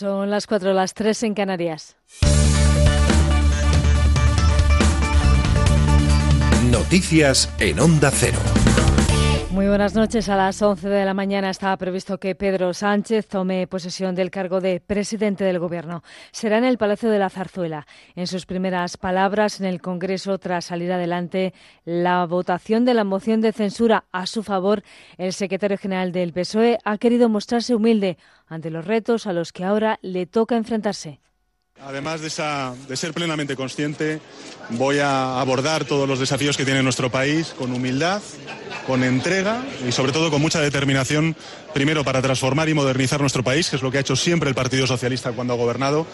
Son las cuatro, las tres en Canarias. Noticias en Onda Cero. Muy buenas noches. A las 11 de la mañana estaba previsto que Pedro Sánchez tome posesión del cargo de presidente del Gobierno. Será en el Palacio de la Zarzuela. En sus primeras palabras en el Congreso, tras salir adelante la votación de la moción de censura a su favor, el secretario general del PSOE ha querido mostrarse humilde ante los retos a los que ahora le toca enfrentarse. Además de, esa, de, ser plenamente consciente, voy a abordar todos los desafíos que tiene nuestro país con humildad, con entrega y sobre todo con mucha determinación, primero para transformar y modernizar nuestro país, que es lo que ha hecho siempre el Partido Socialista cuando ha gobernado,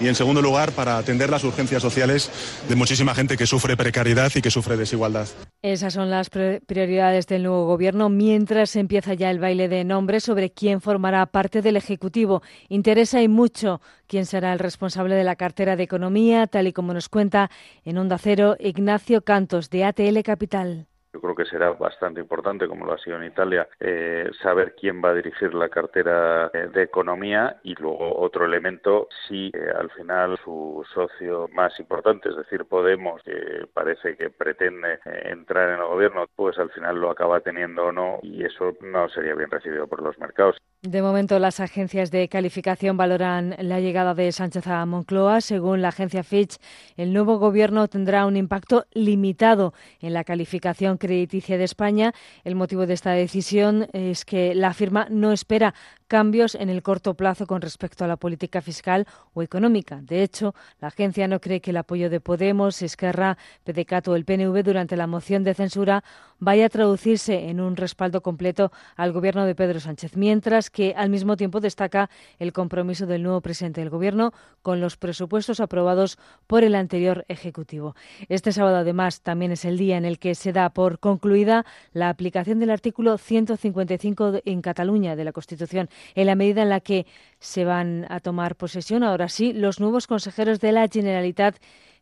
y en segundo lugar para atender las urgencias sociales de muchísima gente que sufre precariedad y que sufre desigualdad. Esas son las prioridades del nuevo gobierno, mientras empieza ya el baile de nombres sobre quién formará parte del Ejecutivo. Interesa y mucho quién será el responsable de la cartera de Economía, tal y como nos cuenta en Onda Cero Ignacio Cantos, de ATL Capital. Yo creo que será bastante importante, como lo ha sido en Italia, eh, saber quién va a dirigir la cartera eh, de economía y luego otro elemento, si eh, al final su socio más importante, es decir, Podemos, que parece que pretende entrar en el gobierno, pues al final lo acaba teniendo o no y eso no sería bien recibido por los mercados. De momento, las agencias de calificación valoran la llegada de Sánchez a Moncloa. Según la agencia Fitch, el nuevo gobierno tendrá un impacto limitado en la calificación crediticia de España. El motivo de esta decisión es que la firma no espera cambios en el corto plazo con respecto a la política fiscal o económica. De hecho, la agencia no cree que el apoyo de Podemos, Esquerra, PDCAT o el PNV durante la moción de censura vaya a traducirse en un respaldo completo al gobierno de Pedro Sánchez, mientras que al mismo tiempo destaca el compromiso del nuevo presidente del gobierno con los presupuestos aprobados por el anterior ejecutivo. Este sábado, además, también es el día en el que se da por concluida la aplicación del artículo 155 en Cataluña de la Constitución en la medida en la que se van a tomar posesión, ahora sí, los nuevos consejeros de la Generalitat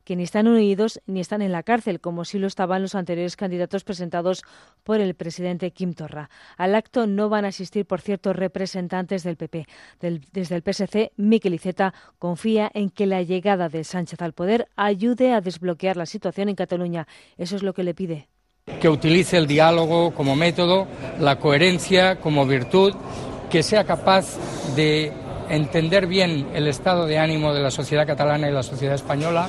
que ni están unidos ni están en la cárcel, como sí lo estaban los anteriores candidatos presentados por el presidente Kim Torra. Al acto no van a asistir, por cierto, representantes del PP. desde el PSC, Miquel Iceta confía en que la llegada de Sánchez al poder ayude a desbloquear la situación en Cataluña. Eso es lo que le pide que utilice el diálogo como método, la coherencia como virtud que sea capaz de entender bien el estado de ánimo de la sociedad catalana y la sociedad española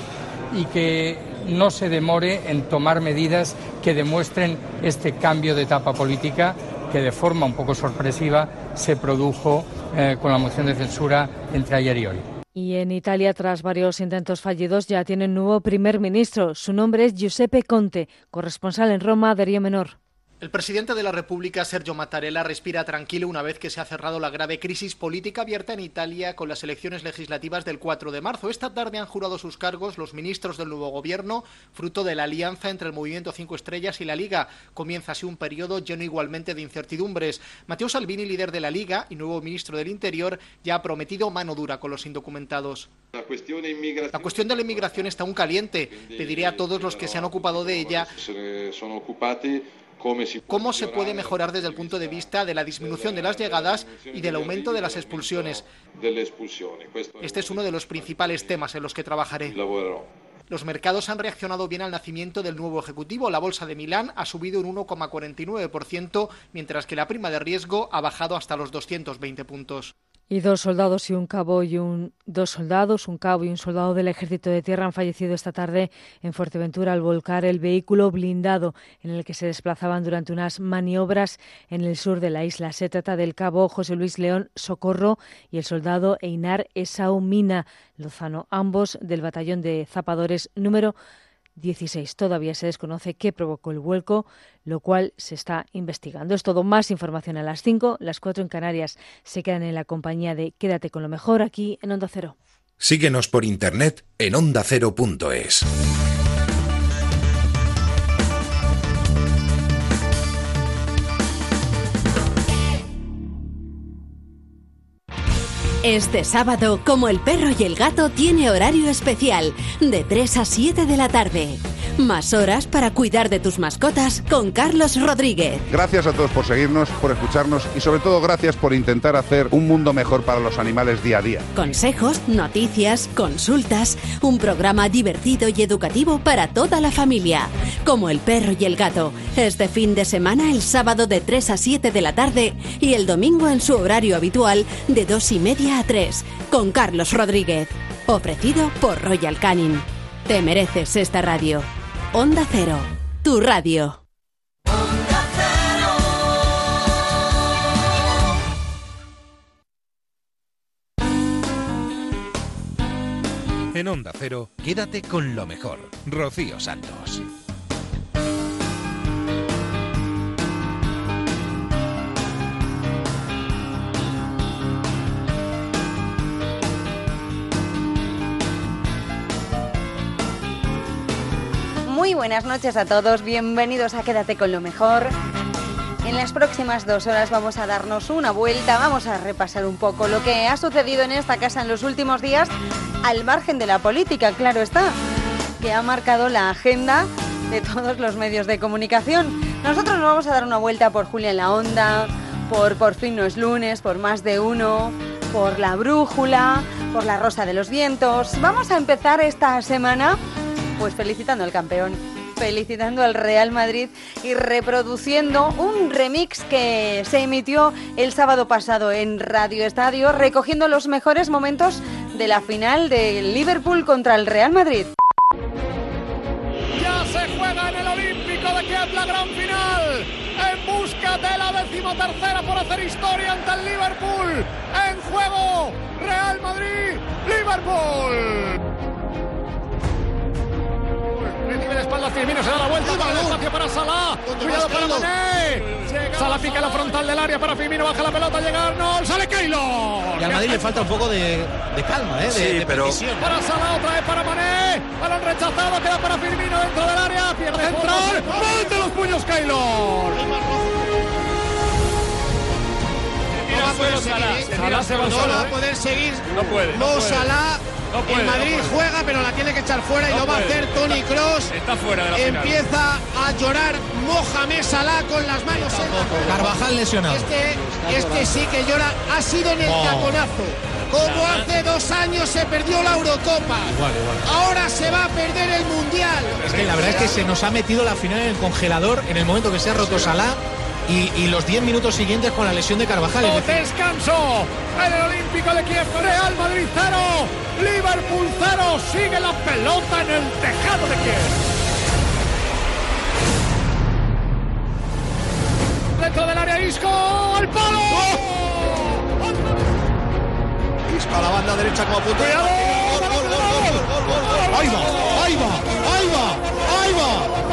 y que no se demore en tomar medidas que demuestren este cambio de etapa política que de forma un poco sorpresiva se produjo eh, con la moción de censura entre ayer y hoy. Y en Italia, tras varios intentos fallidos, ya tiene un nuevo primer ministro. Su nombre es Giuseppe Conte, corresponsal en Roma de Río Menor. El presidente de la República, Sergio Mattarella, respira tranquilo una vez que se ha cerrado la grave crisis política abierta en Italia con las elecciones legislativas del 4 de marzo. Esta tarde han jurado sus cargos los ministros del nuevo gobierno, fruto de la alianza entre el Movimiento Cinco Estrellas y la Liga. Comienza así un periodo lleno igualmente de incertidumbres. Matteo Salvini, líder de la Liga y nuevo ministro del Interior, ya ha prometido mano dura con los indocumentados. La cuestión de la inmigración está aún caliente. Pediré a todos los que se han ocupado de ella cómo se puede mejorar desde el punto de vista de la disminución de las llegadas y del aumento de las expulsiones. Este es uno de los principales temas en los que trabajaré. Los mercados han reaccionado bien al nacimiento del nuevo ejecutivo. La bolsa de Milán ha subido un 1,49%, mientras que la prima de riesgo ha bajado hasta los 220 puntos. Y dos soldados y un cabo y un dos soldados, un cabo y un soldado del Ejército de Tierra han fallecido esta tarde en Fuerteventura al volcar el vehículo blindado en el que se desplazaban durante unas maniobras en el sur de la isla. Se trata del cabo José Luis León Socorro y el soldado Einar Esaumina Lozano, ambos del batallón de zapadores número 16. Todavía se desconoce qué provocó el vuelco, lo cual se está investigando. Es todo. Más información a las 5, las 4 en Canarias. Se quedan en la compañía de Quédate con lo mejor aquí en Onda Cero. Síguenos por internet en ondacero.es. Este sábado, como el perro y el gato, tiene horario especial, de 3 a 7 de la tarde. Más horas para cuidar de tus mascotas con Carlos Rodríguez. Gracias a todos por seguirnos, por escucharnos y sobre todo gracias por intentar hacer un mundo mejor para los animales día a día. Consejos, noticias, consultas, un programa divertido y educativo para toda la familia, como el perro y el gato. Este fin de semana el sábado de 3 a 7 de la tarde y el domingo en su horario habitual de 2 y media a 3 con Carlos Rodríguez. Ofrecido por Royal Canin. Te mereces esta radio. Onda Cero, tu radio. En Onda Cero, quédate con lo mejor. Rocío Santos. Muy buenas noches a todos, bienvenidos a Quédate con lo mejor. En las próximas dos horas vamos a darnos una vuelta, vamos a repasar un poco lo que ha sucedido en esta casa en los últimos días, al margen de la política, claro está, que ha marcado la agenda de todos los medios de comunicación. Nosotros nos vamos a dar una vuelta por Julia en la Onda, por Por fin no es lunes, por más de uno, por La Brújula, por La Rosa de los Vientos. Vamos a empezar esta semana pues felicitando al campeón, felicitando al Real Madrid y reproduciendo un remix que se emitió el sábado pasado en Radio Estadio, recogiendo los mejores momentos de la final del Liverpool contra el Real Madrid. Ya se juega en el Olímpico de Kiev la gran final. En busca de la decimotercera por hacer historia ante el Liverpool. En juego, Real Madrid, Liverpool. Recibe de espalda Firmino, se da la vuelta para el espacio para Salah. Cuidado para Mané. Salah pica la frontal del área para Firmino, baja la pelota, llega Arnold, sale Keylor. Y al Madrid le falta un poco de, de calma, ¿eh? de, Sí, de pero- precisión. Para Salah, otra vez para Mané. Balón rechazado, queda para Firmino dentro del área. Pierde central. ¡Mete los puños Keylor! No va a poder seguir. Salah se va no va a poder seguir. No puede, no. Salah. No puede, el no Madrid puede. juega, pero la tiene que echar fuera y lo va a hacer Tony. Cross. Está fuera de la final. Empieza a llorar Mohamed Salah con las manos en la cara. Carvajal lesionado. Este, este sí que llora. Ha sido en el Oh. taconazo. Como hace dos años se perdió la Eurocopa. Igual, igual. Ahora se va a perder el Mundial. Es que la verdad es que se nos ha metido la final en el congelador en el momento que se ha roto Salah y, y los 10 minutos siguientes con la lesión de Carvajal. Es decir, Descanso en el Olímpico de Kiev. Real Madrid 0. Liverpool 0. Sigue la pelota en el tejado de Kiev. Dentro del área Isco. ¡Al palo! Isco a la banda derecha como punto ¡Cuidado! Gol, gol, gol, gol, gol, gol, gol. ¡Ahí va! ¡Ahí va! ¡Ahí va! ¡Ahí va!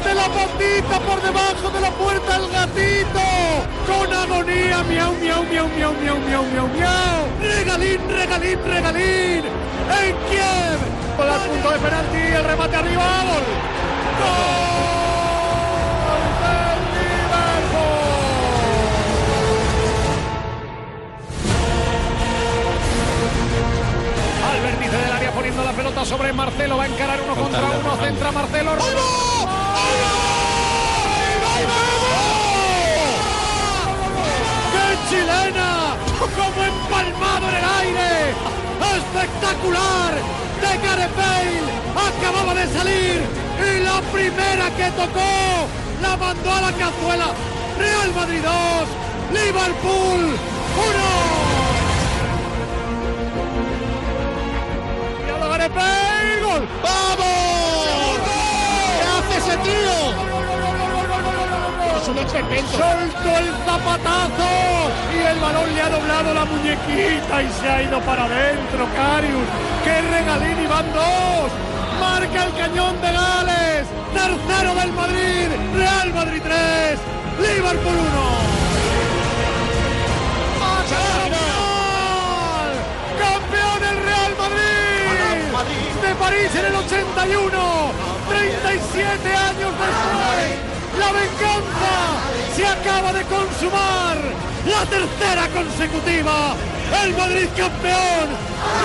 Mete la patita por debajo de la puerta el gatito. Con agonía, miau, miau, miau, miau, miau, miau, miau, miau. Regalín, regalín, regalín. En Kiev. Con el punto de penalti, el remate arriba, gol. Gol. Al vértice del área poniendo la pelota sobre Marcelo. Va a encarar uno contra uno. Centra Marcelo. ¡Qué chilena! ¡Como empalmado en el aire! ¡Espectacular! De Gareth. Acababa de salir y la primera que tocó la mandó a la cazuela. Real Madrid 2, Liverpool 1. ¡Cuidado Gareth Bale! ¡Gol! ¡Vamos! ¿Qué hace ese tío? Es un experimento. Soltó el zapatazo y el balón le ha doblado la muñequita y se ha ido para adentro, Carius. ¡Qué regalín y van dos! Marca el cañón de Gales. Tercero del Madrid. Real Madrid 3. Liverpool 1. ¡Campeón! ¡Campeón el Real Madrid! De París en el 81. 37 años después. La venganza se acaba de consumar. La tercera consecutiva. El Madrid campeón.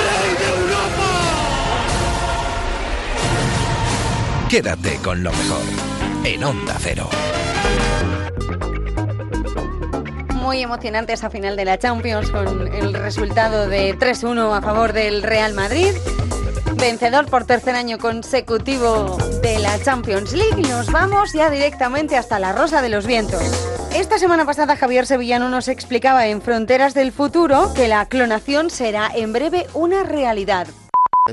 Rey de Europa. Quédate con lo mejor en Onda Cero. Muy emocionante esa final de la Champions con el resultado de 3-1 a favor del Real Madrid. Vencedor por tercer año consecutivo de la Champions League. Nos vamos ya directamente hasta la Rosa de los Vientos. Esta semana pasada Javier Sevillano nos explicaba en Fronteras del Futuro que la clonación será en breve una realidad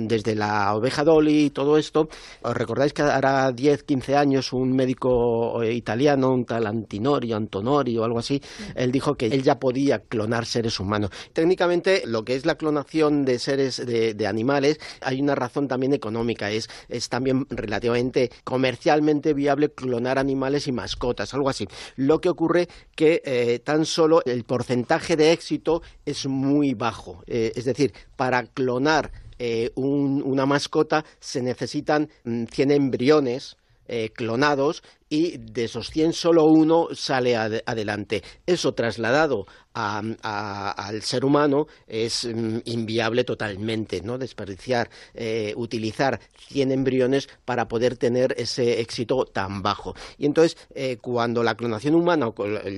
desde la oveja Dolly y todo esto, os recordáis que hará 10, 15 años un médico eh, italiano, un tal Antinori, Antonori o algo así, él dijo que él ya podía clonar seres humanos. Técnicamente, lo que es la clonación de seres de, animales, hay una razón también económica, es, es también relativamente comercialmente viable clonar animales y mascotas, algo así. Lo que ocurre que eh, tan solo el porcentaje de éxito es muy bajo, eh, es decir, para clonar eh, una mascota se necesitan 100 mm, embriones eh, clonados y de esos 100 solo uno sale adelante. Eso trasladado al ser humano es mm, inviable totalmente, ¿no? Desperdiciar, eh, utilizar 100 embriones para poder tener ese éxito tan bajo. Y entonces, eh, cuando la clonación humana,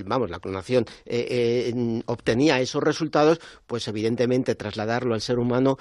vamos, la clonación eh, obtenía esos resultados, pues evidentemente trasladarlo al ser humano,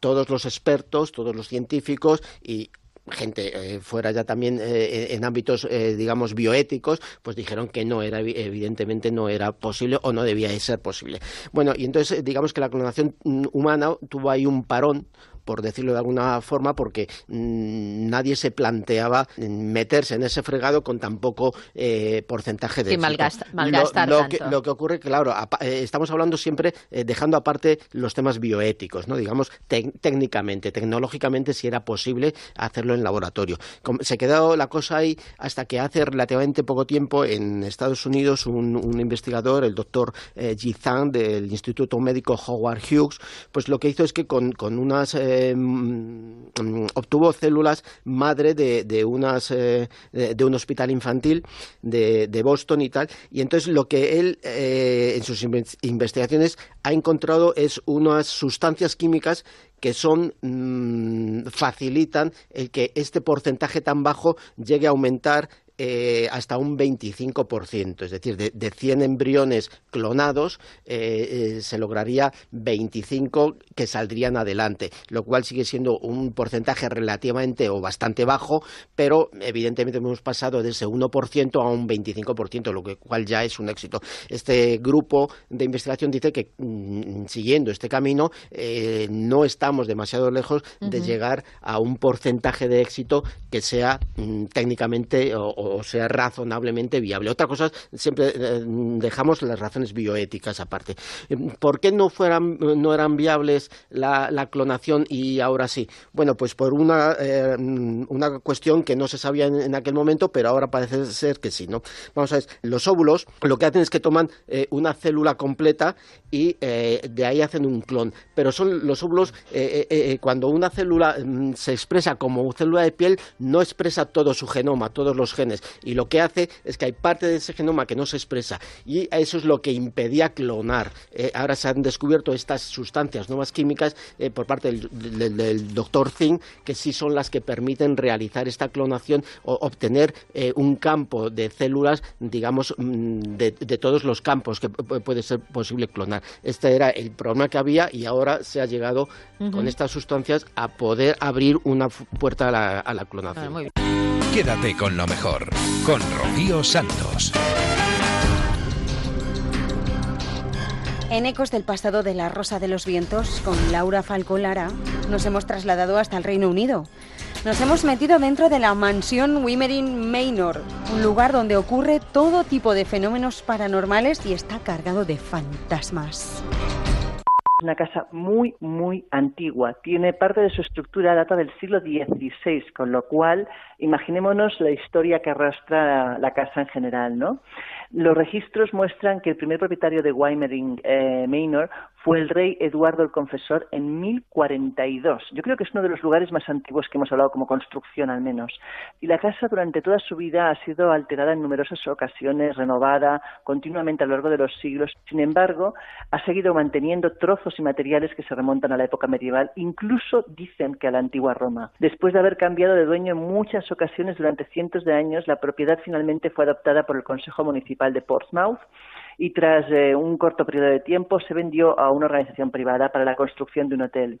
todos los expertos, todos los científicos y gente eh, fuera ya también eh, en ámbitos eh, digamos bioéticos pues dijeron que no era evidentemente no era posible o no debía ser posible. Bueno y entonces digamos que la clonación mm, humana tuvo ahí un parón por decirlo de alguna forma, porque mm, nadie se planteaba meterse en ese fregado con tan poco eh, porcentaje de sí, malgastar lo, Que, lo que ocurre, claro, eh, estamos hablando siempre eh, dejando aparte los temas bioéticos, ¿no? digamos técnicamente, tecnológicamente, si era posible hacerlo en laboratorio. Se quedó la cosa ahí hasta que hace relativamente poco tiempo en Estados Unidos un, investigador, el doctor Ji Zhang del Instituto Médico Howard Hughes, pues lo que hizo es que con, con unas eh, mm, obtuvo células madre de, unas, eh, de un hospital infantil de, Boston y tal. Y entonces lo que él eh, en sus investigaciones ha encontrado es unas sustancias químicas que son mm, facilitan el que este porcentaje tan bajo llegue a aumentar eh, hasta un 25%, es decir, de, de 100 embriones clonados eh, eh, se lograría 25 que saldrían adelante, lo cual sigue siendo un porcentaje relativamente o bastante bajo, pero evidentemente hemos pasado de ese 1% a un 25%, lo cual ya es un éxito. Este grupo de investigación dice que mm, siguiendo este camino no estamos demasiado lejos de llegar a un porcentaje de éxito que sea mm, técnicamente o o sea razonablemente viable. Otra cosa, siempre eh, dejamos las razones bioéticas aparte. Eh, ¿Por qué no, fueran, no eran viables la, clonación y ahora sí? Bueno, pues por una, eh, una cuestión que no se sabía en, aquel momento, pero ahora parece ser que sí, ¿no? Vamos a ver, los óvulos lo que hacen es que toman una célula completa y de ahí hacen un clon. Pero son los óvulos, cuando una célula mm, se expresa como célula de piel, no expresa todo su genoma, todos los genes y lo que hace es que hay parte de ese genoma que no se expresa y eso es lo que impedía clonar. Eh, ahora se han descubierto estas sustancias nuevas químicas eh, por parte del, doctor Zing que sí son las que permiten realizar esta clonación o obtener eh, un campo de células, digamos, mm, de, todos los campos que puede ser posible clonar. Este era el problema que había y ahora se ha llegado con estas sustancias a poder abrir una puerta a la, clonación. Quédate con lo mejor, con Rocío Santos. En Ecos del pasado de la Rosa de los Vientos, con Laura Falcó Lara, nos hemos trasladado hasta el Reino Unido. Nos hemos metido dentro de la mansión Wimmering Manor, un lugar donde ocurre todo tipo de fenómenos paranormales y está cargado de fantasmas una casa muy, muy antigua. Tiene parte de su estructura data del siglo XVI, con lo cual imaginémonos la historia que arrastra la casa en general, ¿no? Los registros muestran que el primer propietario de Weimering eh, Manor fue el rey Eduardo el Confesor en 1042. Yo creo que es uno de los lugares más antiguos que hemos hablado como construcción al menos. Y la casa durante toda su vida ha sido alterada en numerosas ocasiones, renovada continuamente a lo largo de los siglos. Sin embargo, ha seguido manteniendo trozos y materiales que se remontan a la época medieval, incluso dicen que a la antigua Roma. Después de haber cambiado de dueño en muchas ocasiones durante cientos de años, la propiedad finalmente fue adoptada por el Consejo Municipal de Portsmouth y tras eh, un corto periodo de tiempo se vendió a una organización privada para la construcción de un hotel.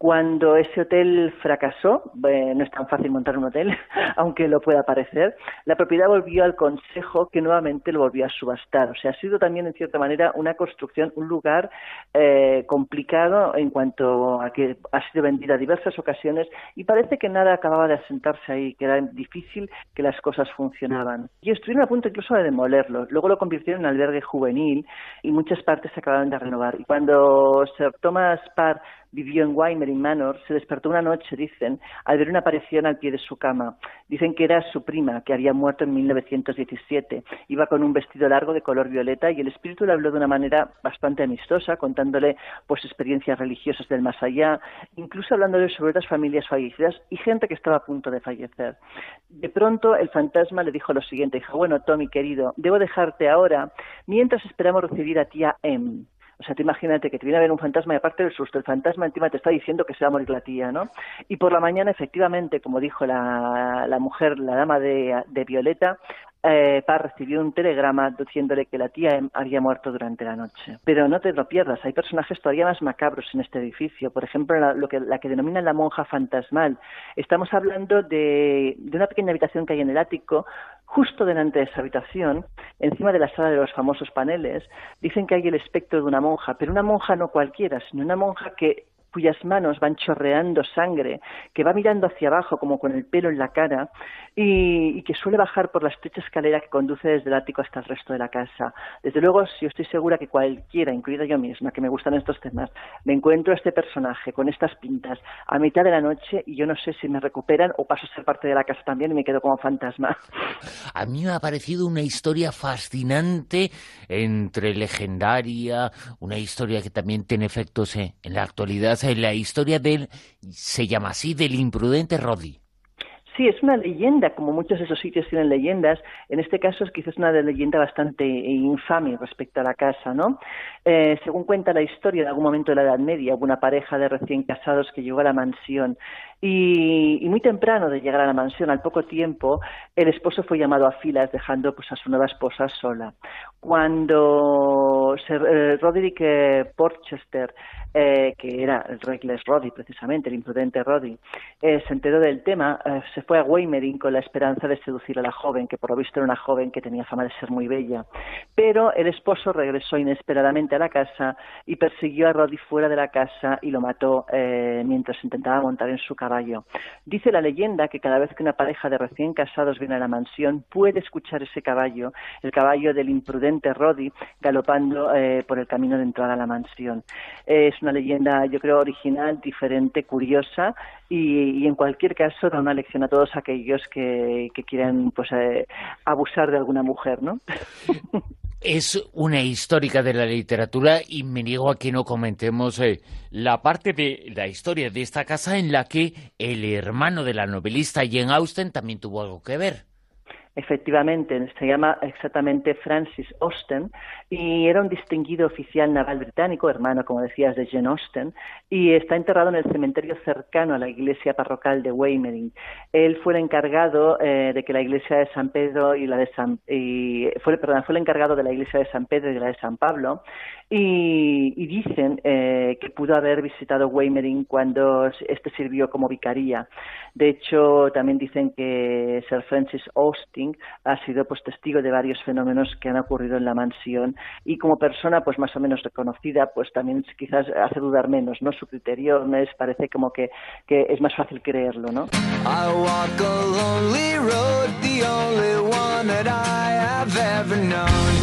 Cuando ese hotel fracasó, eh, no es tan fácil montar un hotel, aunque lo pueda parecer, la propiedad volvió al consejo que nuevamente lo volvió a subastar. O sea, ha sido también en cierta manera una construcción, un lugar eh, complicado en cuanto a que ha sido vendida diversas ocasiones y parece que nada acababa de asentarse ahí, que era difícil que las cosas funcionaban. Y estuvieron a punto incluso de demolerlo. Luego lo convirtieron en albergue juvenil y muchas partes se acabaron de renovar. Y cuando Sir Thomas Parr vivió en Waimery Manor, se despertó una noche, dicen, al ver una aparición al pie de su cama. Dicen que era su prima, que había muerto en 1917. Iba con un vestido largo de color violeta y el espíritu le habló de una manera bastante amistosa, contándole pues experiencias religiosas del más allá, incluso hablándole sobre otras familias fallecidas y gente que estaba a punto de fallecer. De pronto el fantasma le dijo lo siguiente, dijo, bueno, Tommy querido, debo dejarte ahora mientras esperamos recibir a tía M. O sea, te imagínate que te viene a ver un fantasma y aparte del susto, el fantasma encima te está diciendo que se va a morir la tía, ¿no? Y por la mañana, efectivamente, como dijo la, la mujer, la dama de, de Violeta, eh, recibió un telegrama diciéndole que la tía había muerto durante la noche. Pero no te lo pierdas, hay personajes todavía más macabros en este edificio. Por ejemplo, la, lo que, la que denominan la monja fantasmal. Estamos hablando de, de una pequeña habitación que hay en el ático justo delante de esa habitación, encima de la sala de los famosos paneles, dicen que hay el espectro de una monja, pero una monja no cualquiera, sino una monja que cuyas manos van chorreando sangre, que va mirando hacia abajo como con el pelo en la cara y, que suele bajar por la estrecha escalera que conduce desde el ático hasta el resto de la casa. Desde luego, si estoy segura que cualquiera, incluida yo misma, que me gustan estos temas, me encuentro a este personaje con estas pintas a mitad de la noche y yo no sé si me recuperan o paso a ser parte de la casa también y me quedo como fantasma. A mí me ha parecido una historia fascinante entre legendaria, una historia que también tiene efectos en la actualidad la historia del, se llama así, del imprudente Roddy. Sí, es una leyenda, como muchos de esos sitios tienen leyendas. En este caso es quizás una leyenda bastante infame respecto a la casa, ¿no? Eh, según cuenta la historia, en algún momento de la Edad Media hubo una pareja de recién casados que llegó a la mansión y, muy temprano de llegar a la mansión, al poco tiempo, el esposo fue llamado a filas dejando pues, a su nueva esposa sola. Cuando eh, Roderick eh, Porchester, eh, que era el reckless Roddy precisamente, el imprudente Roddy, se enteró del tema, se fue a Weimering con la esperanza de seducir a la joven, que por lo visto era una joven que tenía fama de ser muy bella. Pero el esposo regresó inesperadamente a la casa y persiguió a Roddy fuera de la casa y lo mató mientras intentaba montar en su cabeza Dice la leyenda que cada vez que una pareja de recién casados viene a la mansión puede escuchar ese caballo, el caballo del imprudente Roddy, galopando eh, por el camino de entrada a la mansión. es una leyenda, yo creo, original, diferente, curiosa y, en cualquier caso da una lección a todos aquellos que, que quieran pues, eh, abusar de alguna mujer, ¿no? es una histórica de la literatura y me niego a que no comentemos eh, la parte de la historia de esta casa en la que el hermano de la novelista Jane Austen también tuvo algo que ver. Efectivamente, se llama exactamente Francis Austen y era un distinguido oficial naval británico, hermano, como decías, de Jane Austen, y está enterrado en el cementerio cercano a la iglesia parroquial de Weimering. Él fue el encargado eh, de que la iglesia de San Pedro y la de San y fue, perdón, fue el encargado de la iglesia de San Pedro y la de San Pablo y, dicen eh, que pudo haber visitado Weimering cuando este sirvió como vicaría. De hecho, también dicen que Sir Francis ha sido pues testigo de varios fenómenos que han ocurrido en la mansión y como persona pues más o menos reconocida pues también quizás hace dudar menos, ¿no? Su criterio me parece como que, que, es más fácil creerlo, ¿no? I walk a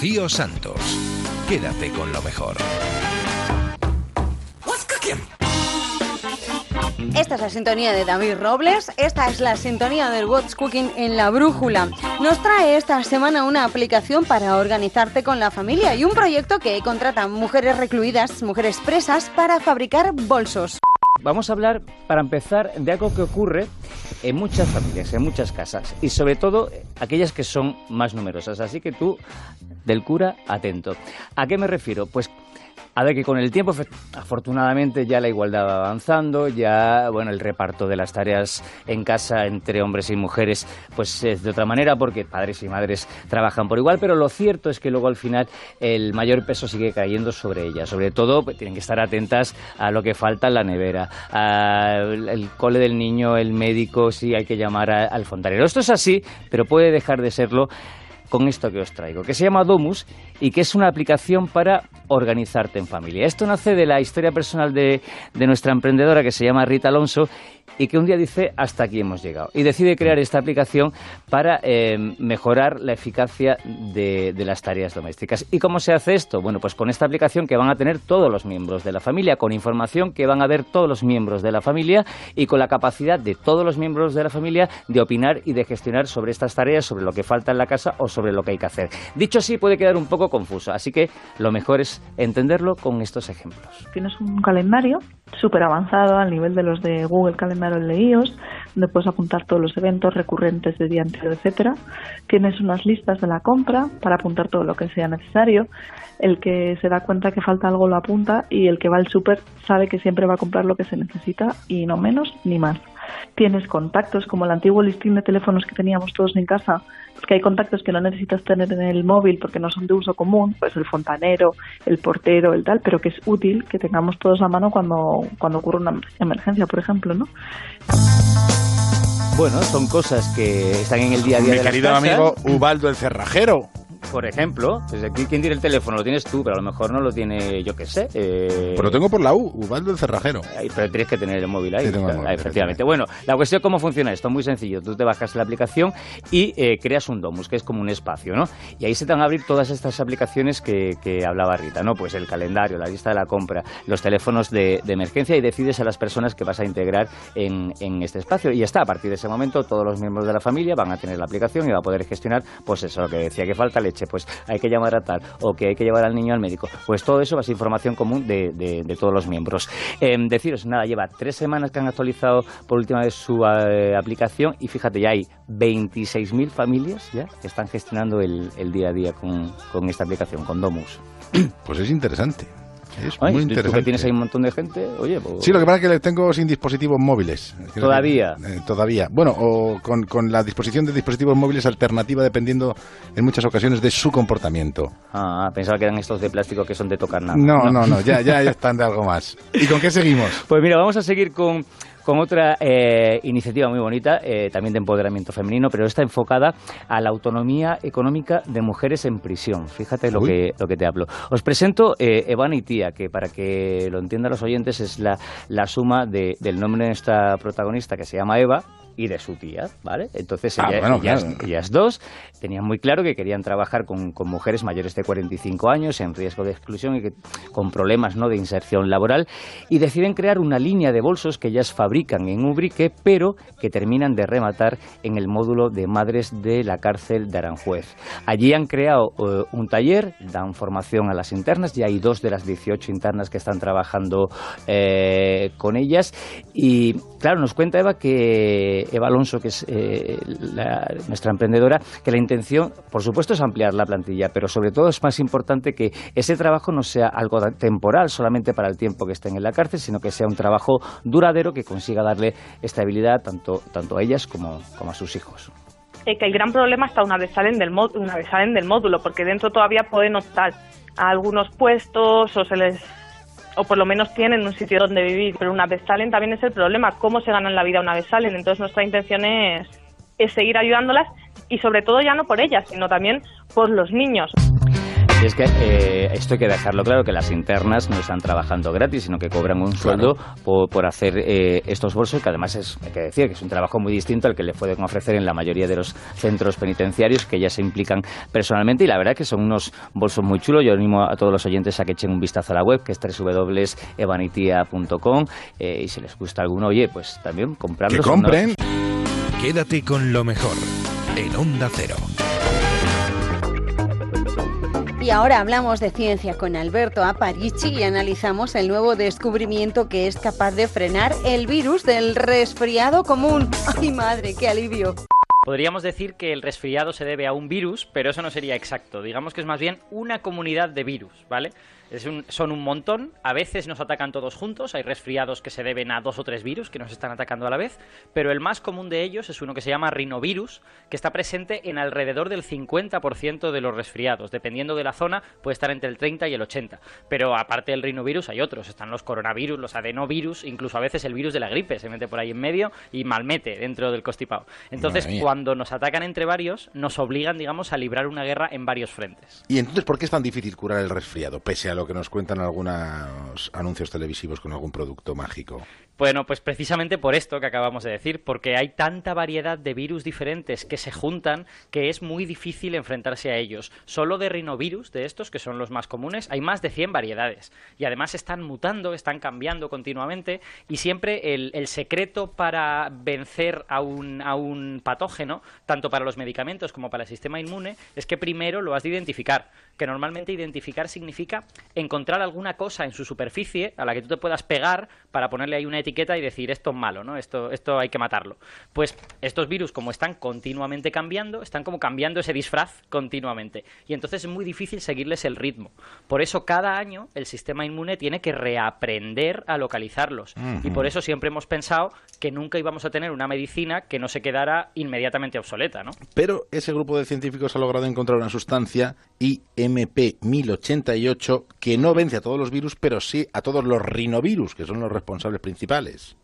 Rocío Santos. Quédate con lo mejor. Esta es la sintonía de David Robles, esta es la sintonía del What's Cooking en la brújula. Nos trae esta semana una aplicación para organizarte con la familia y un proyecto que contrata mujeres recluidas, mujeres presas, para fabricar bolsos. Vamos a hablar, para empezar, de algo que ocurre en muchas familias, en muchas casas, y sobre todo aquellas que son más numerosas. Así que tú, del cura, atento. ¿A qué me refiero? Pues a ver que con el tiempo, afortunadamente, ya la igualdad va avanzando, ya bueno el reparto de las tareas en casa entre hombres y mujeres, pues es de otra manera, porque padres y madres trabajan por igual, pero lo cierto es que luego al final el mayor peso sigue cayendo sobre ellas. Sobre todo, pues, tienen que estar atentas a lo que falta en la nevera, al cole del niño, el médico, si hay que llamar al fontanero. Esto es así, pero puede dejar de serlo con esto que os traigo, que se llama Domus y que es una aplicación para organizarte en familia. Esto nace de la historia personal de, de nuestra emprendedora que se llama Rita Alonso y que un día dice hasta aquí hemos llegado y decide crear esta aplicación para eh, mejorar la eficacia de, de las tareas domésticas. ¿Y cómo se hace esto? Bueno, pues con esta aplicación que van a tener todos los miembros de la familia, con información que van a ver todos los miembros de la familia y con la capacidad de todos los miembros de la familia de opinar y de gestionar sobre estas tareas, sobre lo que falta en la casa o sobre lo que hay que hacer. Dicho así, puede quedar un poco confuso, así que lo mejor es entenderlo con estos ejemplos. Tienes un calendario súper avanzado al nivel de los de Google Calendar de iOS, donde puedes apuntar todos los eventos recurrentes del día anterior, etcétera. Tienes unas listas de la compra para apuntar todo lo que sea necesario. El que se da cuenta que falta algo lo apunta y el que va al súper sabe que siempre va a comprar lo que se necesita y no menos ni más. Tienes contactos como el antiguo listín de teléfonos que teníamos todos en casa, que hay contactos que no necesitas tener en el móvil porque no son de uso común, pues el fontanero, el portero, el tal, pero que es útil que tengamos todos a mano cuando, cuando ocurre una emergencia, por ejemplo, ¿no? Bueno, son cosas que están en el día a día Mi de las querido casas. amigo Ubaldo el Cerrajero. Por ejemplo, pues aquí quien tiene el teléfono lo tienes tú, pero a lo mejor no lo tiene, yo qué sé. eh, Pues lo tengo por la U, Ubaldo el Cerrajero. Ahí, pero tienes que tener el móvil ahí. Sí, tengo el móvil, efectivamente. Bueno, la cuestión cómo funciona esto, muy sencillo. Tú te bajas la aplicación y eh, creas un domus, que es como un espacio, ¿no? Y ahí se te van a abrir todas estas aplicaciones que, que hablaba Rita, ¿no? Pues el calendario, la lista de la compra, los teléfonos de, de emergencia y decides a las personas que vas a integrar en, en este espacio. Y ya está, a partir de ese momento todos los miembros de la familia van a tener la aplicación y va a poder gestionar, pues eso, lo que decía que falta pues hay que llamar a tal, o que hay que llevar al niño al médico. Pues todo eso va a ser información común de, de- todos los miembros. Em, deciros, nada, lleva tres semanas que han actualizado por última vez su eh, aplicación y fíjate, ya hay 26.000 familias ya que están gestionando el, el día a día con, con esta aplicación, con Domus. Pues es interesante. Es Ay, muy tú que interesante. tienes ahí un montón de gente, oye, pues- Sí, lo que pasa es que le tengo sin dispositivos móviles. Todavía. Eh, todavía. Bueno, o con, con la disposición de dispositivos móviles alternativa dependiendo en muchas ocasiones de su comportamiento. Ah, pensaba que eran estos de plástico que son de tocar nada. No, no, no, ya, ya, ya están de algo más. ¿Y con qué seguimos? Pues mira, vamos a seguir con, con otra eh, iniciativa muy bonita, eh, también de empoderamiento femenino, pero está enfocada a la autonomía económica de mujeres en prisión. Fíjate lo que, lo que te hablo. Os presento eh, Evana y Tía, que para que lo entiendan los oyentes es la, la suma de- del nombre de nuestra protagonista, que se llama Eva, y de su tía, ¿vale? Entonces Ah, bueno, ellas, claro. ellas dos tenían muy claro que querían trabajar con, con mujeres mayores de 45 años en riesgo de exclusión y que, con problemas ¿no? de inserción laboral y deciden crear una línea de bolsos que ellas fabrican en Ubrique, pero que terminan de rematar en el módulo de madres de la cárcel de Aranjuez. Allí han creado eh, un taller, dan formación a las internas, ya hay dos de las 18 internas que están trabajando eh, con ellas y claro, nos cuenta Eva que Eva Alonso, que es eh, la- nuestra emprendedora, que la intención, por supuesto, es ampliar la plantilla, pero sobre todo es más importante que ese trabajo no sea algo temporal solamente para el tiempo que estén en la cárcel, sino que sea un trabajo duradero que consiga darle estabilidad tanto, tanto a ellas como, como a sus hijos. eh, que el gran problema está una vez salen del una vez salen del módulo, porque dentro todavía pueden optar a algunos puestos o se les o por lo menos tienen un sitio donde vivir, pero una vez salen también es el problema, cómo se ganan la vida una vez salen. Entonces nuestra intención es, es seguir ayudándolas y sobre todo ya no por ellas, sino también por los niños. Y es que eh, esto hay que dejarlo claro, que las internas no están trabajando gratis, sino que cobran un sueldo por, por hacer eh, estos bolsos, que además es, hay que decir, que es un trabajo muy distinto al que le pueden ofrecer en la mayoría de los centros penitenciarios, que ya se implican personalmente, y la verdad que son unos bolsos muy chulos. Yo animo a todos los oyentes a que echen un vistazo a la web, que es www.evanitia.com, eh, y si les gusta alguno, oye, pues también comprarlos. Que unos- compren. Quédate con lo mejor en Onda Cero. Y ahora hablamos de ciencia con Alberto Aparici y analizamos el nuevo descubrimiento que es capaz de frenar el virus del resfriado común. ¡Ay madre, qué alivio! Podríamos decir que el resfriado se debe a un virus, pero eso no sería exacto. Digamos que es más bien una comunidad de virus, ¿vale? Es un- son un montón, a veces nos atacan todos juntos, hay resfriados que se deben a dos o tres virus que nos están atacando a la vez, pero el más común de ellos es uno que se llama rinovirus, que está presente en alrededor del 50% de los resfriados, dependiendo de la zona, puede estar entre el 30 y el 80. Pero aparte del rinovirus hay otros, están los coronavirus, los adenovirus, incluso a veces el virus de la gripe. Se mete por ahí en medio y malmete dentro del constipado. Entonces, cuando nos atacan entre varios, nos obligan, digamos, a librar una guerra en varios frentes. ¿Y entonces por qué es tan difícil curar el resfriado, pese a lo que nos cuentan algunos anuncios televisivos con algún producto mágico? Bueno, pues precisamente por esto que acabamos de decir, porque hay tanta variedad de virus diferentes que se juntan que es muy difícil enfrentarse a ellos. Solo de rinovirus, de estos, que son los más comunes, hay más de 100 variedades. Y además están mutando, están cambiando continuamente y siempre el, el secreto para vencer a un, a un patógeno, tanto para los medicamentos como para el sistema inmune, es que primero lo has de identificar. Que normalmente identificar significa encontrar alguna cosa en su superficie a la que tú te puedas pegar para ponerle ahí una etiqueta y decir esto es malo, ¿no? Esto, esto hay que matarlo. Pues estos virus, como están continuamente cambiando, están como cambiando ese disfraz continuamente. Y entonces es muy difícil seguirles el ritmo. Por eso cada año el sistema inmune tiene que reaprender a localizarlos. Y por eso siempre hemos pensado que nunca íbamos a tener una medicina que no se quedara inmediatamente obsoleta, ¿no? Pero ese grupo de científicos ha logrado encontrar una sustancia IMP-1088 que no vence a todos los virus, pero sí a todos los rinovirus, que son los responsables principales.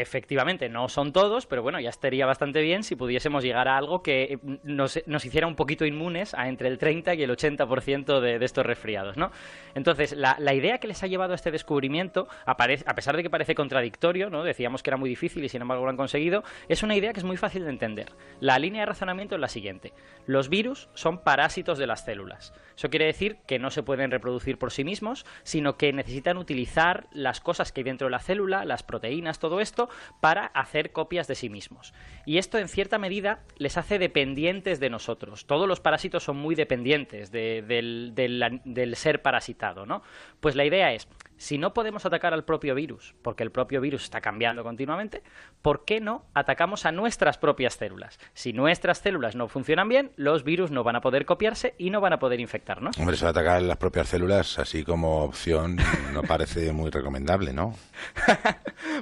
Efectivamente, no son todos, pero bueno, ya estaría bastante bien si pudiésemos llegar a algo que eh, nos, nos hiciera un poquito inmunes a entre el 30 y el 80% de, de estos resfriados, ¿no? Entonces, la, la idea que les ha llevado a este descubrimiento, apare- a pesar de que parece contradictorio, ¿no? Decíamos que era muy difícil y sin embargo lo han conseguido, es una idea que es muy fácil de entender. La línea de razonamiento es la siguiente. Los virus son parásitos de las células. Eso quiere decir que no se pueden reproducir por sí mismos, sino que necesitan utilizar las cosas que hay dentro de la célula, las proteínas, todo esto, para hacer copias de sí mismos. Y esto, en cierta medida, les hace dependientes de nosotros. Todos los parásitos son muy dependientes de- del, del- del ser parasitado, ¿no? Pues la idea es, si no podemos atacar al propio virus, porque el propio virus está cambiando continuamente, ¿por qué no atacamos a nuestras propias células? Si nuestras células no funcionan bien, los virus no van a poder copiarse y no van a poder infectarnos. Hombre, eso de atacar las propias células, así como opción, no parece muy recomendable, ¿no?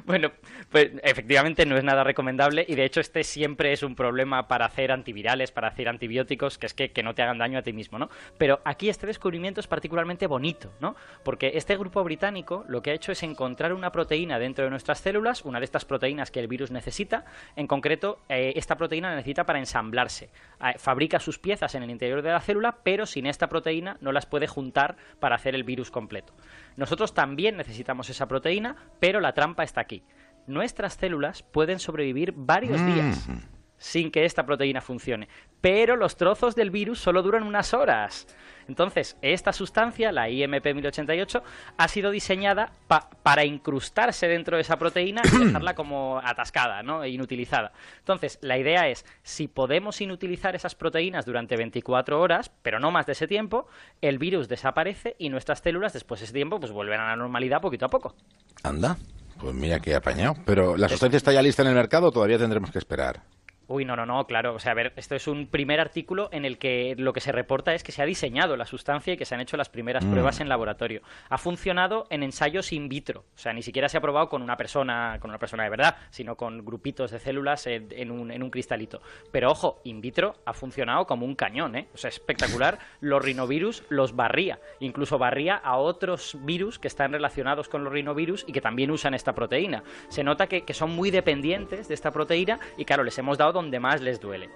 Bueno, pues efectivamente no es nada recomendable y de hecho este siempre es un problema para hacer antivirales, para hacer antibióticos, que es que, que no te hagan daño a ti mismo, ¿no? Pero aquí este descubrimiento es particularmente bonito, ¿no? Porque este grupo británico lo que ha hecho es encontrar una proteína dentro de nuestras células, una de estas proteínas que el virus necesita, en concreto eh, esta proteína la necesita para ensamblarse. Eh, fabrica sus piezas en el interior de la célula, pero sin esta proteína no las puede juntar para hacer el virus completo. Nosotros también necesitamos esa proteína, pero la trampa está aquí. nuestras células pueden sobrevivir varios Mm. días sin que esta proteína funcione. Pero los trozos del virus solo duran unas horas. Entonces, esta sustancia, la IMP 1088, ha sido diseñada pa- para incrustarse dentro de esa proteína y dejarla como atascada, ¿no? E inutilizada. Entonces, la idea es, si podemos inutilizar esas proteínas durante 24 horas, pero no más de ese tiempo, el virus desaparece y nuestras células, después de ese tiempo, pues vuelven a la normalidad poquito a poco. Anda, pues mira que apañado. Pero la sustancia está ya lista en el mercado, o todavía tendremos que esperar. Uy, no, no, no, claro. O sea, a ver, esto es un primer artículo en el que lo que se reporta es que se ha diseñado la sustancia y que se han hecho las primeras Mm. pruebas en laboratorio. Ha funcionado en ensayos in vitro. O sea, ni siquiera se ha probado con una persona, con una persona de verdad, sino con grupitos de células en, en un, en un cristalito. Pero ojo, in vitro ha funcionado como un cañón, ¿eh? O sea, espectacular. Los rinovirus los barría. Incluso barría a otros virus que están relacionados con los rinovirus y que también usan esta proteína. Se nota que, que son muy dependientes de esta proteína y claro, les hemos dado donde más les duele.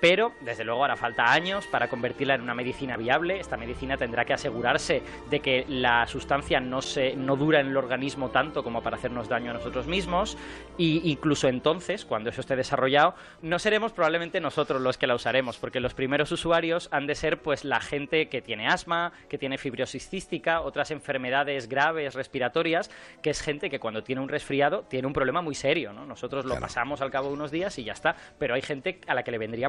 Pero, desde luego, hará falta años para convertirla en una medicina viable. Esta medicina tendrá que asegurarse de que la sustancia no, se, no dura en el organismo tanto como para hacernos daño a nosotros mismos. Y incluso entonces, cuando eso esté desarrollado, no seremos probablemente nosotros los que la usaremos, porque los primeros usuarios han de ser pues la gente que tiene asma, que tiene fibrosis cística, otras enfermedades graves respiratorias, que es gente que cuando tiene un resfriado tiene un problema muy serio, ¿no? Nosotros lo pasamos al cabo de unos días y ya está, pero hay gente a la que le vendría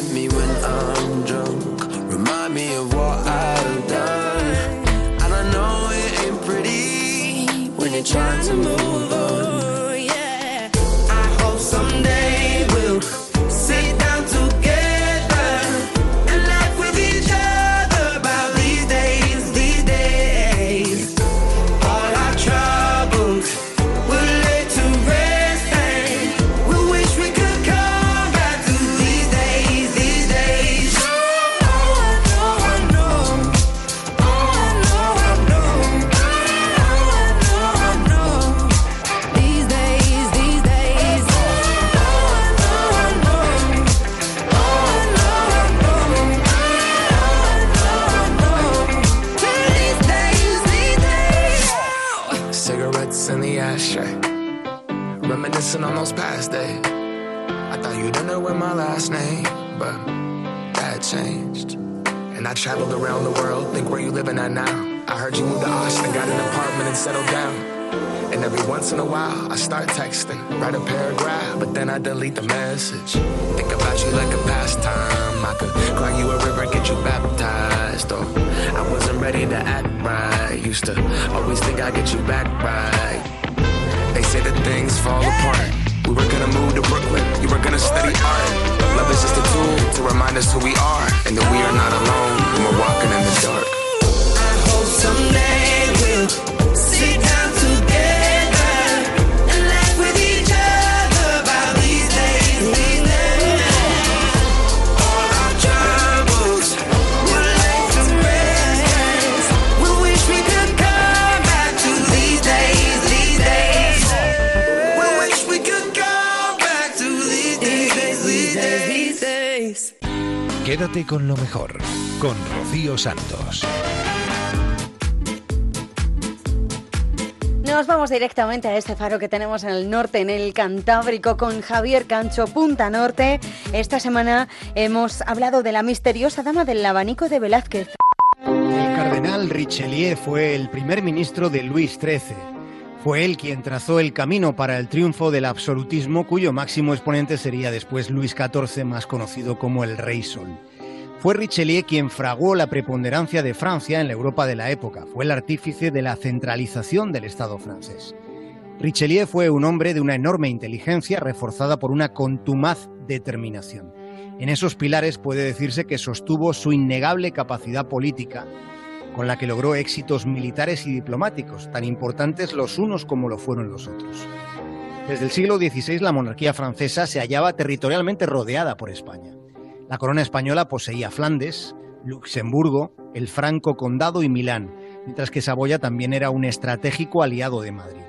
Calling me when I'm drunk, remind me of what I've done. And I know it ain't pretty when you're trying to move con lo mejor, con Rocío Santos. Nos vamos directamente a este faro que tenemos en el norte, en el Cantábrico, con Javier Cancho, Punta Norte. Esta semana hemos hablado de la misteriosa dama del abanico de Velázquez. El cardenal Richelieu fue el primer ministro de Luis XIII. Fue él quien trazó el camino para el triunfo del absolutismo, cuyo máximo exponente sería después Luis XIV, más conocido como el Rey Sol. Fue Richelieu quien fraguó la preponderancia de Francia en la Europa de la época. Fue el artífice de la centralización del Estado francés. Richelieu fue un hombre de una enorme inteligencia reforzada por una contumaz determinación. En esos pilares puede decirse que sostuvo su innegable capacidad política, con la que logró éxitos militares y diplomáticos, tan importantes los unos como lo fueron los otros. Desde el siglo XVI la monarquía francesa se hallaba territorialmente rodeada por España. La corona española poseía Flandes, Luxemburgo, el Franco Condado y Milán, mientras que Saboya también era un estratégico aliado de Madrid.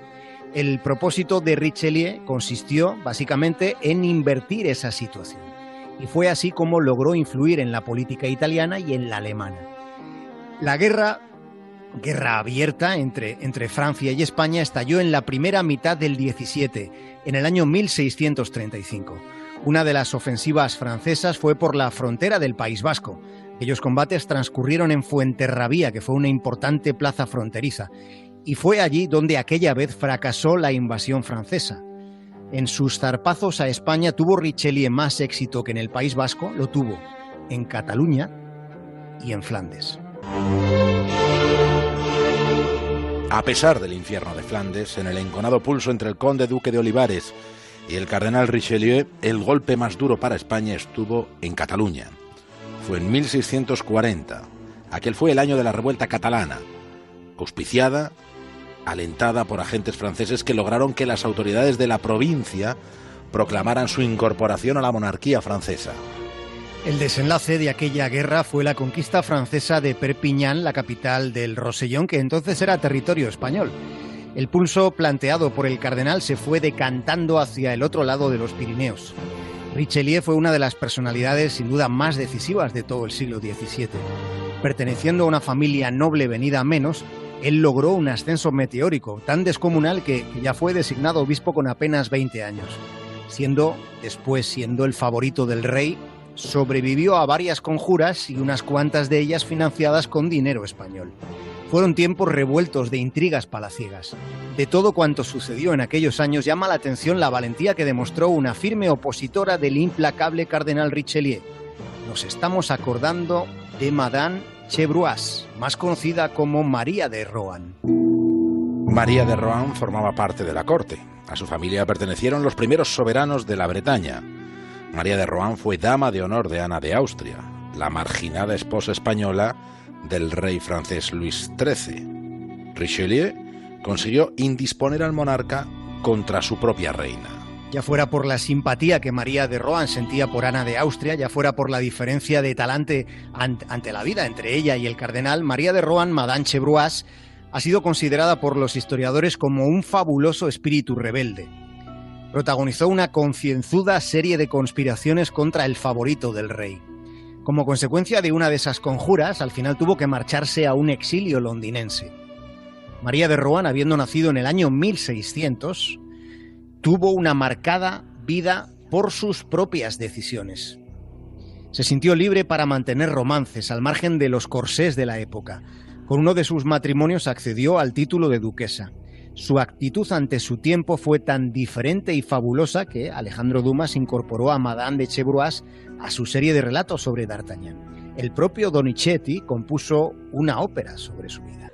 El propósito de Richelieu consistió básicamente en invertir esa situación, y fue así como logró influir en la política italiana y en la alemana. La guerra, guerra abierta entre, entre Francia y España, estalló en la primera mitad del 17, en el año 1635. Una de las ofensivas francesas fue por la frontera del País Vasco. Aquellos combates transcurrieron en Fuenterrabía, que fue una importante plaza fronteriza, y fue allí donde aquella vez fracasó la invasión francesa. En sus zarpazos a España tuvo Richelieu más éxito que en el País Vasco, lo tuvo en Cataluña y en Flandes. A pesar del infierno de Flandes, en el enconado pulso entre el conde duque de Olivares y el cardenal Richelieu, el golpe más duro para España estuvo en Cataluña. Fue en 1640. Aquel fue el año de la revuelta catalana, auspiciada, alentada por agentes franceses que lograron que las autoridades de la provincia proclamaran su incorporación a la monarquía francesa. El desenlace de aquella guerra fue la conquista francesa de Perpiñán, la capital del Rosellón, que entonces era territorio español. El pulso planteado por el cardenal se fue decantando hacia el otro lado de los Pirineos. Richelieu fue una de las personalidades sin duda más decisivas de todo el siglo XVII. Perteneciendo a una familia noble venida a menos, él logró un ascenso meteórico, tan descomunal que ya fue designado obispo con apenas 20 años. Siendo, después siendo el favorito del rey, sobrevivió a varias conjuras y unas cuantas de ellas financiadas con dinero español. Fueron tiempos revueltos de intrigas palaciegas. De todo cuanto sucedió en aquellos años llama la atención la valentía que demostró una firme opositora del implacable cardenal Richelieu. Nos estamos acordando de Madame Chevreuse, más conocida como María de Rohan. María de Rohan formaba parte de la corte. A su familia pertenecieron los primeros soberanos de la Bretaña. María de Rohan fue dama de honor de Ana de Austria, la marginada esposa española del rey francés Luis XIII. Richelieu consiguió indisponer al monarca contra su propia reina. Ya fuera por la simpatía que María de Rohan sentía por Ana de Austria, ya fuera por la diferencia de talante ante la vida entre ella y el cardenal, María de Rohan, Madame Chevreuse, ha sido considerada por los historiadores como un fabuloso espíritu rebelde. Protagonizó una concienzuda serie de conspiraciones contra el favorito del rey. Como consecuencia de una de esas conjuras, al final tuvo que marcharse a un exilio londinense. María de Rohan, habiendo nacido en el año 1600, tuvo una marcada vida por sus propias decisiones. Se sintió libre para mantener romances al margen de los corsés de la época. Con uno de sus matrimonios accedió al título de duquesa. Su actitud ante su tiempo fue tan diferente y fabulosa que Alejandro Dumas incorporó a Madame de Chevreuse a su serie de relatos sobre D'Artagnan. El propio Donizetti compuso una ópera sobre su vida.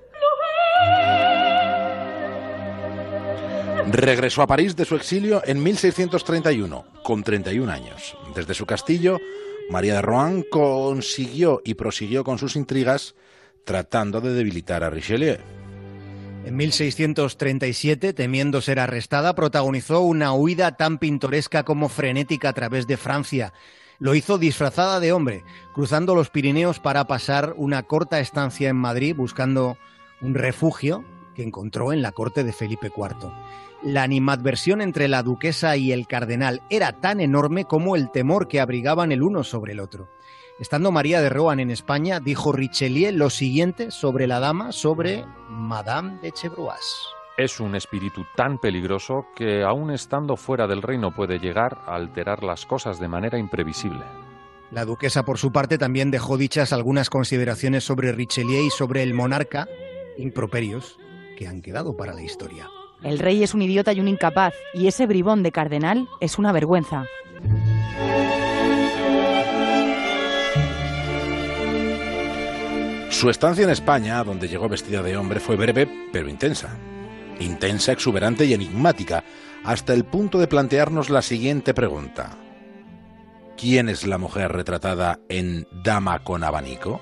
Regresó a París de su exilio en 1631, con 31 años. Desde su castillo, María de Rohan consiguió y prosiguió con sus intrigas tratando de debilitar a Richelieu. En 1637, temiendo ser arrestada, protagonizó una huida tan pintoresca como frenética a través de Francia. Lo hizo disfrazada de hombre, cruzando los Pirineos para pasar una corta estancia en Madrid buscando un refugio que encontró en la corte de Felipe IV. La animadversión entre la duquesa y el cardenal era tan enorme como el temor que abrigaban el uno sobre el otro. Estando María de Rohan en España, dijo Richelieu lo siguiente sobre la dama, sobre Madame de Chevreuse. Es un espíritu tan peligroso que aun estando fuera del reino puede llegar a alterar las cosas de manera imprevisible. La duquesa, por su parte, también dejó dichas algunas consideraciones sobre Richelieu y sobre el monarca, improperios, que han quedado para la historia. El rey es un idiota y un incapaz, y ese bribón de cardenal es una vergüenza. Su estancia en España, donde llegó vestida de hombre, fue breve pero intensa. Intensa, exuberante y enigmática, hasta el punto de plantearnos la siguiente pregunta. ¿Quién es la mujer retratada en Dama con abanico?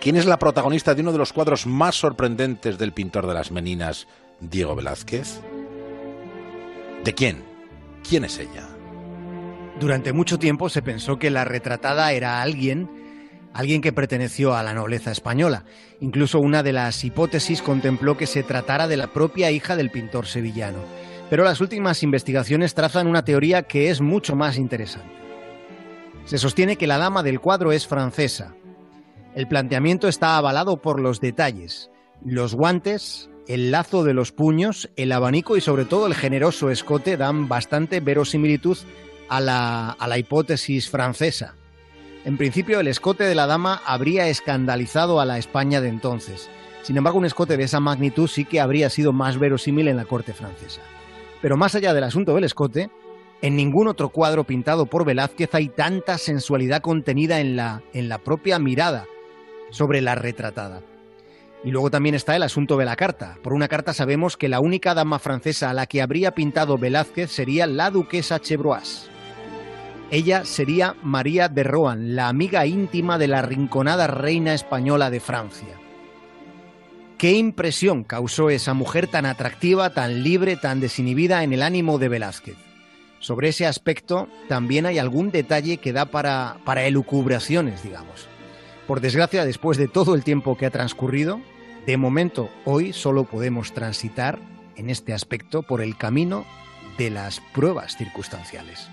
¿Quién es la protagonista de uno de los cuadros más sorprendentes del pintor de las meninas, Diego Velázquez? ¿De quién? ¿Quién es ella? Durante mucho tiempo se pensó que la retratada era alguien, alguien que perteneció a la nobleza española. Incluso una de las hipótesis contempló que se tratara de la propia hija del pintor sevillano. Pero las últimas investigaciones trazan una teoría que es mucho más interesante. Se sostiene que la dama del cuadro es francesa. El planteamiento está avalado por los detalles, los guantes, el lazo de los puños, el abanico y sobre todo el generoso escote dan bastante verosimilitud a la, a la hipótesis francesa. En principio, el escote de la dama habría escandalizado a la España de entonces. Sin embargo, un escote de esa magnitud sí que habría sido más verosímil en la corte francesa. Pero más allá del asunto del escote, en ningún otro cuadro pintado por Velázquez hay tanta sensualidad contenida en la, en la propia mirada sobre la retratada. Y luego también está el asunto de la carta. Por una carta sabemos que la única dama francesa a la que habría pintado Velázquez sería la duquesa Chevreuse. Ella sería María de Rohan, la amiga íntima de la rinconada reina española de Francia. ¿Qué impresión causó esa mujer tan atractiva, tan libre, tan desinhibida en el ánimo de Velázquez? Sobre ese aspecto también hay algún detalle que da para, para elucubraciones, digamos. Por desgracia, después de todo el tiempo que ha transcurrido, de momento hoy solo podemos transitar en este aspecto por el camino de las pruebas circunstanciales.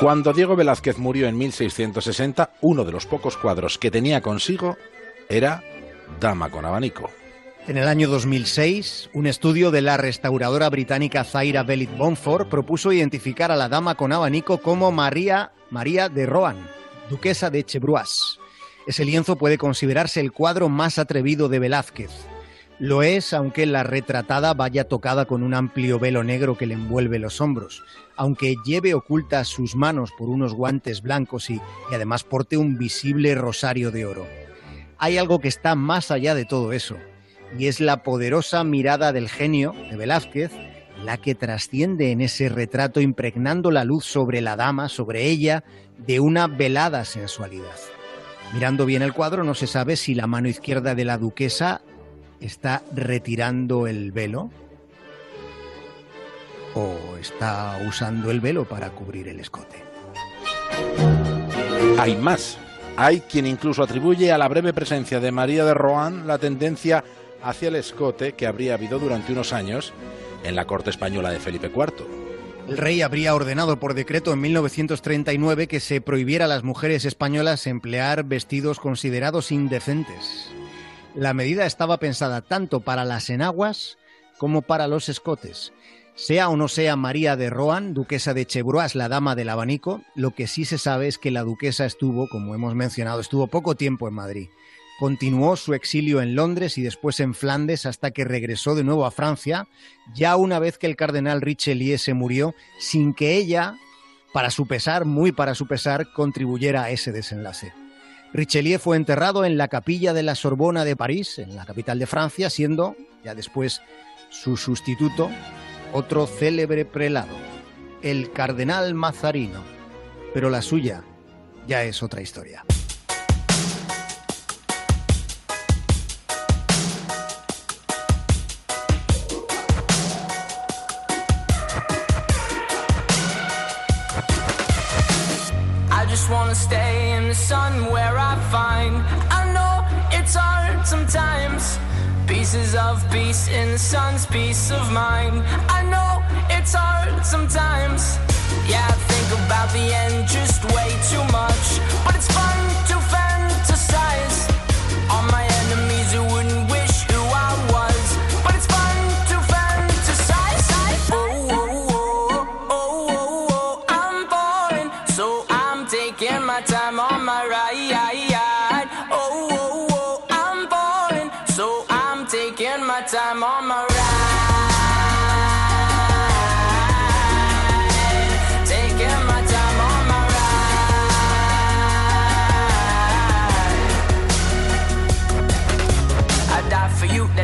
Cuando Diego Velázquez murió en 1660, uno de los pocos cuadros que tenía consigo era Dama con abanico. En el año 2006, un estudio de la restauradora británica Zaira Bellit Bonfort propuso identificar a la dama con abanico como María, María de Rohan, duquesa de Chevreuse. Ese lienzo puede considerarse el cuadro más atrevido de Velázquez. Lo es, aunque la retratada vaya tocada con un amplio velo negro que le envuelve los hombros, aunque lleve ocultas sus manos por unos guantes blancos y, y además porte un visible rosario de oro. Hay algo que está más allá de todo eso, y es la poderosa mirada del genio de Velázquez la que trasciende en ese retrato impregnando la luz sobre la dama, sobre ella, de una velada sensualidad. Mirando bien el cuadro no se sabe si la mano izquierda de la duquesa está retirando el velo o está usando el velo para cubrir el escote. Hay más. Hay quien incluso atribuye a la breve presencia de María de Rohan la tendencia hacia el escote que habría habido durante unos años en la corte española de Felipe IV. El rey habría ordenado por decreto en 1939 que se prohibiera a las mujeres españolas emplear vestidos considerados indecentes. La medida estaba pensada tanto para las enaguas como para los escotes. Sea o no sea María de Rohan, duquesa de Chevreuse, la dama del abanico, lo que sí se sabe es que la duquesa estuvo, como hemos mencionado, estuvo poco tiempo en Madrid. Continuó su exilio en Londres y después en Flandes hasta que regresó de nuevo a Francia, ya una vez que el cardenal Richelieu se murió, sin que ella, para su pesar, muy para su pesar, contribuyera a ese desenlace. Richelieu fue enterrado en la capilla de la Sorbona de París, en la capital de Francia, siendo, ya después, su sustituto, otro célebre prelado, el cardenal Mazarino. Pero la suya ya es otra historia. Of peace in the sun's peace of mind. I know it's hard sometimes. Yeah, I think about the end just way too much. But it's fun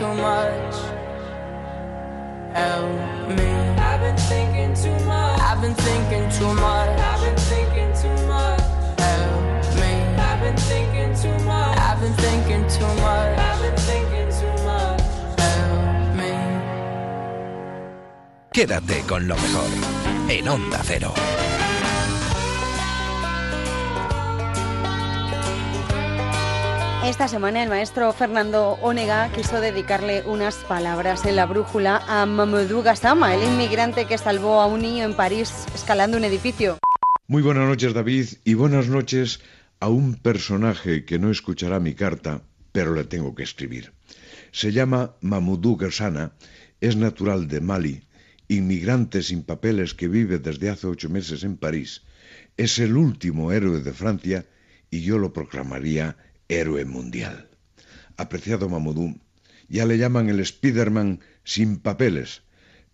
too much. Help me. I've been thinking too much. I've been thinking too much. I've been thinking too much. Help me. I've been thinking too much. I've been thinking too much. I've been thinking too much. Help me. Quédate con lo mejor en Onda Cero. Esta semana el maestro Fernando Onega quiso dedicarle unas palabras en la brújula a Mamadou Gassama, el inmigrante que salvó a un niño en París escalando un edificio. Muy buenas noches, David, y buenas noches a un personaje que no escuchará mi carta, pero le tengo que escribir. Se llama Mamadou Gassama, es natural de Mali, inmigrante sin papeles que vive desde hace ocho meses en París. Es el último héroe de Francia y yo lo proclamaría héroe mundial. Apreciado Mamadou, ya le llaman el Spiderman sin papeles,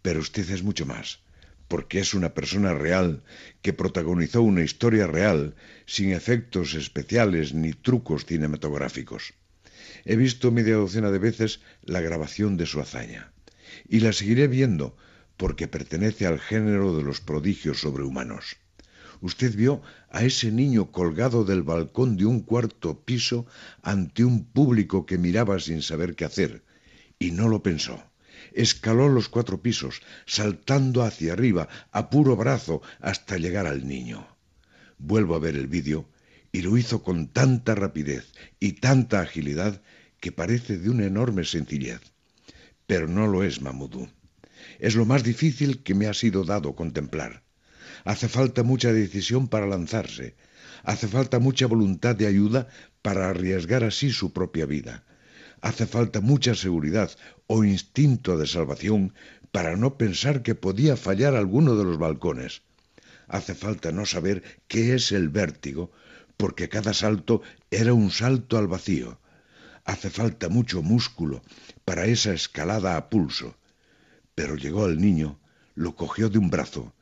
pero usted es mucho más, porque es una persona real que protagonizó una historia real sin efectos especiales ni trucos cinematográficos. He visto media docena de veces la grabación de su hazaña, y la seguiré viendo porque pertenece al género de los prodigios sobrehumanos. Usted vio a ese niño colgado del balcón de un cuarto piso ante un público que miraba sin saber qué hacer, y no lo pensó. Escaló los cuatro pisos, saltando hacia arriba, a puro brazo, hasta llegar al niño. Vuelvo a ver el vídeo, y lo hizo con tanta rapidez y tanta agilidad que parece de una enorme sencillez. Pero no lo es, Mamudú. Es lo más difícil que me ha sido dado contemplar. Hace falta mucha decisión para lanzarse. Hace falta mucha voluntad de ayuda para arriesgar así su propia vida. Hace falta mucha seguridad o instinto de salvación para no pensar que podía fallar alguno de los balcones. Hace falta no saber qué es el vértigo, porque cada salto era un salto al vacío. Hace falta mucho músculo para esa escalada a pulso. Pero llegó el niño, lo cogió de un brazo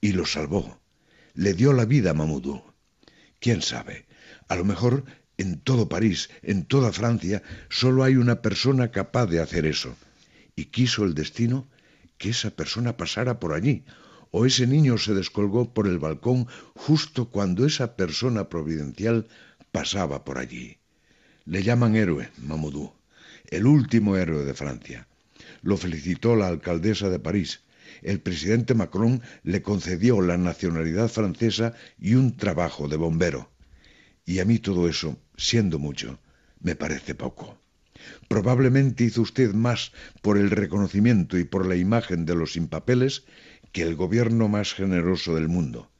y lo salvó. Le dio la vida a Mamudú. ¿Quién sabe? A lo mejor en todo París, en toda Francia, solo hay una persona capaz de hacer eso. Y quiso el destino que esa persona pasara por allí, o ese niño se descolgó por el balcón justo cuando esa persona providencial pasaba por allí. Le llaman héroe, Mamudú, el último héroe de Francia. Lo felicitó la alcaldesa de París. El presidente Macron le concedió la nacionalidad francesa y un trabajo de bombero. Y a mí todo eso, siendo mucho, me parece poco. Probablemente hizo usted más por el reconocimiento y por la imagen de los sin papeles que el gobierno más generoso del mundo.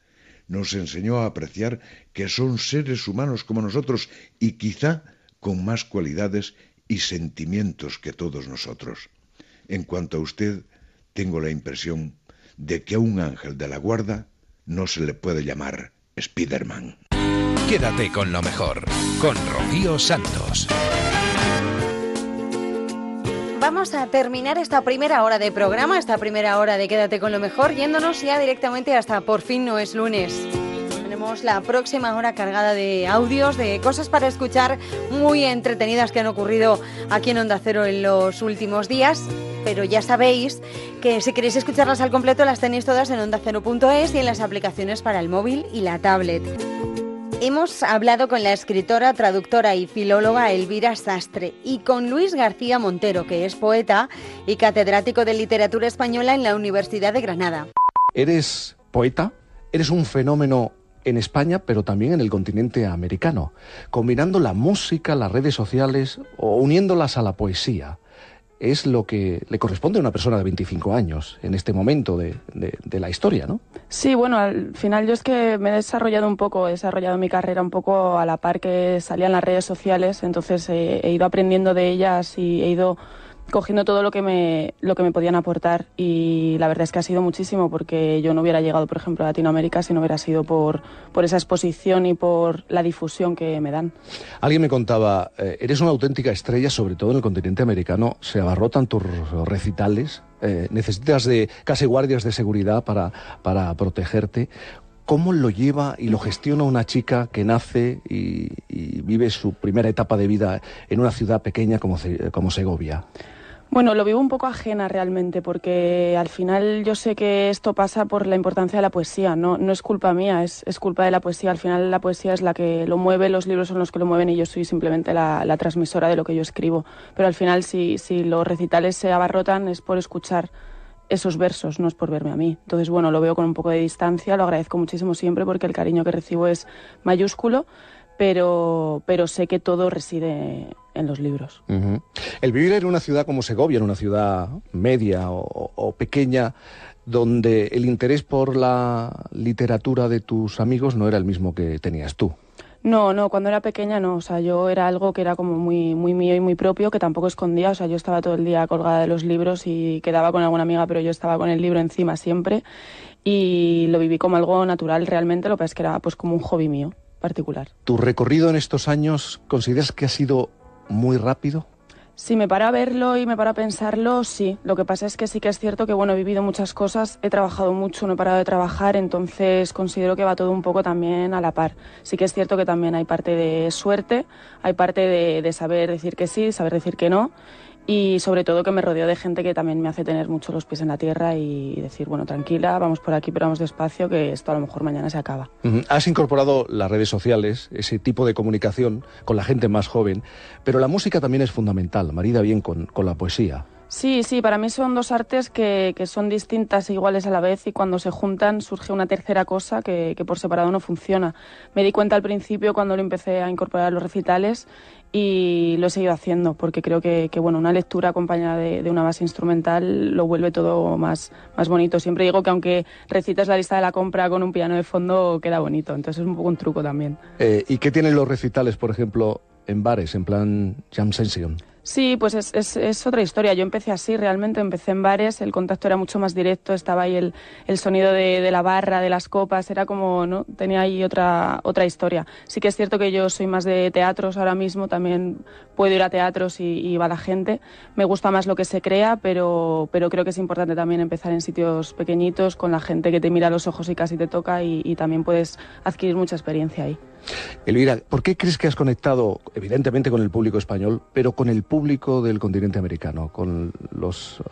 Nos enseñó a apreciar que son seres humanos como nosotros y quizá con más cualidades y sentimientos que todos nosotros. En cuanto a usted, tengo la impresión de que a un ángel de la guarda no se le puede llamar Spiderman. Quédate con lo mejor, con Rocío Santos. Vamos a terminar esta primera hora de programa, esta primera hora de Quédate con lo mejor, yéndonos ya directamente hasta por fin no es lunes. Tenemos la próxima hora cargada de audios, de cosas para escuchar muy entretenidas que han ocurrido aquí en Onda Cero en los últimos días. Pero ya sabéis que si queréis escucharlas al completo las tenéis todas en ondacero.es y en las aplicaciones para el móvil y la tablet. Hemos hablado con la escritora, traductora y filóloga Elvira Sastre y con Luis García Montero, que es poeta y catedrático de literatura española en la Universidad de Granada. Eres poeta, eres un fenómeno en España, pero también en el continente americano, combinando la música, las redes sociales o uniéndolas a la poesía. Es lo que le corresponde a una persona de 25 años en este momento de, de- de la historia, ¿no? Sí, bueno, al final yo es que me he desarrollado un poco, he desarrollado mi carrera un poco a la par que salían las redes sociales, entonces he ido aprendiendo de ellas y he ido cogiendo todo lo que me lo que me podían aportar y la verdad es que ha sido muchísimo porque yo no hubiera llegado, por ejemplo, a Latinoamérica si no hubiera sido por por esa exposición y por la difusión que me dan. Alguien me contaba, eh, eres una auténtica estrella, sobre todo en el continente americano, se abarrotan tus recitales, eh, necesitas de casi guardias de seguridad para, para protegerte. ¿Cómo lo lleva y lo gestiona una chica que nace y, y vive su primera etapa de vida en una ciudad pequeña como, como Segovia? Bueno, lo vivo un poco ajena realmente, porque al final yo sé que esto pasa por la importancia de la poesía, no, no es culpa mía, es, es culpa de la poesía. Al final la poesía es la que lo mueve, los libros son los que lo mueven y yo soy simplemente la, la transmisora de lo que yo escribo. Pero al final si, si los recitales se abarrotan es por escuchar esos versos, no es por verme a mí. Entonces, bueno, lo veo con un poco de distancia, lo agradezco muchísimo siempre porque el cariño que recibo es mayúsculo, pero, pero sé que todo reside en los libros. Ujú. El vivir en una ciudad como Segovia, en una ciudad media o, o pequeña, donde el interés por la literatura de tus amigos no era el mismo que tenías tú. No, no, cuando era pequeña no, o sea, yo era algo que era como muy, muy mío y muy propio, que tampoco escondía, o sea, yo estaba todo el día colgada de los libros y quedaba con alguna amiga, pero yo estaba con el libro encima siempre y lo viví como algo natural realmente, lo que es que era pues como un hobby mío particular. ¿Tu recorrido en estos años consideras que ha sido muy rápido? Si me paro a verlo y me paro a pensarlo, sí. Lo que pasa es que sí que es cierto que, bueno, he vivido muchas cosas, he trabajado mucho, no he parado de trabajar, entonces considero que va todo un poco también a la par. Sí que es cierto que también hay parte de suerte, hay parte de, de saber decir que sí, saber decir que no, y sobre todo que me rodeo de gente que también me hace tener mucho los pies en la tierra y decir, bueno, tranquila, vamos por aquí, pero vamos despacio, que esto a lo mejor mañana se acaba. Has incorporado las redes sociales, ese tipo de comunicación con la gente más joven, pero la música también es fundamental, marida bien con, con la poesía. Sí, sí, para mí son dos artes que, que son distintas e iguales a la vez y cuando se juntan surge una tercera cosa que, que por separado no funciona. Me di cuenta al principio cuando lo empecé a incorporar a los recitales y lo he seguido haciendo porque creo que, que, bueno, una lectura acompañada de, una base instrumental lo vuelve todo más, más bonito. Siempre digo que aunque recites la lista de la compra con un piano de fondo queda bonito, entonces es un poco un truco también. Eh, ¿Y qué tienen los recitales, por ejemplo, en bares, en plan jam session? Sí, pues es, es, otra historia. Yo empecé así, realmente empecé en bares, el contacto era mucho más directo, estaba ahí el, el sonido de, de la barra, de las copas, era como, ¿no? Tenía ahí otra, otra historia. Sí que es cierto que yo soy más de teatros ahora mismo, también puedo ir a teatros y, y va la gente. Me gusta más lo que se crea, pero, pero creo que es importante también empezar en sitios pequeñitos, con la gente que te mira a los ojos y casi te toca y también puedes adquirir mucha experiencia ahí. Elvira, ¿por qué crees que has conectado, evidentemente, con el público español, pero con el público del continente americano, con los uh,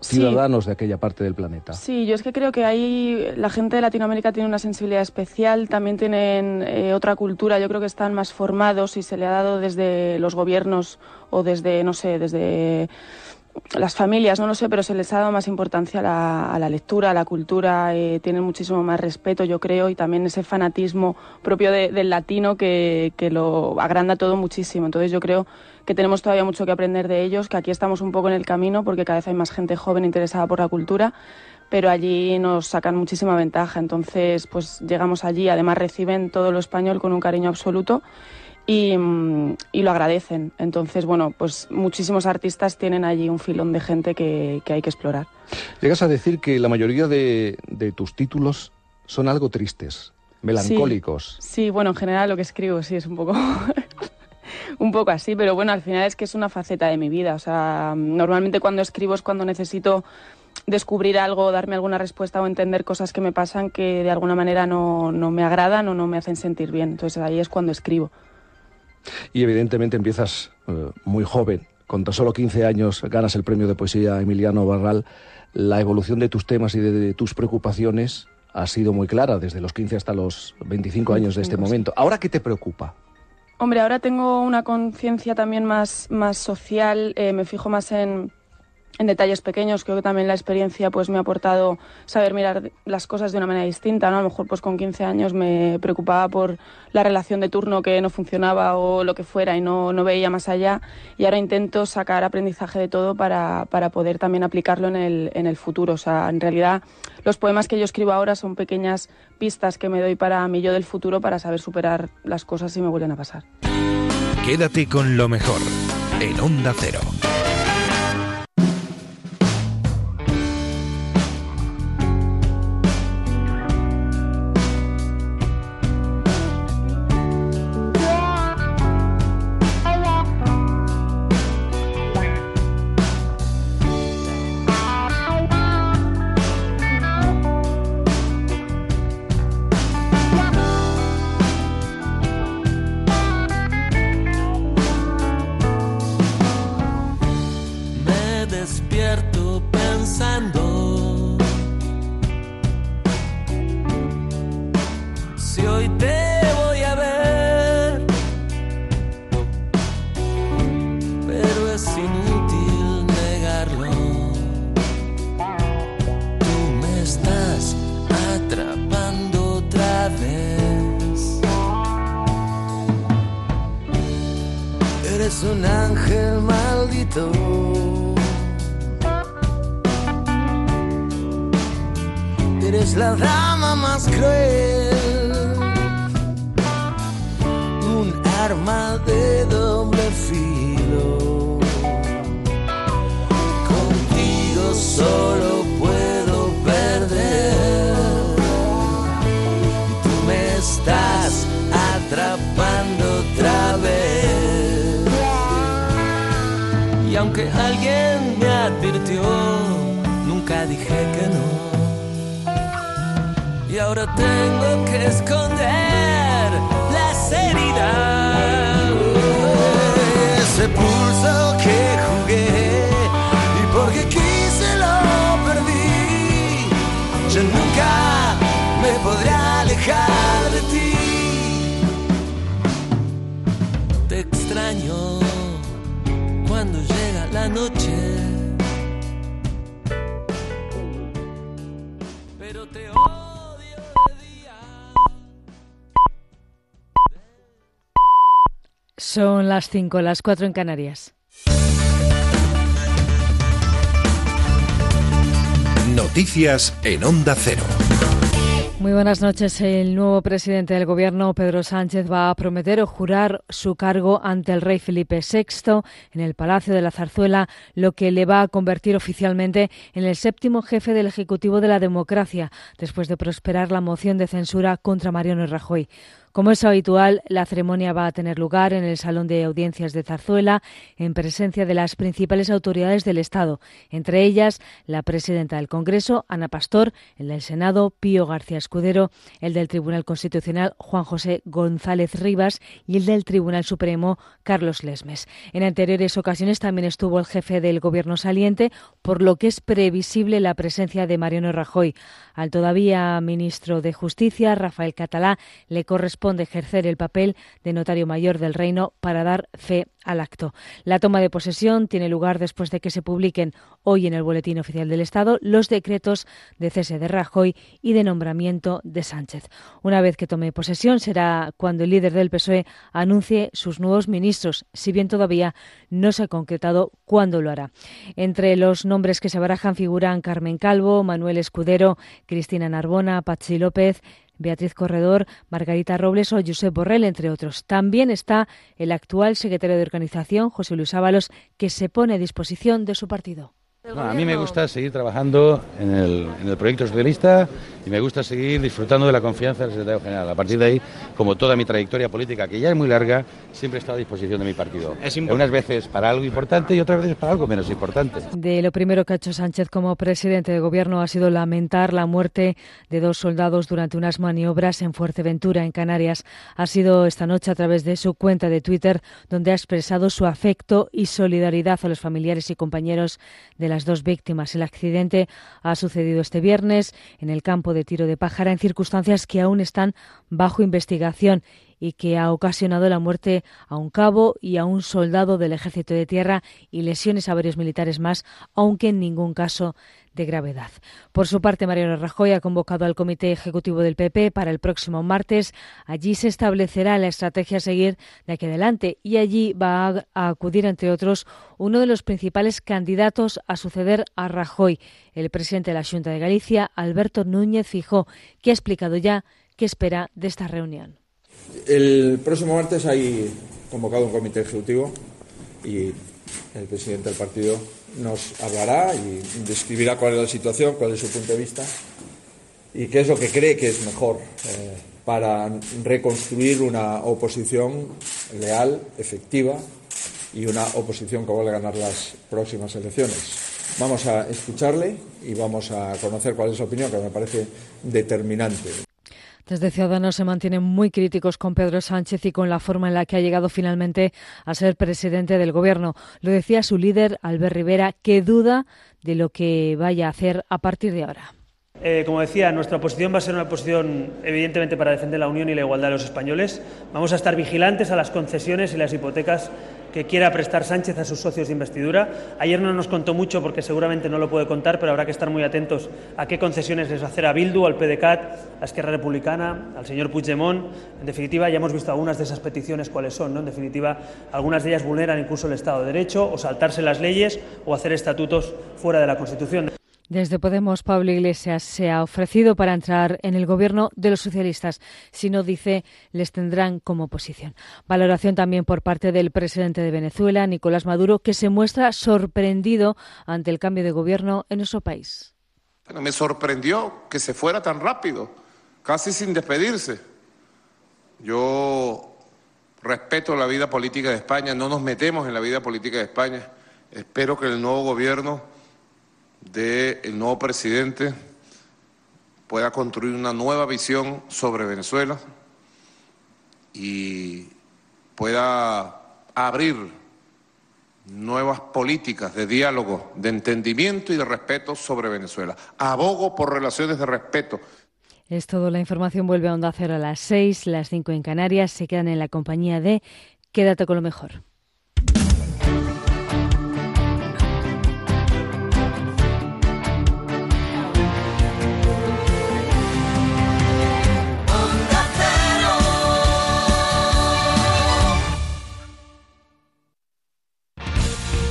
Sí. ciudadanos de aquella parte del planeta? Sí, yo es que creo que ahí la gente de Latinoamérica tiene una sensibilidad especial, también tienen eh, otra cultura, yo creo que están más formados y se le ha dado desde los gobiernos o desde, no sé, desde las familias, no lo sé, pero se les ha dado más importancia a la, a la lectura, a la cultura, eh, tienen muchísimo más respeto, yo creo, y también ese fanatismo propio de- del latino que, que lo agranda todo muchísimo. Entonces yo creo que tenemos todavía mucho que aprender de ellos, que aquí estamos un poco en el camino porque cada vez hay más gente joven interesada por la cultura, pero allí nos sacan muchísima ventaja. Entonces, pues llegamos allí, además reciben todo lo español con un cariño absoluto y, y lo agradecen. Entonces, bueno, pues muchísimos artistas tienen allí un filón de gente que, que hay que explorar. Llegas a decir que la mayoría de, de tus títulos son algo tristes, melancólicos. Sí, sí, bueno, en general lo que escribo sí es un poco un poco así, pero bueno, al final es que es una faceta de mi vida. O sea, normalmente cuando escribo es cuando necesito descubrir algo, darme alguna respuesta o entender cosas que me pasan que de alguna manera no, no me agradan o no me hacen sentir bien. Entonces ahí es cuando escribo. Y evidentemente empiezas eh, muy joven, con tan solo 15 años ganas el premio de poesía Emiliano Barral. La evolución de tus temas y de, de tus preocupaciones ha sido muy clara desde los 15 hasta los 25 años de este 25, sí. momento. ¿Ahora qué te preocupa? Hombre, ahora tengo una conciencia también más, más social, eh, me fijo más en, en detalles pequeños. Creo que también la experiencia pues, me ha aportado saber mirar las cosas de una manera distinta. ¿no? A lo mejor pues, con 15 años me preocupaba por la relación de turno que no funcionaba o lo que fuera y no, no veía más allá. Y ahora intento sacar aprendizaje de todo para, para poder también aplicarlo en el, en el futuro. O sea, en realidad los poemas que yo escribo ahora son pequeñas pistas que me doy para mi yo del futuro para saber superar las cosas si me vuelven a pasar. Quédate con lo mejor en Onda Cero. Te odio de día. Son las 5, las 4 en Canarias. Noticias en Onda Cero. Muy buenas noches. El nuevo presidente del gobierno, Pedro Sánchez, va a prometer o jurar su cargo ante el rey Felipe VI en el Palacio de la Zarzuela, lo que le va a convertir oficialmente en el séptimo jefe del Ejecutivo de la Democracia, después de prosperar la moción de censura contra Mariano Rajoy. Como es habitual, la ceremonia va a tener lugar en el Salón de Audiencias de Zarzuela, en presencia de las principales autoridades del Estado, entre ellas la presidenta del Congreso, Ana Pastor, el del Senado, Pío García Escudero, el del Tribunal Constitucional, Juan José González Rivas, y el del Tribunal Supremo, Carlos Lesmes. En anteriores ocasiones también estuvo el jefe del Gobierno saliente, por lo que es previsible la presencia de Mariano Rajoy. Al todavía ministro de Justicia, Rafael Catalá, le corresponde ejercer el papel de notario mayor del reino para dar fe al acto. La toma de posesión tiene lugar después de que se publiquen hoy en el Boletín Oficial del Estado los decretos de cese de Rajoy y de nombramiento de Sánchez. Una vez que tome posesión será cuando el líder del PSOE anuncie sus nuevos ministros, si bien todavía no se ha concretado cuándo lo hará. Entre los nombres que se barajan figuran Carmen Calvo, Manuel Escudero, Cristina Narbona, Pachi López, Beatriz Corredor, Margarita Robles o Josep Borrell, entre otros. También está el actual secretario de organización, José Luis Ábalos, que se pone a disposición de su partido. No, a mí me gusta seguir trabajando en el, en el proyecto socialista y me gusta seguir disfrutando de la confianza del secretario general. A partir de ahí, como toda mi trayectoria política, que ya es muy larga, siempre he estado a disposición de mi partido. Unas veces para algo importante y otras veces para algo menos importante. De lo primero que ha hecho Sánchez como presidente de gobierno ha sido lamentar la muerte de dos soldados durante unas maniobras en Fuerteventura, en Canarias. Ha sido esta noche a través de su cuenta de Twitter donde ha expresado su afecto y solidaridad a los familiares y compañeros de las dos víctimas. El accidente ha sucedido este viernes en el campo de tiro de pájara en circunstancias que aún están bajo investigación y que ha ocasionado la muerte a un cabo y a un soldado del Ejército de Tierra y lesiones a varios militares más, aunque en ningún caso de gravedad. Por su parte, Mariano Rajoy ha convocado al Comité Ejecutivo del PP para el próximo martes. Allí se establecerá la estrategia a seguir de aquí adelante y allí va a, acudir, entre otros, uno de los principales candidatos a suceder a Rajoy, el presidente de la Junta de Galicia, Alberto Núñez Fijó, que ha explicado ya qué espera de esta reunión. El próximo martes hay convocado un comité ejecutivo y el presidente del partido nos hablará y describirá cuál es la situación, cuál es su punto de vista y qué es lo que cree que es mejor eh, para reconstruir una oposición leal, efectiva y una oposición que vuelva a ganar las próximas elecciones. Vamos a escucharle y vamos a conocer cuál es su opinión, que me parece determinante. Desde Ciudadanos se mantienen muy críticos con Pedro Sánchez y con la forma en la que ha llegado finalmente a ser presidente del Gobierno. Lo decía su líder, Albert Rivera, que duda de lo que vaya a hacer a partir de ahora. Eh, como decía, nuestra posición va a ser una posición evidentemente para defender la unión y la igualdad de los españoles. Vamos a estar vigilantes a las concesiones y las hipotecas que quiera prestar Sánchez a sus socios de investidura. Ayer no nos contó mucho porque seguramente no lo puede contar, pero habrá que estar muy atentos a qué concesiones les va a hacer a Bildu, al PDeCAT, a Esquerra Republicana, al señor Puigdemont. En definitiva, ya hemos visto algunas de esas peticiones cuáles son. ¿no? En definitiva, algunas de ellas vulneran incluso el Estado de Derecho o saltarse las leyes o hacer estatutos fuera de la Constitución. Desde Podemos, Pablo Iglesias se ha ofrecido para entrar en el gobierno de los socialistas. Si no, dice, les tendrán como oposición. Valoración también por parte del presidente de Venezuela, Nicolás Maduro, que se muestra sorprendido ante el cambio de gobierno en nuestro país. Me sorprendió que se fuera tan rápido, casi sin despedirse. Yo respeto la vida política de España, no nos metemos en la vida política de España. Espero que el nuevo gobierno del nuevo presidente pueda construir una nueva visión sobre Venezuela y pueda abrir nuevas políticas de diálogo, de entendimiento y de respeto sobre Venezuela. Abogo por relaciones de respeto. Es todo. La información vuelve a Onda Cero a las 6, las 5 en Canarias. Se quedan en la compañía de Quédate con lo mejor.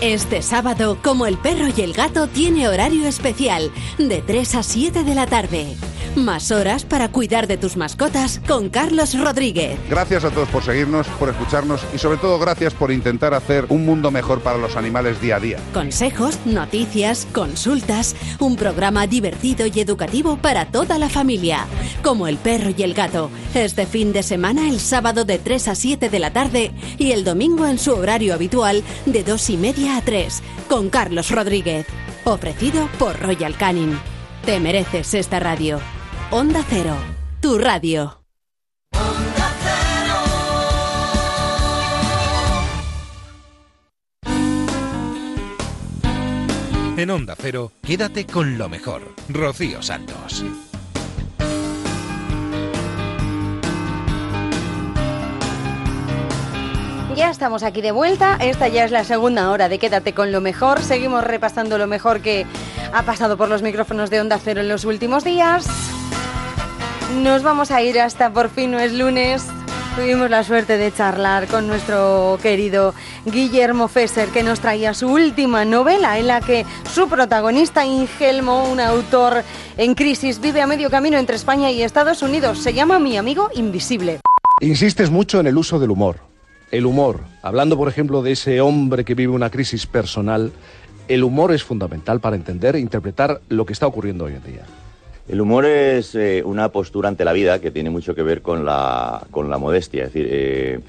Este sábado, como el perro y el gato, tiene horario especial, de 3 a 7 de la tarde. Más horas para cuidar de tus mascotas con Carlos Rodríguez. Gracias a todos por seguirnos, por escucharnos y sobre todo gracias por intentar hacer un mundo mejor para los animales día a día. Consejos, noticias, consultas, un programa divertido y educativo para toda la familia, como El perro y el gato, este fin de semana el sábado de 3 a 7 de la tarde y el domingo en su horario habitual de 2 y media a 3, con Carlos Rodríguez, ofrecido por Royal Canin. Te mereces esta radio. Onda Cero, tu radio. En Onda Cero, quédate con lo mejor. Rocío Santos. Ya estamos aquí de vuelta. Esta ya es la segunda hora de Quédate con lo mejor. Seguimos repasando lo mejor que ha pasado por los micrófonos de Onda Cero en los últimos días. Nos vamos a ir hasta por fin no es lunes. Tuvimos la suerte de charlar con nuestro querido Guillermo Fesser, que nos traía su última novela, en la que su protagonista, Ingelmo, un autor en crisis, vive a medio camino entre España y Estados Unidos. Se llama Mi amigo invisible. Insistes mucho en el uso del humor. El humor, hablando por ejemplo de ese hombre que vive una crisis personal, el humor es fundamental para entender e interpretar lo que está ocurriendo hoy en día. El humor es eh, una postura ante la vida que tiene mucho que ver con la, con la modestia. Es decir, eh,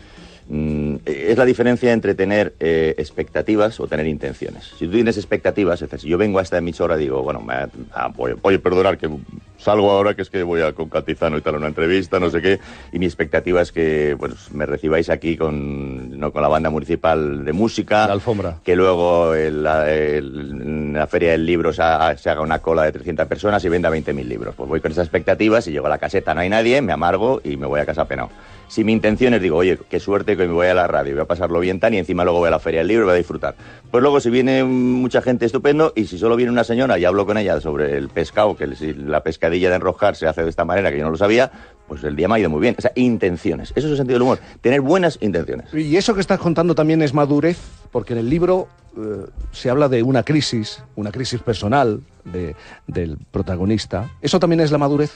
es la diferencia entre tener eh, expectativas o tener intenciones. Si tú tienes expectativas, es decir, si yo vengo a esta emisora y digo, bueno, me, ah, voy, voy a perdonar que salgo ahora que es que voy a con Catizano y tal una entrevista, no sé qué, y mi expectativa es que bueno, me recibáis aquí con, no, con la banda municipal de música. La alfombra. Que luego en la, el- en la feria del libro se, ha- se haga una cola de 300 personas y venda 20.000 libros. Pues voy con esas expectativas y llego a la caseta, no hay nadie, me amargo y me voy a casa penado. Si mi intención es, digo, oye, qué suerte que me voy a la radio, voy a pasarlo bien tan y encima luego voy a la feria del libro y voy a disfrutar. Pues luego si viene mucha gente estupendo y si solo viene una señora y hablo con ella sobre el pescado, que la pescadilla de enroscar se hace de esta manera que yo no lo sabía, pues el día me ha ido muy bien. O sea, intenciones. Eso es el sentido del humor. Tener buenas intenciones. Y eso que estás contando también es madurez, porque en el libro eh, se habla de una crisis, una crisis personal de- del protagonista. ¿Eso también es la madurez?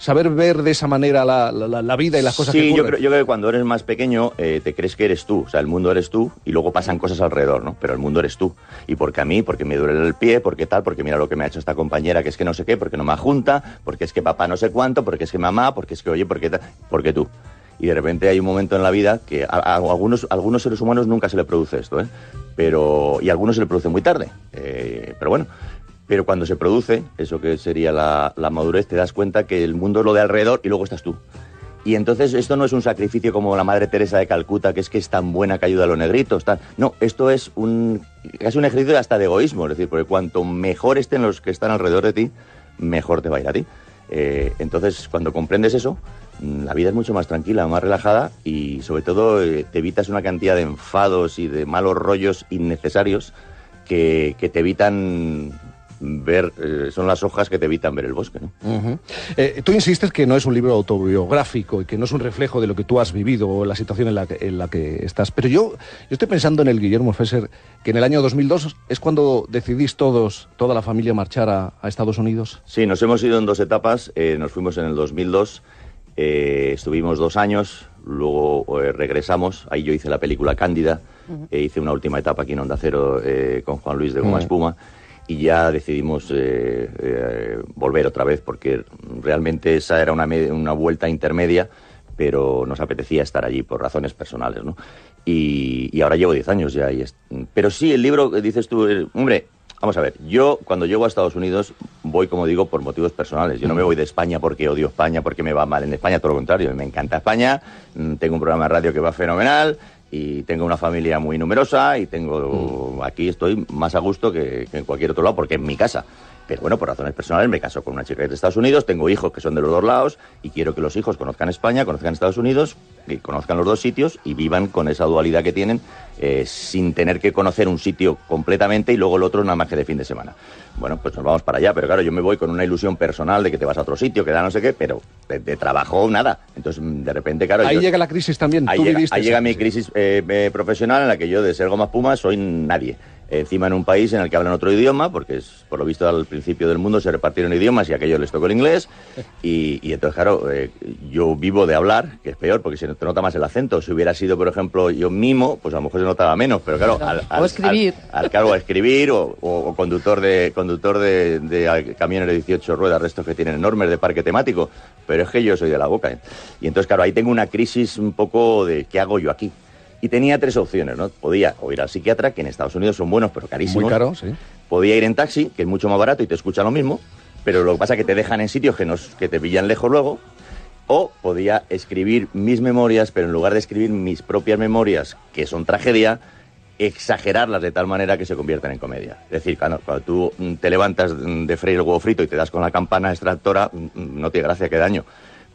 Saber ver de esa manera la, la- vida y las cosas sí, que yo ocurren. creo, yo creo que cuando eres más pequeño eh, te crees que eres tú, o sea, el mundo eres tú y luego pasan cosas alrededor, ¿no? Pero el mundo eres tú. Y porque a mí, porque me duele el pie, porque tal, porque mira lo que me ha hecho esta compañera, que es que no sé qué, porque no me junta, porque es que papá no sé cuánto, porque es que mamá, porque es que oye, porque tal, porque tú. Y de repente hay un momento en la vida que a, a algunos, a algunos seres humanos nunca se le produce esto, ¿eh? Pero, y a algunos se le produce muy tarde. Eh, pero bueno, pero cuando se produce, eso que sería la, la madurez, te das cuenta que el mundo es lo de alrededor y luego estás tú. Y entonces esto no es un sacrificio como la Madre Teresa de Calcuta, que es que es tan buena que ayuda a los negritos. No, esto es un, casi un ejercicio hasta de egoísmo. Es decir, porque cuanto mejor estén los que están alrededor de ti, mejor te va a ir a ti. Eh, entonces, cuando comprendes eso, mm, la vida es mucho más tranquila, más relajada y sobre todo eh, te evitas una cantidad de enfados y de malos rollos innecesarios que, que te evitan ver, eh, son las hojas que te evitan ver el bosque. ¿no? Eh, tú insistes que no es un libro autobiográfico y que no es un reflejo de lo que tú has vivido o la situación en la que, en la que estás. Pero yo, yo estoy pensando en el Guillermo Fesser, que en el año 2002 es cuando decidís todos, toda la familia, marchar a, a Estados Unidos. Sí, nos hemos ido en dos etapas. Eh, nos fuimos en el 2002, eh, estuvimos dos años, luego eh, regresamos. Ahí yo hice la película Cándida, hice una última etapa aquí en Onda Cero eh, con Juan Luis de Goma Mm. Espuma. Y ya decidimos eh, eh, volver otra vez porque realmente esa era una, una vuelta intermedia, pero nos apetecía estar allí por razones personales, ¿no? Y, ahora llevo 10 años ya. Y pero sí, el libro, dices tú, eh, hombre, vamos a ver, yo cuando llego a Estados Unidos voy, como digo, por motivos personales. Yo no me voy de España porque odio España, porque me va mal en España, todo lo contrario, me encanta España, mm, tengo un programa de radio que va fenomenal y tengo una familia muy numerosa y tengo aquí estoy más a gusto que, que en cualquier otro lado porque es mi casa. Pero bueno, por razones personales me caso con una chica que de Estados Unidos, tengo hijos que son de los dos lados y quiero que los hijos conozcan España, conozcan Estados Unidos, y conozcan los dos sitios y vivan con esa dualidad que tienen eh, sin tener que conocer un sitio completamente y luego el otro nada más que de fin de semana. Bueno, pues nos vamos para allá, pero claro, yo me voy con una ilusión personal de que te vas a otro sitio, que da no sé qué, pero de, de trabajo nada. Entonces, mm, de repente, claro... Ahí yo- llega la crisis también. Ahí tú llega, ahí llega mi crisis eh, eh, profesional en la que yo de ser goma espuma soy nadie. Encima en un país en el que hablan otro idioma, porque es, por lo visto al principio del mundo se repartieron idiomas y a aquellos les tocó el inglés. Y, y entonces, claro, eh, yo vivo de hablar, que es peor, porque se te nota más el acento. Si hubiera sido, por ejemplo, yo mimo, pues a lo mejor se notaba menos, pero claro, al, al- O escribir. al- al cargo a escribir o, o- o conductor de conductor de, de camiones de 18 ruedas, restos que tienen enormes de parque temático, pero es que yo soy de la boca. ¿eh? Y entonces, claro, ahí tengo una crisis un poco de ¿qué hago yo aquí? Y tenía tres opciones, ¿no? Podía o ir al psiquiatra, que en Estados Unidos son buenos, pero carísimos. Muy caro, sí. Podía ir en taxi, que es mucho más barato y te escucha lo mismo, pero lo que pasa es que te dejan en sitios que, nos, que te pillan lejos luego. O podía escribir mis memorias, pero en lugar de escribir mis propias memorias, que son tragedia, exagerarlas de tal manera que se conviertan en comedia. Es decir, cuando, cuando tú mm, te levantas mm, de freír el huevo frito y te das con la campana extractora, mm, no tiene gracia, que daño.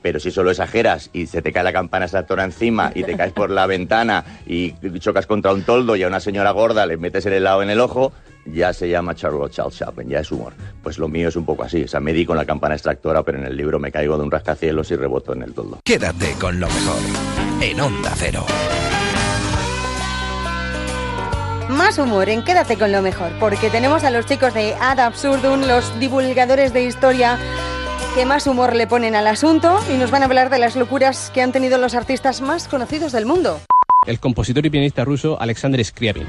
Pero si solo exageras y se te cae la campana extractora encima y te caes por la ventana y chocas contra un toldo y a una señora gorda le metes el helado en el ojo, ya se llama Charlotte Charles Chaplin, ya es humor. Pues lo mío es un poco así. O sea, me di con la campana extractora, pero en el libro me caigo de un rascacielos y reboto en el toldo. Quédate con lo mejor en Onda Cero. Más humor en Quédate con lo mejor, porque tenemos a los chicos de Ad Absurdum, los divulgadores de historia que más humor le ponen al asunto y nos van a hablar de las locuras que han tenido los artistas más conocidos del mundo. el compositor y pianista ruso Alexander Scriabin.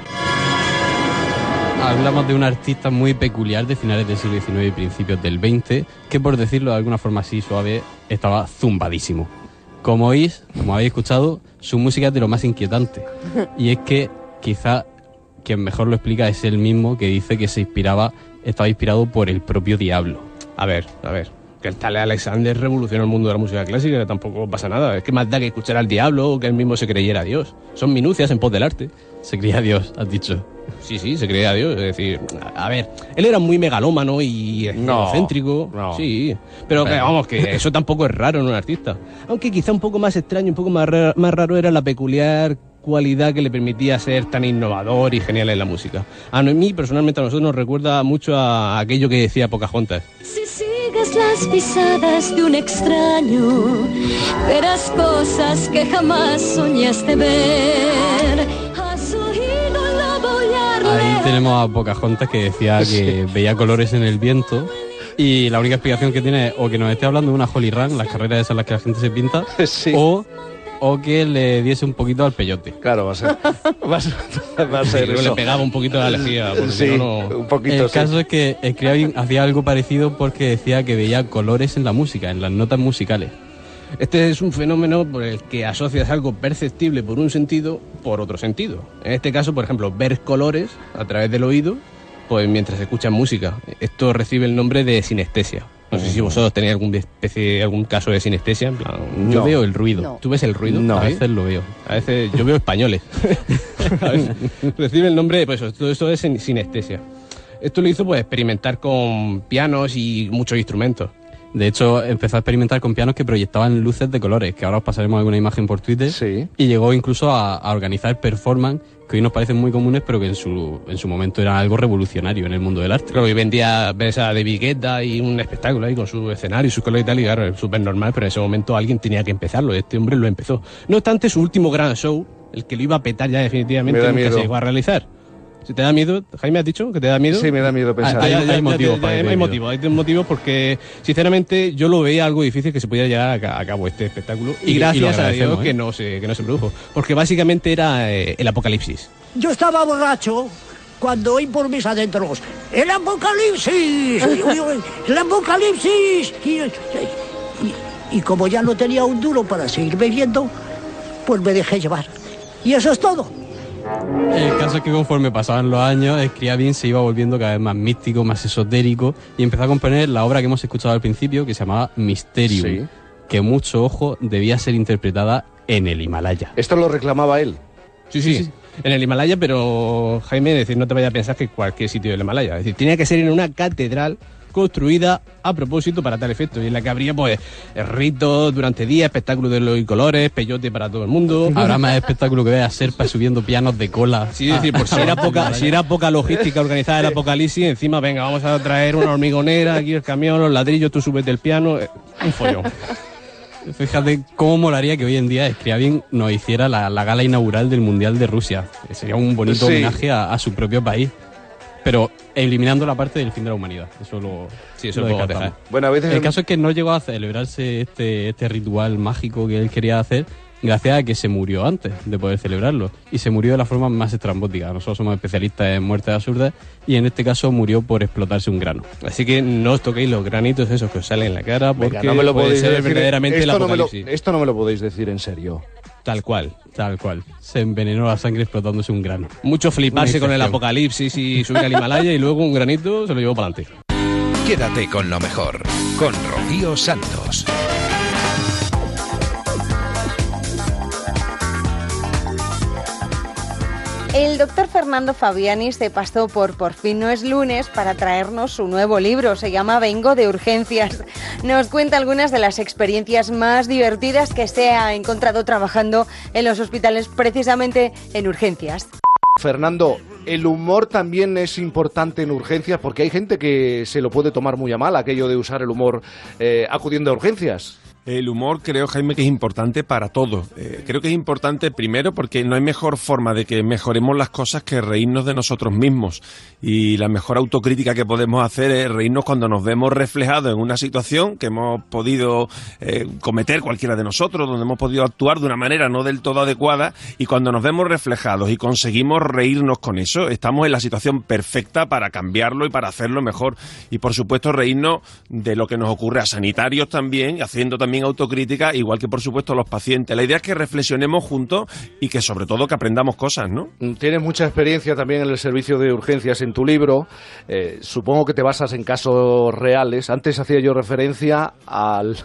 Hablamos de un artista muy peculiar de finales del siglo XIX y principios del XX, que por decirlo de alguna forma así suave, estaba zumbadísimo. Como oís, como habéis escuchado, su música es de lo más inquietante. Y es que quizá quien mejor lo explica es él mismo que dice que se inspiraba, estaba inspirado por el propio diablo. A ver, a ver. Que el tal Alexander revolucionó el mundo de la música clásica, que tampoco pasa nada. Es que más da que escuchar al diablo o que él mismo se creyera a Dios. Son minucias en pos del arte. Se creía a Dios, has dicho. Sí, sí, se creía a Dios. Es decir, a a ver, él era muy megalómano y No, egocéntrico. Sí, pero que, Bueno. vamos, que eso tampoco es raro en un artista. Aunque quizá un poco más extraño, un poco más raro, más raro era la peculiar cualidad que le permitía ser tan innovador y genial en la música. A mí, personalmente, a nosotros nos recuerda mucho a aquello que decía Pocahontas. Si sigues las pisadas de un extraño, verás cosas que jamás soñaste ver. Has oído un lobo aullar Ahí tenemos a Pocahontas que decía que veía colores en el viento y la única explicación que tiene es o que nos esté hablando de una Holy Run, las carreras esas en las que la gente se pinta, o, o que le diese un poquito al peyote. Claro, va a ser. Va a ser, va a ser Sí, eso. le pegaba un poquito la lejía, porque Sí, si no, no- un poquito. El sí. caso es que Scriabin hacía algo parecido porque decía que veía colores en la música, en las notas musicales. Este es un fenómeno por el que asocias algo perceptible por un sentido por otro sentido. En este caso, por ejemplo, ver colores a través del oído, pues mientras escuchas música. Esto recibe el nombre de sinestesia. No sé si vosotros tenéis algún especie, algún caso de sinestesia. En plan, Yo no. veo el ruido. No. ¿Tú ves el ruido? No, a ¿Sí? veces lo veo. A veces yo veo españoles. A veces Recibe el nombre, pues eso, todo esto es sin- sinestesia. Esto lo hizo pues experimentar con pianos y muchos instrumentos. De hecho, empezó a experimentar con pianos que proyectaban luces de colores, que ahora os pasaremos alguna imagen por Twitter. Y llegó incluso a, a organizar performance que hoy nos parecen muy comunes, pero que en su, en su momento era algo revolucionario en el mundo del arte. Claro, y vendía, ves a David Guetta y un espectáculo ahí con su escenario y sus colores y tal, y claro, es súper normal, pero en ese momento alguien tenía que empezarlo, este hombre lo empezó. No obstante, su último gran show, el que lo iba a petar ya definitivamente, nunca se llegó a realizar. Si te da miedo, Jaime, ¿has dicho que te da miedo? Sí, me da miedo pensar. Ah, Hay- hay motivos hay, motivos, hay motivos porque, sinceramente, yo lo veía algo difícil que se pudiera llegar a, ca- a cabo este espectáculo. Y- Y, y lo gracias a Dios ¿eh? que, no se, que no se produjo. Porque básicamente era eh, el apocalipsis. Yo estaba borracho cuando oí por mis adentros ¡El apocalipsis! ¡El apocalipsis! Y- y como ya no tenía un duro para seguir bebiendo, pues me dejé llevar. Y eso es todo. El caso es que conforme pasaban los años, Scriabin se iba volviendo cada vez más místico, más esotérico, y empezó a componer la obra que hemos escuchado al principio, que se llamaba Mysterium, Sí. que mucho ojo debía ser interpretada en el Himalaya. Esto lo reclamaba él. Sí, sí, En el Himalaya, pero Jaime, decir, no te vayas a pensar que cualquier sitio del Himalaya. Es decir, tenía que ser en una catedral construida a propósito para tal efecto, y en la que habría pues ritos durante días, espectáculos de y colores, peyote para todo el mundo. Habrá más espectáculo que ver a Serpa subiendo pianos de cola. Sí, es decir, por si era poca, si era poca logística organizada el apocalipsis, encima, venga, vamos a traer una hormigonera, aquí el camión, los ladrillos, tú subes del piano, eh, un follón. Fíjate cómo molaría que hoy en día Scriabin nos hiciera la, la gala inaugural del Mundial de Rusia. Sería un bonito Sí. homenaje a, a su propio país. Pero eliminando la parte del fin de la humanidad. Eso lo, Sí, eso lo descartamos. dejar. Bueno, a veces El en- caso es que no llegó a celebrarse este, este ritual mágico que él quería hacer gracias a que se murió antes de poder celebrarlo. Y se murió de la forma más estrambótica. Nosotros somos especialistas en muertes absurdas y en este caso murió por explotarse un grano. Así que no os toquéis los granitos esos que os salen en la cara porque Venga, no me lo puede podéis ser decir. verdaderamente el esto, no me lo, apocalipsis. esto no me lo podéis decir en serio. Tal cual, tal cual. Se envenenó la sangre explotándose un grano. Mucho fliparse con el apocalipsis y subir al Himalaya y luego un granito se lo llevó para adelante. Quédate con lo mejor, con Rocío Santos. El doctor Fernando Fabiani se pasó por Por fin no es lunes para traernos su nuevo libro. Se llama Vengo de Urgencias. Nos cuenta algunas de las experiencias más divertidas que se ha encontrado trabajando en los hospitales, precisamente en urgencias. Fernando, el humor también es importante en urgencias porque hay gente que se lo puede tomar muy a mal, aquello de usar el humor eh, acudiendo a urgencias. El humor creo, Jaime, que es importante para todo. Eh, creo que es importante primero porque no hay mejor forma de que mejoremos las cosas que reírnos de nosotros mismos. Y la mejor autocrítica que podemos hacer es reírnos cuando nos vemos reflejados en una situación que hemos podido eh, cometer cualquiera de nosotros, donde hemos podido actuar de una manera no del todo adecuada. Y cuando nos vemos reflejados y conseguimos reírnos con eso, estamos en la situación perfecta para cambiarlo y para hacerlo mejor. Y por supuesto reírnos de lo que nos ocurre a sanitarios también, haciendo también autocrítica, igual que por supuesto los pacientes. La idea es que reflexionemos juntos y que sobre todo que aprendamos cosas, ¿no? Tienes mucha experiencia también en el servicio de urgencias en tu libro. Eh, supongo que te basas en casos reales. Antes hacía yo referencia al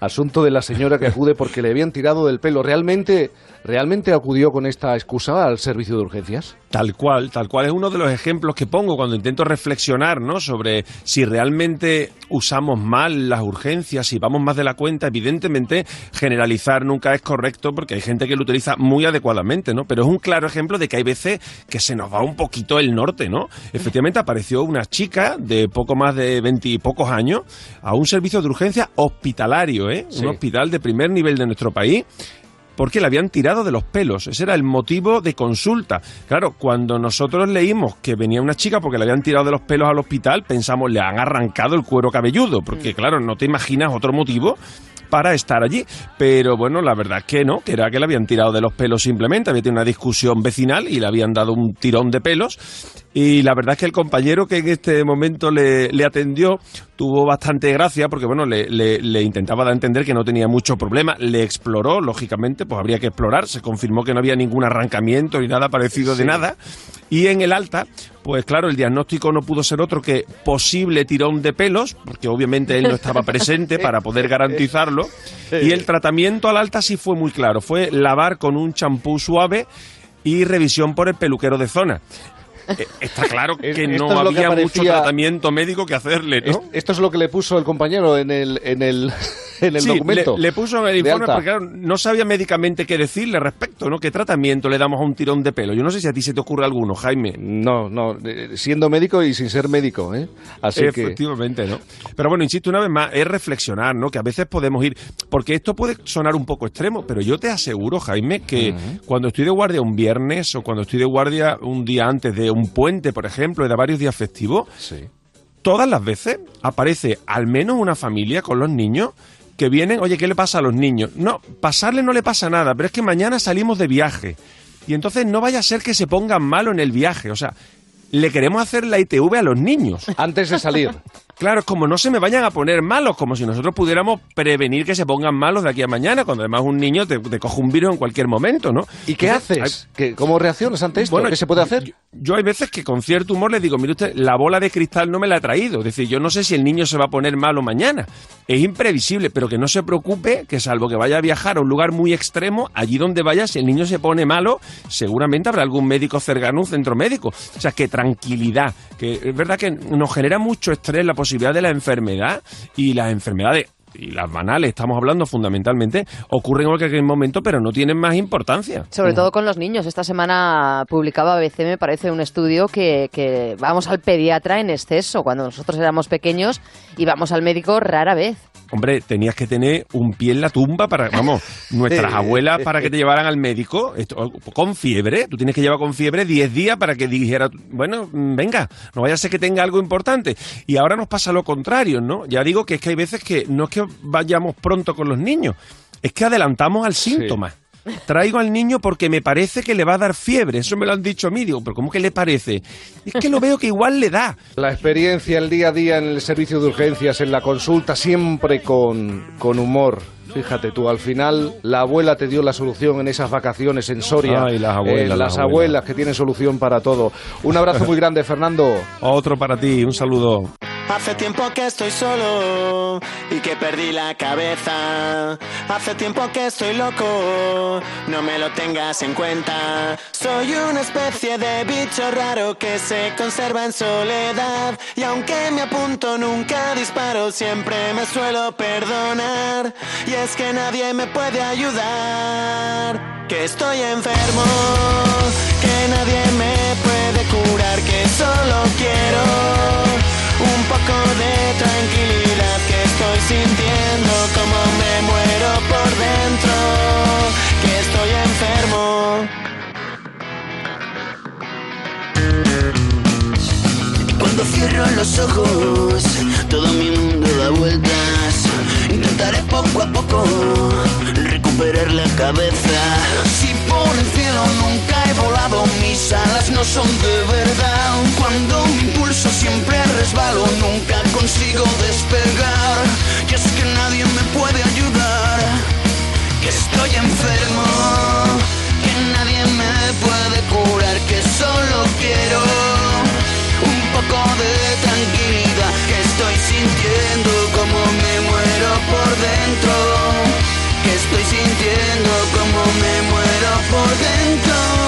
asunto de la señora que acude porque le habían tirado del pelo. ¿Realmente, realmente acudió con esta excusa al servicio de urgencias? Tal cual, tal cual es uno de los ejemplos que pongo cuando intento reflexionar, ¿no? Sobre si realmente usamos mal las urgencias, si vamos más de la cuenta. Evidentemente, generalizar nunca es correcto porque hay gente que lo utiliza muy adecuadamente, ¿no? Pero es un claro ejemplo de que hay veces que se nos va un poquito el norte, ¿no? Efectivamente apareció una chica de poco más de veintipocos años a un servicio de urgencia hospitalario, ¿eh? Sí. Un hospital de primer nivel de nuestro país porque le habían tirado de los pelos. Ese era el motivo de consulta. Claro, cuando nosotros leímos que venía una chica porque le habían tirado de los pelos al hospital, pensamos, le han arrancado el cuero cabelludo, porque claro, no te imaginas otro motivo para estar allí. Pero bueno, la verdad es que no, que era que le habían tirado de los pelos simplemente, había tenido una discusión vecinal y le habían dado un tirón de pelos. Y la verdad es que el compañero que en este momento le, le atendió tuvo bastante gracia porque, bueno, le, le- le intentaba dar a entender que no tenía mucho problema. Le exploró, lógicamente, pues habría que explorar. Se confirmó que no había ningún arrancamiento ni nada parecido de nada. Y en el alta, pues claro, el diagnóstico no pudo ser otro que posible tirón de pelos, porque obviamente él no estaba presente para poder garantizarlo. Y el tratamiento al alta sí fue muy claro. Fue lavar con un champú suave y revisión por el peluquero de zona. Eh, Está claro que esto no que había mucho tratamiento médico que hacerle, ¿no? Es- Esto es lo que le puso el compañero en el, en el, en el Sí, documento. Le, le puso en el informe porque claro, no sabía médicamente qué decirle respecto, ¿no? ¿Qué tratamiento le damos a un tirón de pelo? Yo no sé si a ti se te ocurre alguno, Jaime. No, no, siendo médico y sin ser médico, ¿eh? Así que... Efectivamente, ¿no? Pero bueno, insisto una vez más, es reflexionar, ¿no? Que a veces podemos ir, porque esto puede sonar un poco extremo, pero yo te aseguro, Jaime, que cuando estoy de guardia un viernes o cuando estoy de guardia un día antes de un puente, por ejemplo, y de varios días festivos, todas las veces aparece al menos una familia con los niños que vienen, oye, ¿qué le pasa a los niños? No, pasarle no le pasa nada, pero es que mañana salimos de viaje. Y entonces no vaya a ser que se pongan malo en el viaje. O sea, le queremos hacer la ITV a los niños. Antes de salir. Claro, es como no se me vayan a poner malos, como si nosotros pudiéramos prevenir que se pongan malos de aquí a mañana, cuando además un niño te, te coge un virus en cualquier momento, ¿no? ¿Y qué Entonces, haces? ¿Qué- ¿Cómo reaccionas ante esto? Bueno, ¿Qué se puede hacer? Yo, yo hay veces que con cierto humor le digo, mire usted, la bola de cristal no me la ha traído. Es decir, yo no sé si el niño se va a poner malo mañana. Es imprevisible, pero que no se preocupe, que salvo que vaya a viajar a un lugar muy extremo, allí donde vaya, si el niño se pone malo, seguramente habrá algún médico cercano, un centro médico. O sea, que tranquilidad. Que es verdad que nos genera mucho estrés la posibilidad de la enfermedad y las enfermedades y las banales, estamos hablando fundamentalmente, ocurren en cualquier momento, pero no tienen más importancia. Sobre todo con los niños. Esta semana publicaba ABC, me parece, un estudio que, que vamos al pediatra en exceso. Cuando nosotros éramos pequeños íbamos al médico rara vez. Hombre, tenías que tener un pie en la tumba para, vamos, nuestras abuelas para que te llevaran al médico esto, con fiebre. Tú tienes que llevar con fiebre 10 días para que dijera, bueno, mm, venga, no vaya a ser que tenga algo importante. Y ahora nos pasa lo contrario, ¿no? Ya digo que es que hay veces que no es que vayamos pronto con los niños, es que adelantamos al síntoma. Traigo al niño porque me parece que le va a dar fiebre. Eso me lo han dicho a mí. Digo, pero ¿cómo que le parece? Es que lo veo que igual le da. La experiencia, el día a día en el servicio de urgencias, en la consulta, siempre con, con humor. Fíjate tú, al final la abuela te dio la solución en esas vacaciones en Soria. Ay, las abuelas, Eh, las las abuelas. abuelas que tienen solución para todo. Un abrazo muy grande, Fernando. Otro para ti, un saludo. Hace tiempo que estoy solo y que perdí la cabeza. Hace tiempo que estoy loco, no me lo tengas en cuenta. Soy una especie de bicho raro que se conserva en soledad. Y aunque me apunto, nunca disparo, siempre me suelo perdonar. Y es que nadie me puede ayudar. Que estoy enfermo, que nadie me puede curar, que solo quiero un poco de tranquilidad que estoy sintiendo como me muero por dentro, que estoy enfermo. Cuando cierro los ojos, todo mi mundo da vueltas. Intentaré poco a poco recuperar la cabeza. Si por el cielo nunca he volado, mis alas no son de verdad. Cuando mi impulso siempre resbalo, nunca consigo despegar. Y es que nadie me puede ayudar, que estoy enfermo, que nadie me puede curar, que solo quiero un poco de tranquilidad, que estoy sintiendo como me muero por dentro, que estoy sintiendo como me muero por dentro.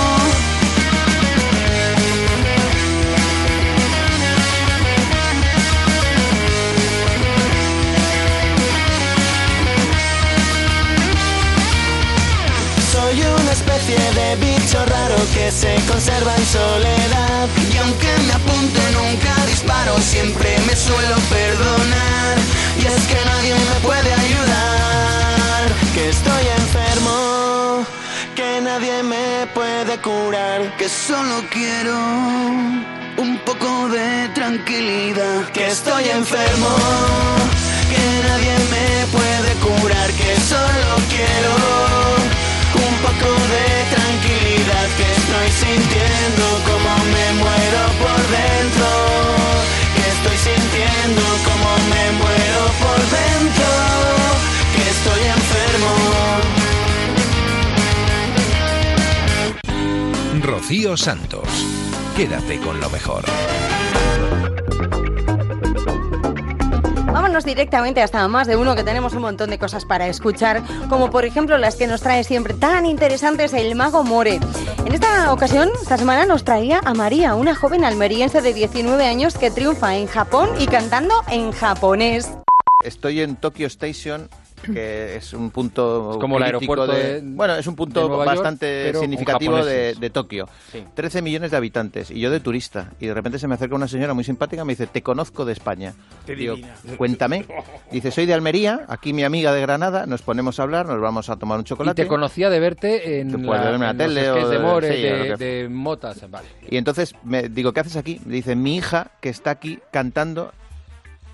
Se conserva en soledad. Y aunque me apunte nunca disparo, siempre me suelo perdonar. Y es que nadie me puede ayudar, que estoy enfermo, que nadie me puede curar, que solo quiero un poco de tranquilidad, que estoy enfermo, que nadie me puede curar, que solo quiero poco de tranquilidad que estoy sintiendo como me muero por dentro que estoy sintiendo como me muero por dentro que estoy enfermo Rocío Santos. Quédate con lo mejor. Directamente hasta más de uno que tenemos un montón de cosas para escuchar, como por ejemplo las que nos trae siempre tan interesantes el mago More. En esta ocasión, esta semana nos traía a María, una joven almeriense de 19 años que triunfa en Japón y cantando en japonés. Estoy en Tokyo Station, que es un punto como el aeropuerto de, de- bueno, es un punto de Nueva York, bastante significativo de, Tokio. Sí. 13 millones de habitantes y yo de turista y de repente se me acerca una señora muy simpática y me dice, "Te conozco de España." Qué Digo, divina. "Cuéntame." Dice, "Soy de Almería, aquí mi amiga de Granada, nos ponemos a hablar, nos vamos a tomar un Y chocolate." te conocía de verte en, la, verme en la tele o de de- More, sí, de Motas, vale. Y entonces me digo, ¿qué haces aquí? Me dice, mi hija que está aquí cantando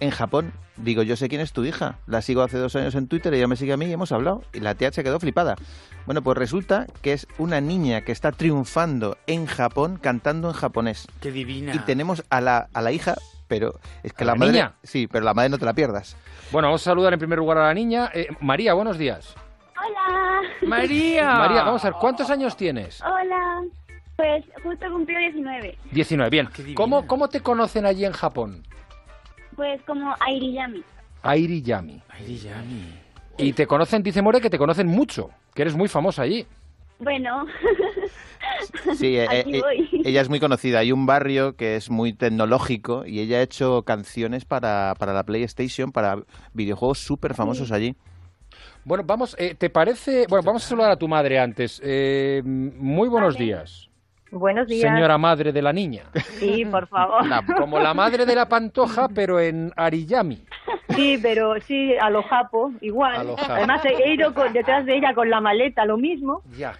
en Japón. Digo, yo sé quién es tu hija. La sigo hace dos años en Twitter, ella me sigue a mí y hemos hablado. Y la tía se quedó flipada. Bueno, pues resulta que es una niña que está triunfando en Japón cantando en japonés. Qué divina. Y tenemos a la, a la hija, pero es que ¿A la, la madre... niña? Sí, pero la madre no te la pierdas. Bueno, vamos a saludar en primer lugar a la niña. Eh, María, buenos días. Hola. María. María, vamos a ver, ¿cuántos años tienes? Hola. Pues justo cumplió 19. 19, bien. ¿Cómo, ¿Cómo te conocen allí en Japón? Pues como Airiyami. Airi Yami. Y te conocen, dice More, que te conocen mucho, que eres muy famosa allí. Bueno. Sí, eh, Aquí eh, voy. ella es muy conocida. Hay un barrio que es muy tecnológico y ella ha hecho canciones para, para la PlayStation, para videojuegos súper famosos allí. Bueno, vamos, eh, ¿te parece? Bueno, vamos a saludar a tu madre antes. Eh, muy buenos días, Buenos días. señora madre de la niña. Sí, por favor. La- como la madre de la pantoja, pero en Ariyami. Sí, pero sí, a los japos, igual. A lo japo. Además, he ido con- detrás de ella con la maleta, lo mismo. Ya.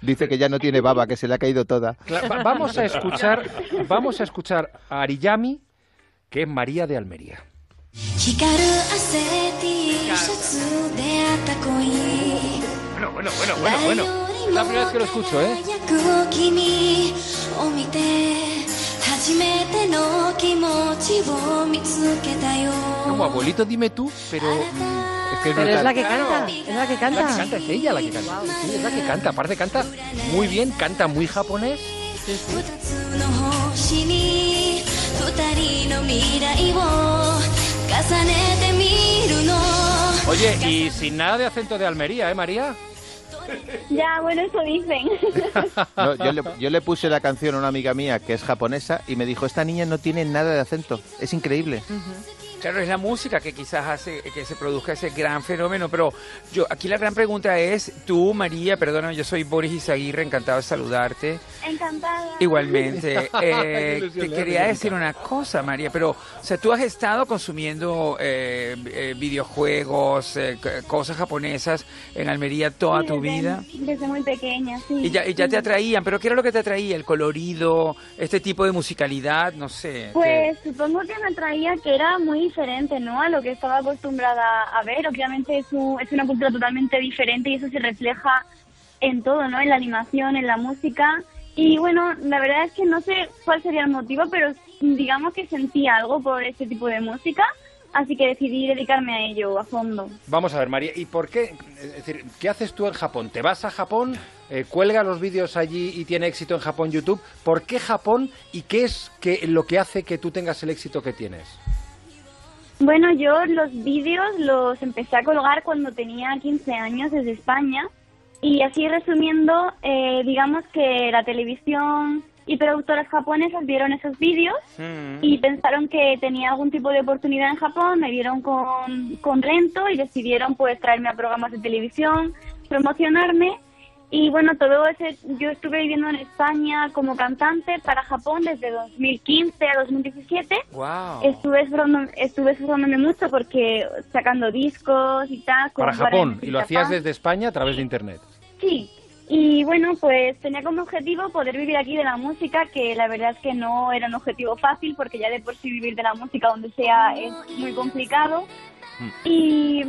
Dice que ya no tiene baba, que se le ha caído toda. Cla- va- Vamos a escuchar, vamos a escuchar a Ariyami, que es María de Almería. 光る汗 T シャツであった恋 Bueno, bueno, bueno, bueno, bueno. la primera vez que lo escucho, ¿eh? Como abuelito, dime tú, pero... Es que es pero es la que canta, es la que canta. La que canta es ella la que canta. Wow. Sí, es la que canta. Aparte canta muy bien, canta muy japonés. Sí, sí. Oye, y sin nada de acento de Almería, ¿eh, María? Ya, bueno, eso dicen. No, yo, le, yo le puse la canción a una amiga mía que es japonesa y me dijo, esta niña no tiene nada de acento. Es increíble. Claro, es la música que quizás hace que se produzca ese gran fenómeno, pero yo aquí la gran pregunta es, tú, María, perdóname, yo soy Boris Izaguirre, encantado de saludarte. Encantada. Igualmente, eh, te quería decir una cosa, María, pero, o sea, tú has estado consumiendo eh, eh, videojuegos, eh, cosas japonesas en Almería toda Sí, tu vida. Desde muy pequeña, sí. Y ya, y ya te atraían, pero ¿qué era lo que te atraía? ¿El colorido? ¿Este tipo de musicalidad? No sé. Pues supongo que me traía que era muy diferente, ¿no? A lo que estaba acostumbrada a ver. Obviamente es, un- es una cultura totalmente diferente y eso se refleja en todo, ¿no? En la animación, en la música. Y bueno, la verdad es que no sé cuál sería el motivo, pero digamos que sentí algo por este tipo de música, así que decidí dedicarme a ello a fondo. Vamos a ver, María, ¿y por qué? Decir, ¿qué haces tú en Japón? ¿Te vas a Japón? Eh, ¿Cuelga los vídeos allí y tiene éxito en Japón YouTube? ¿Por qué Japón y qué es que, lo que hace que tú tengas el éxito que tienes? Bueno, yo los vídeos los empecé a colgar cuando tenía 15 años desde España. Y así resumiendo, eh, digamos que la televisión y productoras japonesas vieron esos vídeos y pensaron que tenía algún tipo de oportunidad en Japón, me vieron con, con lento y decidieron pues traerme a programas de televisión, promocionarme y bueno, todo ese, yo estuve viviendo en España como cantante para Japón desde 2015 a 2017 Wow. Estuve esforzándome, estuve esforzándome mucho porque sacando discos y tal. Para Japón, y lo hacías desde España a través de Internet. Sí, y bueno, pues tenía como objetivo poder vivir aquí de la música, que la verdad es que no era un objetivo fácil porque ya de por sí vivir de la música donde sea es muy complicado. Y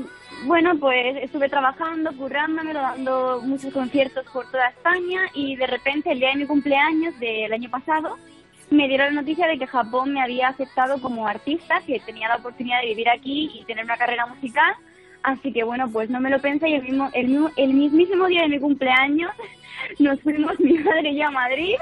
bueno, pues estuve trabajando, currándomelo, dando muchos conciertos por toda España y de repente el día de mi cumpleaños del año pasado me dieron la noticia de que Japón me había aceptado como artista, que tenía la oportunidad de vivir aquí y tener una carrera musical. Así que bueno, pues no me lo pensé y el, mismo, el, mismo- el mismísimo día de mi cumpleaños nos fuimos mi madre y yo a Madrid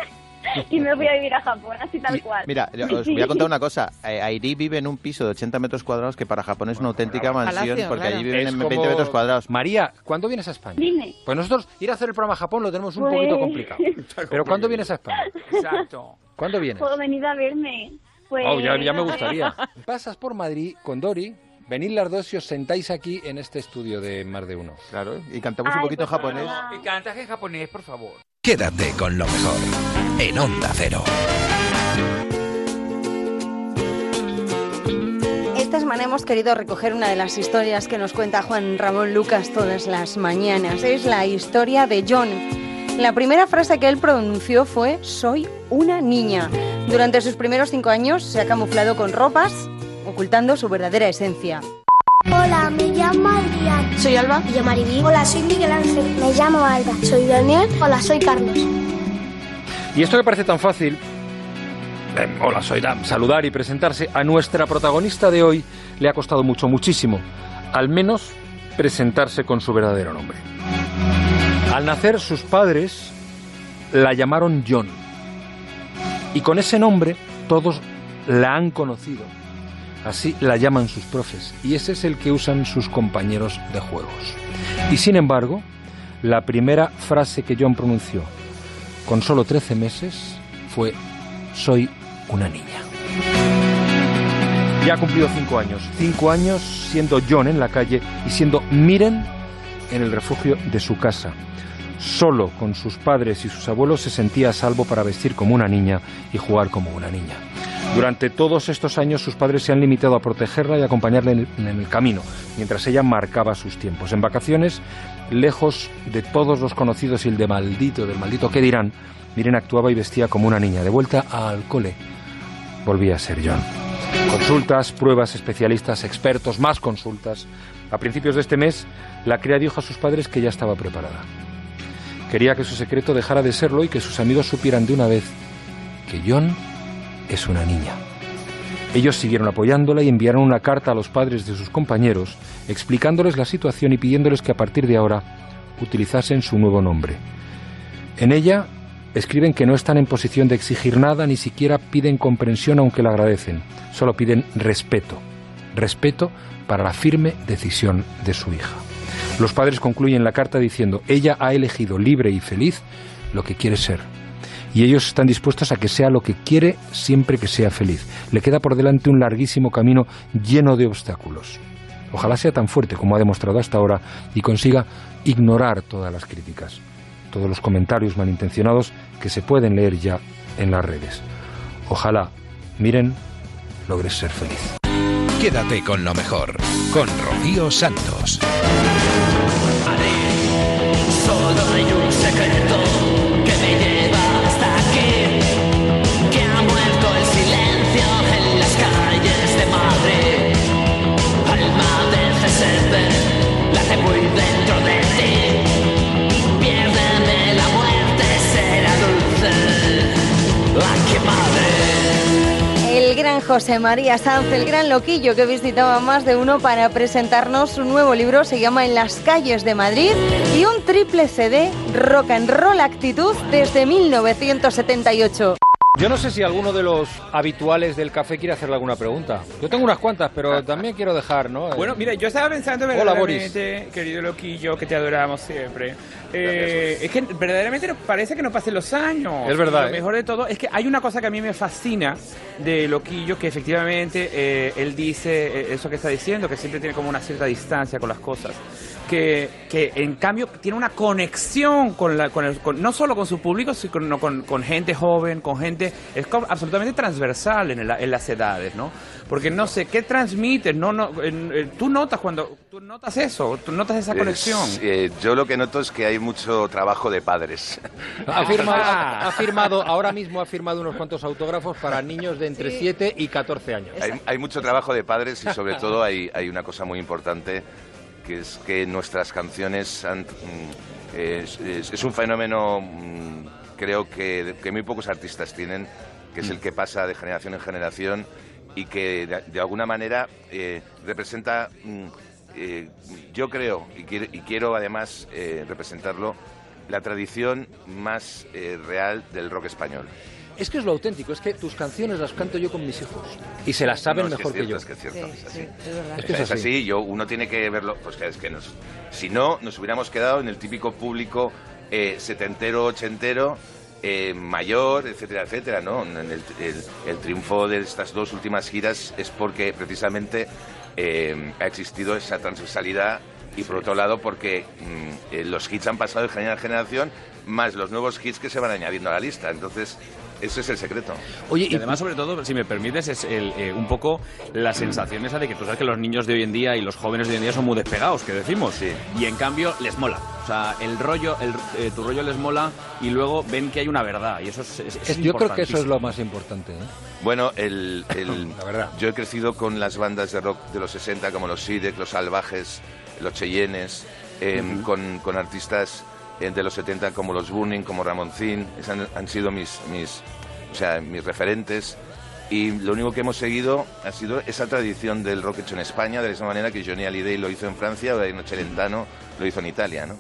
y me fui a vivir a Japón, así tal cual. Mira, os voy a contar una cosa. Airi vive en un piso de 80 metros cuadrados que para Japón es una auténtica mansión Palacio, porque claro. allí viven Es en como- 20 metros cuadrados. María, ¿cuándo vienes a España? Dime. Pues nosotros ir a hacer el programa a Japón lo tenemos un Pues- poquito complicado. Pero ¿cuándo vienes a España? Exacto. ¿Cuándo vienes? Puedo venir a verme. Pues, Oh, ya, ya me gustaría. Pasas por Madrid con Dori, venid las dos y os sentáis aquí en este estudio de Más de Uno. Claro, y cantamos Ay, un poquito en pues japonés. Y cantas en japonés, por favor. Quédate con lo mejor en Onda Cero. Esta semana hemos querido recoger una de las historias que nos cuenta Juan Ramón Lucas todas las mañanas. Es la historia de John. La primera frase que él pronunció fue soy una niña. Durante sus primeros cinco años se ha camuflado con ropas, ocultando su verdadera esencia. Hola, me llamo Adrián. Soy Alba. Me llamo Maribí. Hola, soy Miguel Ángel. Me llamo Alba. Soy Daniel. Hola, soy Carlos. Y esto que parece tan fácil, eh, hola, soy Dan, saludar y presentarse, a nuestra protagonista de hoy le ha costado mucho, muchísimo, al menos presentarse con su verdadero nombre. Al nacer sus padres la llamaron John y con ese nombre todos la han conocido. Así la llaman sus profes y ese es el que usan sus compañeros de juegos. Y sin embargo, la primera frase que John pronunció con solo 13 meses fue soy una niña. Ya ha cumplido cinco años. Cinco años siendo John en la calle y siendo Miren en el refugio de su casa. Solo con sus padres y sus abuelos se sentía a salvo para vestir como una niña y jugar como una niña. Durante todos estos años sus padres se han limitado a protegerla y acompañarla en el, camino, mientras ella marcaba sus tiempos. En vacaciones, lejos de todos los conocidos y el de maldito, del maldito que dirán, Miren actuaba y vestía como una niña. De vuelta al cole, volvía a ser John. Consultas, pruebas, especialistas, expertos, más consultas. A principios de este mes, la cría dijo a sus padres que ya estaba preparada. Quería que su secreto dejara de serlo y que sus amigos supieran de una vez que John es una niña. Ellos siguieron apoyándola y enviaron una carta a los padres de sus compañeros explicándoles la situación y pidiéndoles que a partir de ahora utilizasen su nuevo nombre. En ella escriben que no están en posición de exigir nada, ni siquiera piden comprensión aunque la agradecen, solo piden respeto, respeto para la firme decisión de su hija. Los padres concluyen la carta diciendo, ella ha elegido libre y feliz lo que quiere ser. Y ellos están dispuestos a que sea lo que quiere siempre que sea feliz. Le queda por delante un larguísimo camino lleno de obstáculos. Ojalá sea tan fuerte como ha demostrado hasta ahora y consiga ignorar todas las críticas, todos los comentarios malintencionados que se pueden leer ya en las redes. Ojalá, miren, logres ser feliz. Quédate con lo mejor, con Rocío Santos. José María Sanz, el gran loquillo que visitaba más de uno para presentarnos su nuevo libro, se llama En las calles de Madrid y un triple CD, Rock and Roll Actitud desde 1978. Yo no sé si alguno de los habituales del café quiere hacerle alguna pregunta. Yo tengo unas cuantas, pero también quiero dejar, ¿no? Bueno, mira, yo estaba pensando Hola, verdaderamente, querido loquillo, que te adoramos siempre. eh, es que verdaderamente parece que no pasen los años. Es verdad, Y Lo ¿eh? mejor de todo es que hay una cosa que a mí me fascina de loquillo, que efectivamente eh, él dice eh, eso que está diciendo, que siempre tiene como una cierta distancia con las cosas. Que, que en cambio tiene una conexión con la, con el- con- no solo con su público, sino con, con gente joven, con gente, es como absolutamente transversal en, el- en las edades, ¿no? Porque no sé, ¿qué transmites? No, no, en- en- tú notas cuando, tú notas eso, tú notas esa conexión. Es, eh, yo lo que noto es que hay mucho trabajo de padres. Ha firmado, ha, ha firmado, ahora mismo ha firmado unos cuantos autógrafos para niños de entre 7 y 14 años. Hay, hay mucho trabajo de padres y sobre todo hay, hay una cosa muy importante que es que nuestras canciones han, mm, es, un fenómeno mm, creo que, que muy pocos artistas tienen, que es el que pasa de generación en generación y que de, alguna manera eh, representa, mm, eh, yo creo, y quiero, y quiero además eh, representarlo, la tradición más real del rock español. Es que es lo auténtico, es que tus canciones las canto yo con mis hijos y se las saben No, es que mejor que, yo. es que es cierto, es así. Es que es es así. así, yo, uno tiene que verlo, pues que es que nos, si no, nos hubiéramos quedado en el típico público eh, setentero, ochentero, eh, mayor, etcétera, etcétera, ¿no? En el, el- el triunfo de estas dos últimas giras es porque precisamente eh, ha existido esa transversalidad y por otro lado porque mm, eh, los hits han pasado de generación a generación más los nuevos hits que se van añadiendo a la lista, entonces ese es el secreto. Oye, y además, sobre todo, si me permites, es el, eh, un poco la sensación esa de que tú sabes que los niños de hoy en día y los jóvenes de hoy en día son muy despegados, que decimos. Y en cambio les mola. O sea, el rollo, el, eh, tu rollo les mola y luego ven que hay una verdad. Y eso es, es- yo creo que eso es lo más importante. ¿eh? Bueno, el, el- yo he crecido con las bandas de rock de los 60 como los Sidek, los Salvajes, los Cheyennes, eh, Ujú. con, con artistas de los 70 como los Burning, como Ramoncín, han, han sido mis, mis, o sea, mis referentes. Y lo único que hemos seguido ha sido esa tradición del rock hecho en España, de la misma manera que Johnny Hallyday lo hizo en Francia o Dino Celentano lo hizo en Italia, ¿no?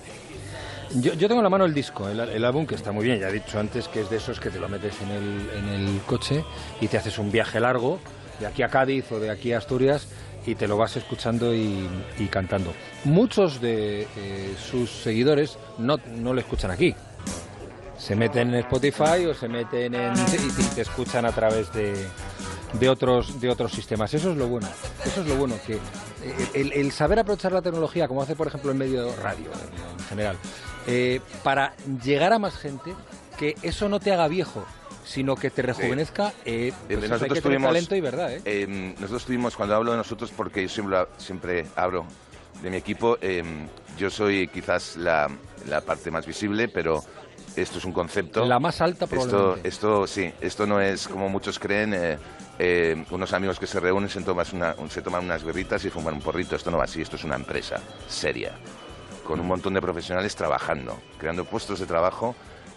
Yo, yo tengo en la mano el disco, el, el álbum que está muy bien, ya he dicho antes que es de esos que te lo metes en el, en el coche y te haces un viaje largo, de aquí a Cádiz o de aquí a Asturias, y te lo vas escuchando y, cantando. Muchos de eh, sus seguidores no, no lo escuchan aquí. Se meten en Spotify o se meten en... y, te escuchan a través de, de otros de otros sistemas. Eso es lo bueno. Eso es lo bueno que eh, el, saber aprovechar la tecnología, como hace por ejemplo el medio radio en general, eh, para llegar a más gente, que eso no te haga viejo, sino que te rejuvenezca. Eh, Eh, pues hay nosotros que tener tuvimos, talento y verdad, ¿eh? nosotros tuvimos, cuando hablo de nosotros, porque yo siempre, siempre hablo de mi equipo, eh, yo soy quizás la, la parte más visible, pero esto es un concepto. La más alta, Esto, probablemente. esto sí, esto no es como muchos creen, eh, eh, unos amigos que se reúnen, se toman, una- se toman unas guerritas y fuman un porrito. Esto no va así, esto es una empresa seria, con un montón de profesionales trabajando, creando puestos de trabajo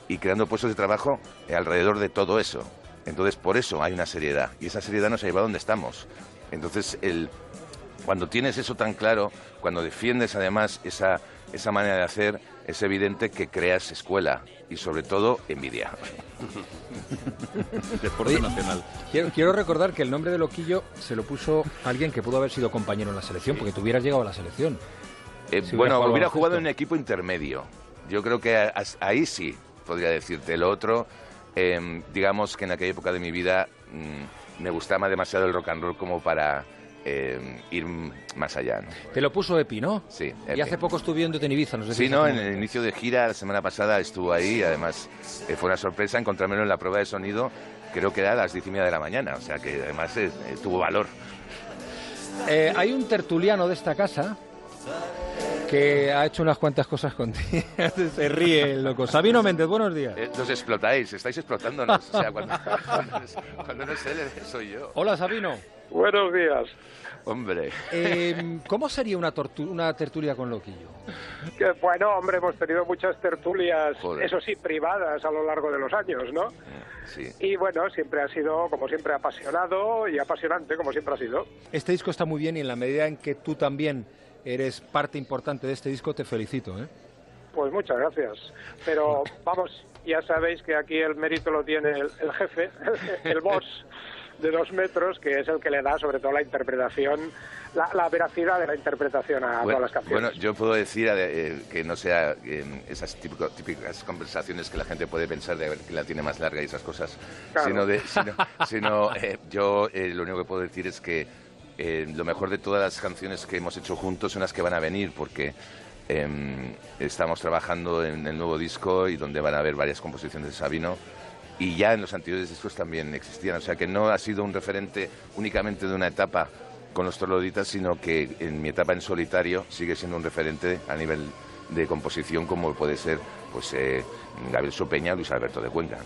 y creando puestos de trabajo eh, alrededor de todo eso. Entonces, por eso hay una seriedad. Y esa seriedad nos ha llevado a donde estamos. Entonces, el, cuando tienes eso tan claro, cuando defiendes además esa, esa manera de hacer, es evidente que creas escuela y sobre todo envidia. Deporte Oye, nacional. Quiero, quiero recordar que el nombre de Loquillo se lo puso alguien que pudo haber sido compañero en la selección, porque tú hubieras llegado a la selección. Eh, Si bueno, jugado hubiera jugado en un equipo intermedio. Yo creo que a- as- ahí sí podría decirte. Lo otro, eh, digamos que en aquella época de mi vida mm, me gustaba demasiado el rock and roll como para eh, ir más allá. ¿no? Te lo puso Epi, ¿no? Sí, Y Epi. hace poco estuve en Ibiza, nos Sí, no, en el inicio de gira la semana pasada estuvo ahí, además eh, fue una sorpresa encontrármelo en la prueba de sonido, creo que era a las diez y media de la mañana, o sea que además eh, eh, tuvo valor. Eh, hay un tertuliano de esta casa que ha hecho unas cuantas cosas contigo. Se ríe el loco. Sabino Méndez, buenos días. Eh, nos explotáis, estáis explotándonos, o sea, cuando, cuando, cuando no es él, soy yo. Hola, Sabino. Buenos días. Hombre. Eh, ¿Cómo sería una, tortu- una tertulia con Loquillo? Que, bueno, hombre, hemos tenido muchas tertulias, Joder. eso sí, privadas a lo largo de los años, ¿no? Sí. Y bueno, siempre ha sido, como siempre, apasionado y apasionante, como siempre ha sido. Este disco está muy bien y en la medida en que tú también eres parte importante de este disco, te felicito. ¿eh? Pues muchas gracias. Pero vamos, ya sabéis que aquí el mérito lo tiene el, el jefe, el boss de dos metros, que es el que le da sobre todo la interpretación, la, la veracidad de la interpretación a Bueno, todas las canciones. bueno, yo puedo decir eh, que no sea eh, esas típico- típicas conversaciones que la gente puede pensar de a ver quién la tiene más larga y esas cosas, Claro. sino, de, sino, sino, eh, yo eh, lo único que puedo decir es que eh, lo mejor de todas las canciones que hemos hecho juntos son las que van a venir, porque em, estamos trabajando en el nuevo disco y donde van a haber varias composiciones de Sabino. Y ya en los anteriores discos también existían, o sea que no ha sido un referente únicamente de una etapa con los Torloditas, sino que en mi etapa en solitario sigue siendo un referente a nivel de composición como puede ser pues eh, Gabriel Sopeña Luis Alberto de Cuenca.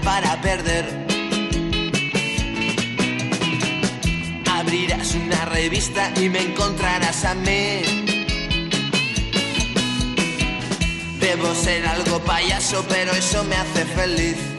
Para perder. Abrirás una revista y me encontrarás a mí. Debo ser algo payaso, pero eso me hace feliz.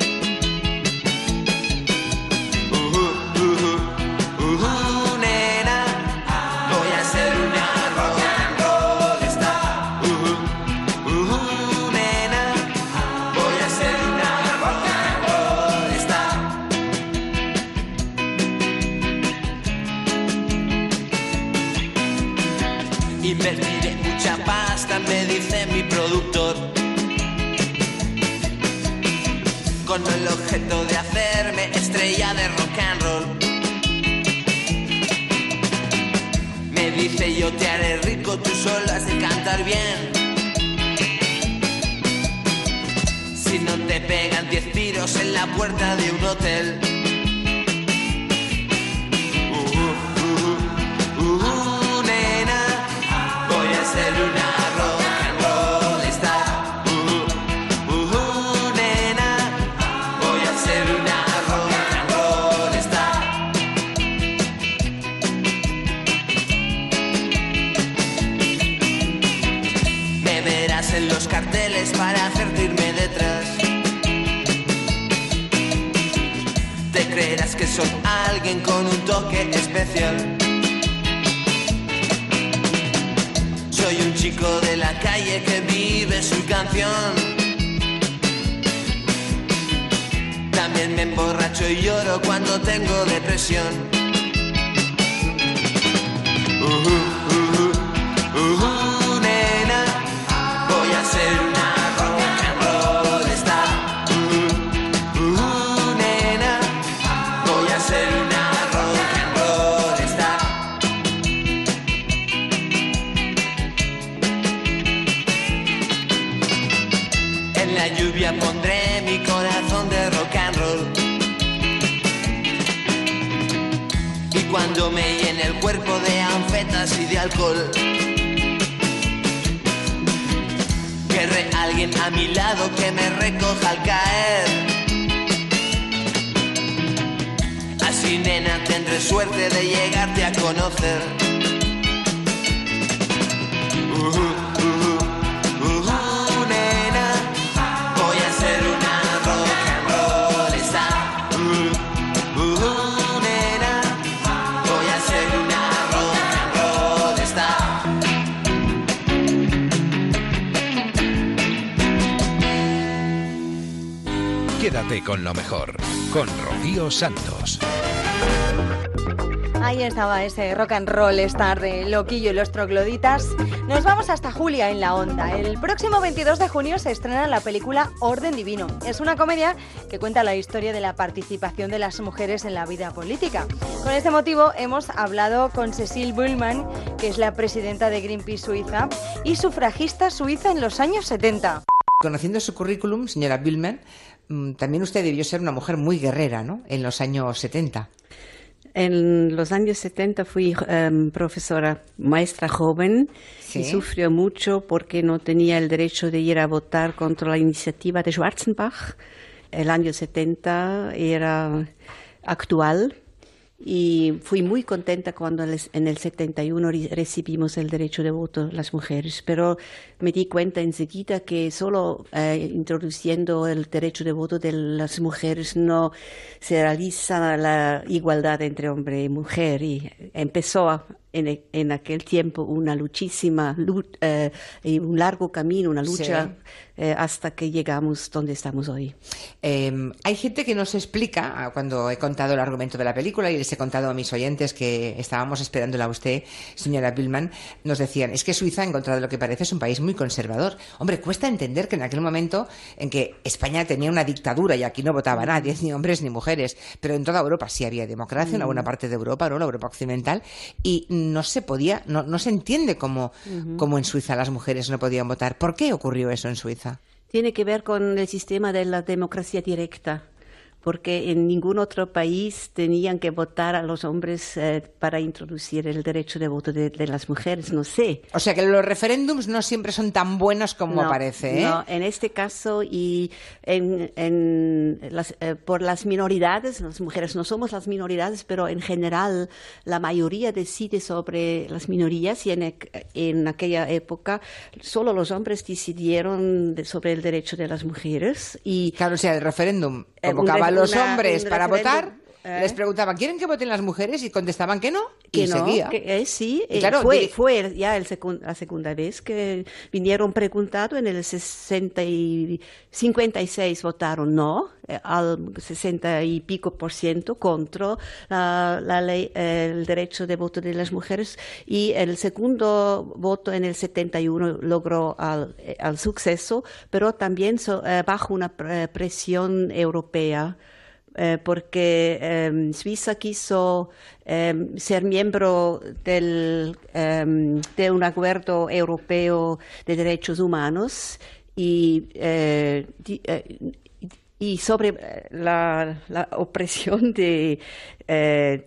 Santos. Ahí estaba ese rock and roll star de Loquillo y los trogloditas. Nos vamos hasta Julia en la onda. El próximo 22 de junio se estrena la película Orden Divino. Es una comedia que cuenta la historia de la participación de las mujeres en la vida política. Con este motivo hemos hablado con Cecil Bullman, que es la presidenta de Greenpeace Suiza y sufragista suiza en los años 70. Conociendo su currículum, señora Billman, mm, también usted debió ser una mujer muy guerrera, ¿no? En los años 70. En los años 70 fui em, profesora maestra joven Sí. y sufrió mucho porque no tenía el derecho de ir a votar contra la iniciativa de Schwarzenbach. El año 70 era actual y fui muy contenta cuando en el 71 re- recibimos el derecho de voto las mujeres, pero me di cuenta enseguida que solo eh, introduciendo el derecho de voto de las mujeres no se realiza la igualdad entre hombre y mujer y empezó a- en, en aquel tiempo una luchísima lu- eh, y un largo camino, una lucha Sí. eh, hasta que llegamos donde estamos hoy. Eh, hay gente que nos explica, ah, cuando he contado el argumento de la película y les he contado a mis oyentes que estábamos esperándola a usted, señora Billman, nos decían, es que Suiza, en contra de lo que parece, es un país muy conservador. Hombre, cuesta entender que en aquel momento en que España tenía una dictadura y aquí no votaba nadie, ni hombres ni mujeres, pero en toda Europa sí había democracia, en Mm. alguna parte de Europa, ¿no? La Europa occidental, y no se podía, no, no se entiende cómo, cómo en Suiza las mujeres no podían votar. ¿Por qué ocurrió eso en Suiza? Tiene que ver con el sistema de la democracia directa, porque en ningún otro país tenían que votar a los hombres eh, para introducir el derecho de voto de, de las mujeres, no sé. O sea que los referéndums no siempre son tan buenos como No, parece, ¿eh? No, en este caso y en, en las, eh, por las minoridades, las mujeres no somos las minoridades, pero en general la mayoría decide sobre las minorías y en, ec- en aquella época solo los hombres decidieron de- sobre el derecho de las mujeres y claro, o sea, el referéndum convocaba a los hombres para votar, ¿eh? les preguntaban, ¿quieren que voten las mujeres? Y contestaban que no, que y no, seguía. que, eh, sí, Y eh, claro, fue, ya el la segunda vez que vinieron preguntando en el 60 y 56 votaron no, al 60 y pico por ciento contra la, la ley, el derecho de voto de las mujeres y el segundo voto en el 71 logró al, al suceso, pero también so- eh, bajo una pre- presión europea eh, porque em, Suiza quiso em, ser miembro del, em, de un acuerdo europeo de derechos humanos y, eh, eh, sobre la, opresión de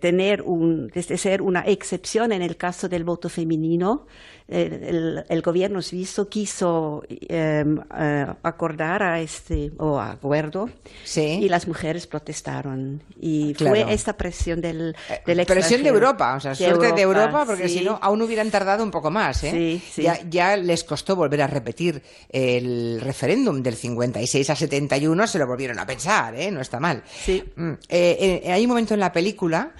tener un, de ser una excepción en el caso del voto femenino, el, el gobierno suizo quiso eh, eh, acordar a este o acuerdo y las mujeres protestaron y Claro. fue esta presión del, del Presión de. Europa, o sea, suerte de Europa, porque sí. si no, aún hubieran tardado un poco más, ¿eh? Sí, sí. Ya, ya les costó volver a repetir el referéndum del 56 a 71, se lo volvieron a pensar, ¿eh? No está mal. Mm, eh, eh, hay un momento en la película,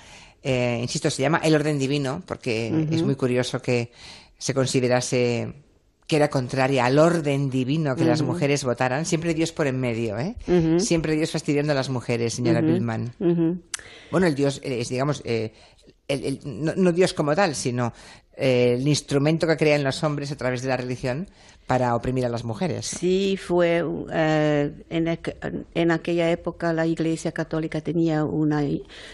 eh, insisto, se llama El orden divino, porque Ujú. es muy curioso que se considerase que era contraria al orden divino que las mujeres votaran. Siempre Dios por en medio, ¿eh? Siempre Dios fastidiando a las mujeres, señora. Billman. Bueno, el Dios eh, es, digamos, eh, el- el- no, no Dios como tal, sino eh, el instrumento que crean los hombres a través de la religión para oprimir a las mujeres. Sí, fue eh, en, aqu- en aquella época la Iglesia Católica tenía una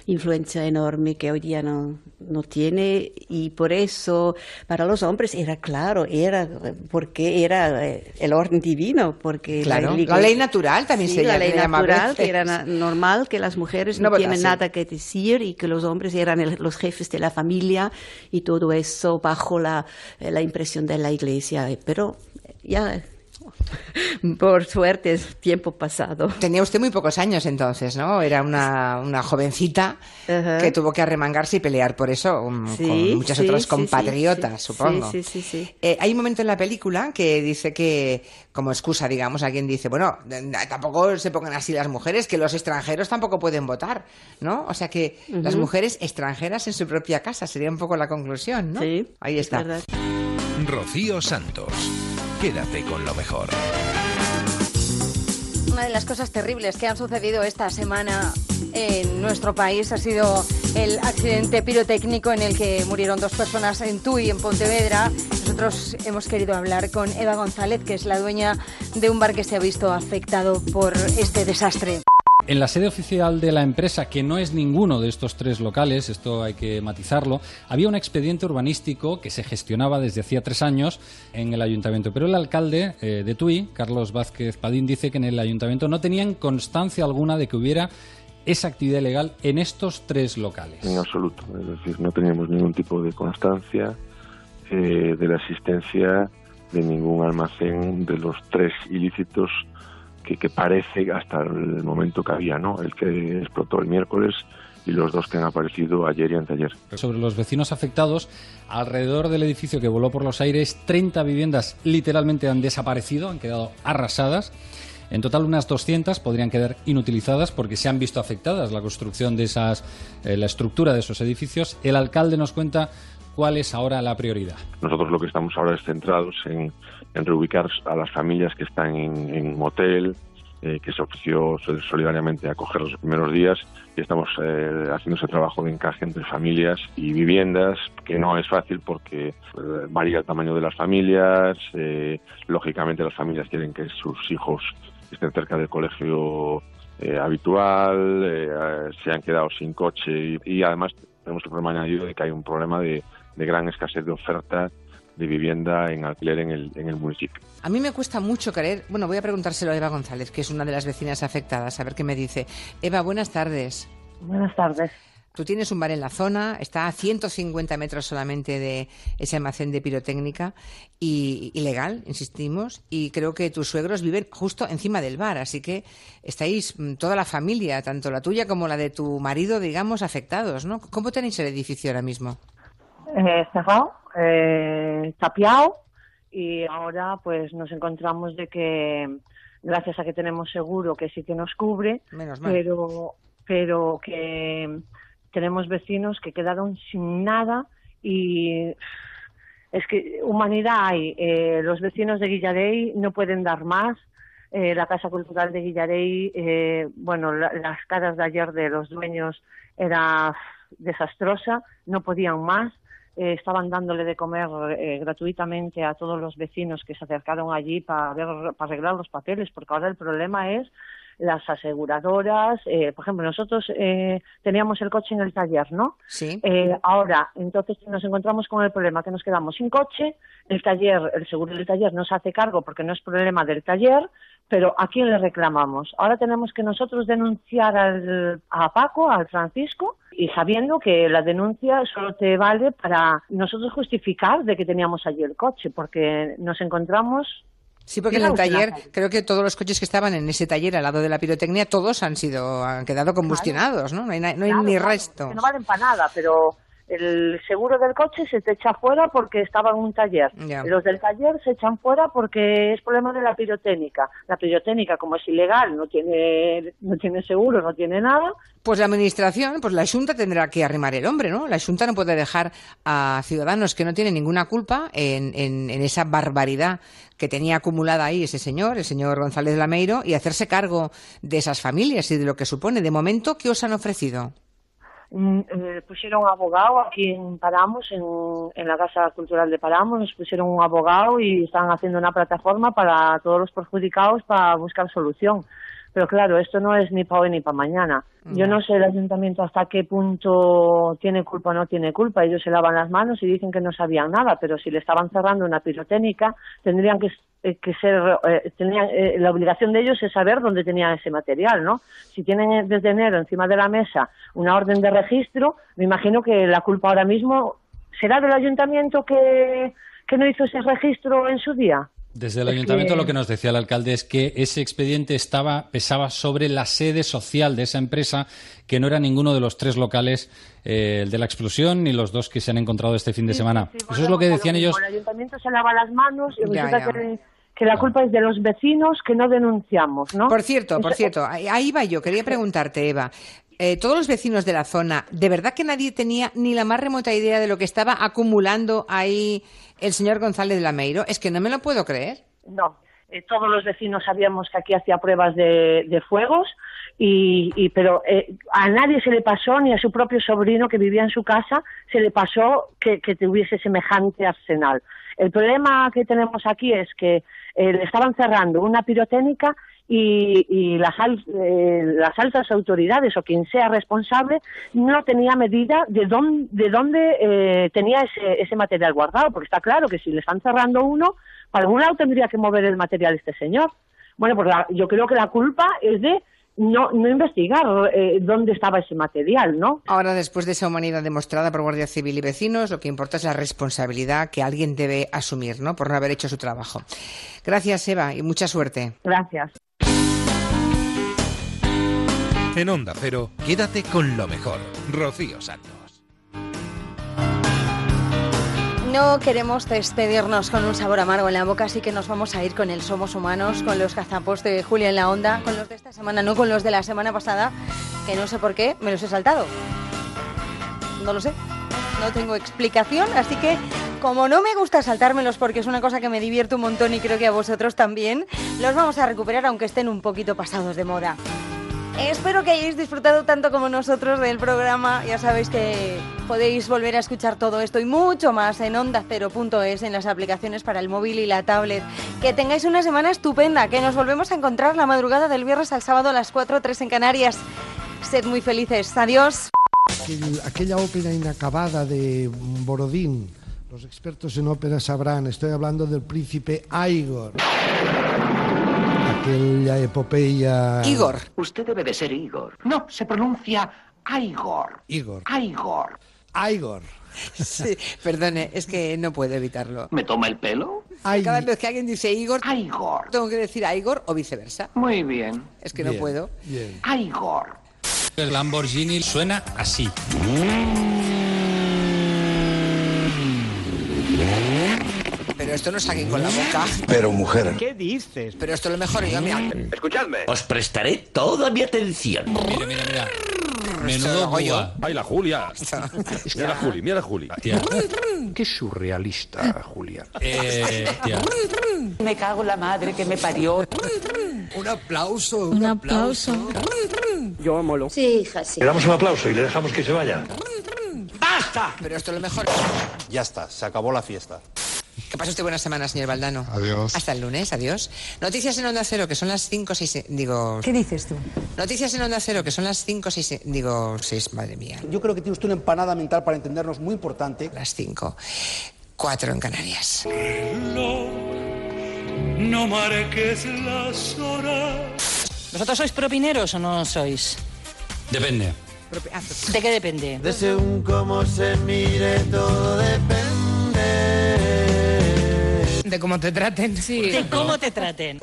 influencia enorme que hoy día no, no tiene y por eso para los hombres era claro, era porque era eh, el orden divino, porque Claro, iglesia- la ley natural también Sí, se la ley natural que era normal que las mujeres no, No, tienen sí. nada que decir y que los hombres eran el- los jefes de la familia y todo eso bajo la, la impresión de la Iglesia, pero ya por suerte es tiempo pasado. Tenía usted muy pocos años entonces, ¿no? Era una, una jovencita que tuvo que arremangarse y pelear por eso um, Sí, con muchas sí, otras sí, compatriotas, sí, supongo. Sí, sí, sí, sí. Eh, hay un momento en la película que dice que, como excusa, digamos, alguien dice, bueno, tampoco se pongan así las mujeres, que los extranjeros tampoco pueden votar, ¿no? O sea que las Ujú. mujeres extranjeras en su propia casa sería un poco la conclusión, ¿no? Sí, Ahí está. Rocío Santos. Quédate con lo mejor. Una de las cosas terribles que han sucedido esta semana en nuestro país ha sido el accidente pirotécnico en el que murieron dos personas en Tui, en Pontevedra. Nosotros hemos querido hablar con Eva González, que es la dueña de un bar que se ha visto afectado por este desastre. En la sede oficial de la empresa, que no es ninguno de estos tres locales, esto hay que matizarlo, había un expediente urbanístico que se gestionaba desde hacía tres años en el ayuntamiento. Pero el alcalde eh, de Tui, Carlos Vázquez Padín, dice que en el ayuntamiento no tenían constancia alguna de que hubiera esa actividad ilegal en estos tres locales. En absoluto. Es decir, no teníamos ningún tipo de constancia eh, de la existencia de ningún almacén de los tres ilícitos que, que parece hasta el momento que había, ¿no? El que explotó el miércoles y los dos que han aparecido ayer y anteayer. Sobre los vecinos afectados, alrededor del edificio que voló por los aires, 30 viviendas literalmente han desaparecido, han quedado arrasadas. En total, unas 200 podrían quedar inutilizadas porque se han visto afectadas la construcción de esas, eh, la estructura de esos edificios. El alcalde nos cuenta cuál es ahora la prioridad. Nosotros lo que estamos ahora es centrados en, en reubicar a las familias que están en, en motel, eh, que se ofreció sol- solidariamente a acoger los primeros días. Y estamos eh, haciendo ese trabajo de encaje entre familias y viviendas, que no es fácil porque eh, varía el tamaño de las familias, eh, lógicamente las familias quieren que sus hijos estén cerca del colegio habitual, se han quedado sin coche y, y además tenemos el problema añadido de que hay un problema de, de gran escasez de oferta de vivienda en alquiler en el, en el municipio. A mí me cuesta mucho creer. Bueno, voy a preguntárselo a Eva González, que es una de las vecinas afectadas, a ver qué me dice. Eva, buenas tardes. Buenas tardes. Tú tienes un bar en la zona, está a 150 metros solamente de ese almacén de pirotécnica y ilegal, insistimos, y creo que tus suegros viven justo encima del bar, así que estáis mm, toda la familia, tanto la tuya como la de tu marido, digamos, afectados, ¿no? ¿Cómo tenéis el edificio ahora mismo? Eh, cerrado, eh, tapiado y ahora pues nos encontramos de que gracias a que tenemos seguro que sí que nos cubre, Menos mal. pero pero que tenemos vecinos que quedaron sin nada y es que humanidad hay. Eh, los vecinos de Guillarey no pueden dar más. Eh, la Casa Cultural de Guillarey, eh, bueno, la- las caras de ayer de los dueños era desastrosa, no podían más. Eh, estaban dándole de comer eh, gratuitamente a todos los vecinos que se acercaron allí para ver, para arreglar los papeles, porque ahora el problema es las aseguradoras. eh, por ejemplo, nosotros eh, teníamos el coche en el taller, ¿no? Sí. Eh, ahora, entonces nos encontramos con el problema que nos quedamos sin coche, el taller, el seguro del taller no se hace cargo porque no es problema del taller, pero ¿a quién le reclamamos? Ahora tenemos que nosotros denunciar al, a Paco, al Francisco, y sabiendo que la denuncia solo te vale para nosotros justificar de que teníamos allí el coche, porque nos encontramos Sí, porque en el taller, creo que todos los coches que estaban en ese taller al lado de la pirotecnia, todos han sido, han quedado combustionados, ¿no? No hay, na- no hay Claro, ni claro, resto. no valen para nada, pero el seguro del coche se te echa fuera porque estaba en un taller. Ya. Los del taller se echan fuera porque es problema de la pirotécnica. La pirotécnica, como es ilegal, no tiene, no tiene seguro, no tiene nada. Pues la administración, pues la Junta tendrá que arrimar el hombre, ¿no? La Junta no puede dejar a ciudadanos que no tienen ninguna culpa en, en- en esa barbaridad que tenía acumulada ahí ese señor, el señor González Lameiro, y hacerse cargo de esas familias y de lo que supone. De momento, ¿qué os han ofrecido? Mm, eh, puxeron un abogado aquí en Paramos, en, en la Casa Cultural de Paramos, nos pusieron un abogado y están haciendo una plataforma para todos los perjudicados para buscar solución. Pero claro, esto no es ni para hoy ni para mañana. Yo no sé el ayuntamiento hasta qué punto tiene culpa o no tiene culpa. Ellos se lavan las manos y dicen que no sabían nada, pero si le estaban cerrando una pirotécnica, tendrían que, eh, que ser, eh, tendrían, eh, la obligación de ellos es saber dónde tenían ese material, ¿no? Si tienen eh, desde enero encima de la mesa una orden de registro, me imagino que la culpa ahora mismo será del ayuntamiento que, que no hizo ese registro en su día. Desde el ayuntamiento lo que nos decía el alcalde es que ese expediente estaba pesaba sobre la sede social de esa empresa, que no era ninguno de los tres locales, eh, el de la explosión ni los dos que se han encontrado este fin de semana. Eso es lo que decían ellos. El ayuntamiento se lava las manos y Ya, resulta ya. Que, que la culpa es de los vecinos que no denunciamos, ¿no? Por cierto, por cierto, ahí va yo. Quería preguntarte, Eva. Eh, todos los vecinos de la zona, ¿de verdad que nadie tenía ni la más remota idea de lo que estaba acumulando ahí el señor González de Lameiro? Es que no me lo puedo creer. No, eh, todos los vecinos sabíamos que aquí hacía pruebas de, fuegos, y, y- pero eh, a nadie se le pasó, ni a su propio sobrino que vivía en su casa, se le pasó que, que tuviese semejante arsenal. El problema que tenemos aquí es que eh, le estaban cerrando una pirotécnica y, y las, eh, las altas autoridades o quien sea responsable no tenía medida de dónde, de dónde eh, tenía ese, ese material guardado, porque está claro que si le están cerrando uno, para algún lado tendría que mover el material este señor. Bueno, pues la- yo creo que la culpa es de no, no investigar eh, dónde estaba ese material, ¿no? Ahora, después de esa humanidad demostrada por Guardia Civil y vecinos, lo que importa es la responsabilidad que alguien debe asumir, ¿no? Por no haber hecho su trabajo. Gracias, Eva, y mucha suerte. Gracias. En Onda Cero, quédate con lo mejor. Rocío Santos. No queremos despedirnos con un sabor amargo en la boca, así que nos vamos a ir con el Somos Humanos, con los gazapos de Julia en la Onda, con los de esta semana, no con los de la semana pasada, que no sé por qué me los he saltado. No lo sé, no tengo explicación, así que como no me gusta saltármelos porque es una cosa que me divierte un montón y creo que a vosotros también, los vamos a recuperar aunque estén un poquito pasados de moda. Espero que hayáis disfrutado tanto como nosotros del programa. Ya sabéis que podéis volver a escuchar todo esto y mucho más en ondacero.es, en las aplicaciones para el móvil y la tablet. Que tengáis una semana estupenda, que nos volvemos a encontrar la madrugada del viernes al sábado a las 4 3 en Canarias. Sed muy felices. Adiós. Aquel- aquella ópera inacabada de Borodín. Los expertos en ópera sabrán, estoy hablando del príncipe Igor. Aquella epopeya. Igor. Usted debe de ser Igor. No, se pronuncia Igor. Igor. Igor. Igor. Sí, perdone, es que no puedo evitarlo. ¿Me toma el pelo? Cada vez que alguien dice Igor, Igor. tengo que decir Igor o viceversa. Muy bien. Es que no puedo. Bien. Igor. El Lamborghini suena así. Pero esto no es alguien con la boca. Pero mujer. ¿Qué dices? Pero esto es lo mejor, yo mira. Escuchadme. Os prestaré toda mi atención. Mira, mira, mira. Menudo búa. ¡Ay, la Julia! Mira la Juli, mira la Juli. Qué surrealista, Julia. Eh, tía. Me cago en la madre que me parió. Un aplauso. Un aplauso. Yo molo. Sí, hija, sí. Le damos un aplauso y le dejamos que se vaya. ¡Basta! Pero esto es lo mejor. Ya está, se acabó la fiesta. Que pase usted buena semana, señor Valdano. Adiós. Hasta el lunes, adiós. Noticias en Onda Cero, que son las 5, 6... Digo... ¿Qué dices tú? Noticias en Onda Cero, que son las 5, 6... Digo, 6, madre mía. Yo creo que tiene usted una empanada mental para entendernos muy importante. Las 5. 4 en Canarias. No marques las horas. ¿Vosotros sois propineros o no sois? Depende. ¿De qué depende? De según cómo se mire, todo depende. De cómo te traten. Sí. De cómo te traten.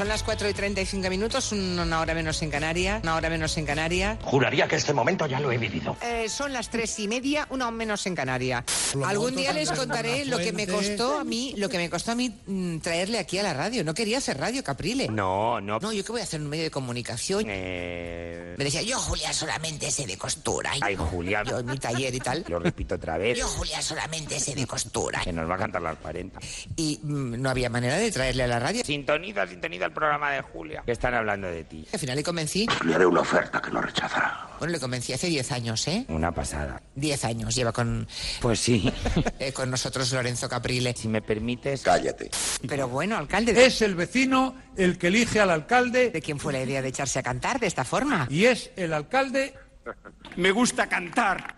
Son las 4 y 35 minutos, una hora menos en Canarias. Una hora menos en Canarias. Juraría que este momento ya lo he vivido. Eh, son las tres y media, una menos en Canarias. Lo Algún día les contaré lo que me costó a mí, lo que me costó a mí mm, traerle aquí a la radio. No quería hacer radio, Caprile. No, no. No, yo qué voy a hacer en un medio de comunicación. Eh... Me decía, yo Julia solamente sé de costura. Ay, Julia. Yo en mi taller y tal. Lo repito otra vez. Yo Julia solamente sé de costura. Que nos va a cantar las 40. Y mm, no había manera de traerle a la radio. Sintoniza, sintoniza. El programa de Julia. Que están hablando de ti. Al final le convencí. Le haré una oferta que no rechazará. Bueno, le convencí hace 10 años, ¿eh? Una pasada. 10 años lleva con, Pues sí. eh, con nosotros Lorenzo Caprile. Si me permites. Cállate. Pero bueno, alcalde. Es el vecino el que elige al alcalde ¿De quién fue la idea de echarse a cantar de esta forma? y es el alcalde Me gusta cantar.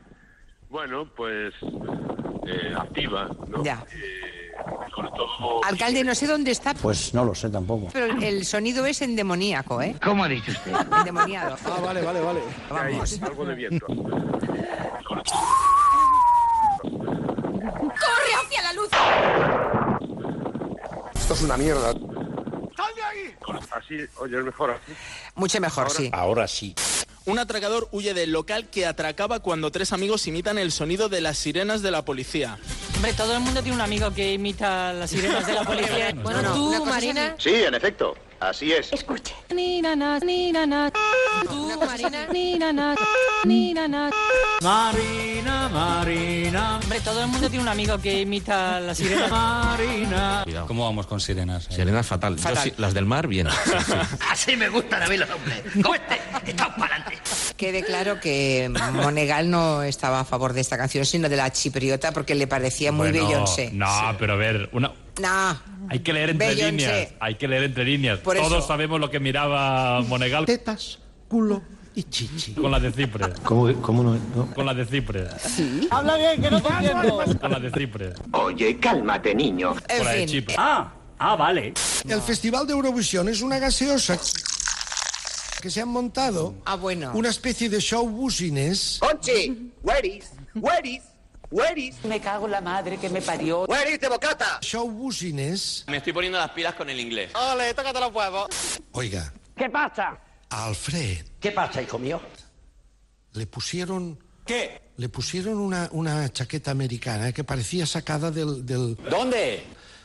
Bueno, pues eh, activa, ¿no? Ya. Eh, sobre todo... Alcalde, no sé dónde está, Pues no lo sé tampoco. pero el- sonido es endemoníaco, ¿eh? ¿Cómo ha dicho usted? Endemoniado. Ah, vale, vale, vale. Hay Vamos. algo de viento. ¡Corre hacia la luz! Esto es una mierda. Así, oye, es mejor así. Mucho mejor, sí. Ahora sí. Un atracador huye del local que atracaba cuando tres amigos imitan el sonido de las sirenas de la policía. Hombre, todo el mundo tiene un amigo que imita las sirenas de la policía. Bueno, es así. Sí, en efecto. Así es. Escuche. Marina. Marina, Marina. Hombre, todo el mundo tiene un amigo que imita las sirenas. Marina. ¿Cómo vamos con sirenas? eh? Sirenas fatal. Yo Fatal. sí, las del mar, bien. Así me gustan a mí los hombres. Como este. Estamos para adelante. Quede claro que Monegal no estaba a favor de esta canción, sino de la chipriota, porque le parecía muy Bueno, Beyoncé. No, pero a ver, una, No, hay que leer entre Beyoncé. líneas. Hay que leer entre líneas. Por Todos eso. sabemos lo que miraba Monegal Tetas, culo y chichi. con la de Cipre. ¿Cómo, cómo no, no? Con la de Cipre. Habla bien, que no te entiendo. Con la de Cipre. Oye, cálmate, niño. en Con la de. Chipre. Ah, ah, vale. El Festival de Eurovisión es una gaseosa que se han montado Ah, bueno. una especie de show business Conchi, where is? Where is? Where is? Me cago en la madre que me parió. Where is de bocata? show business. Me estoy poniendo las pilas con el inglés. Ole, tócate los huevos. Oiga, ¿Qué pasa? a Alfred ¿Qué pasa, hijo mío? le pusieron ¿Qué? le pusieron una, una chaqueta americana que parecía sacada del, del, ¿Dónde?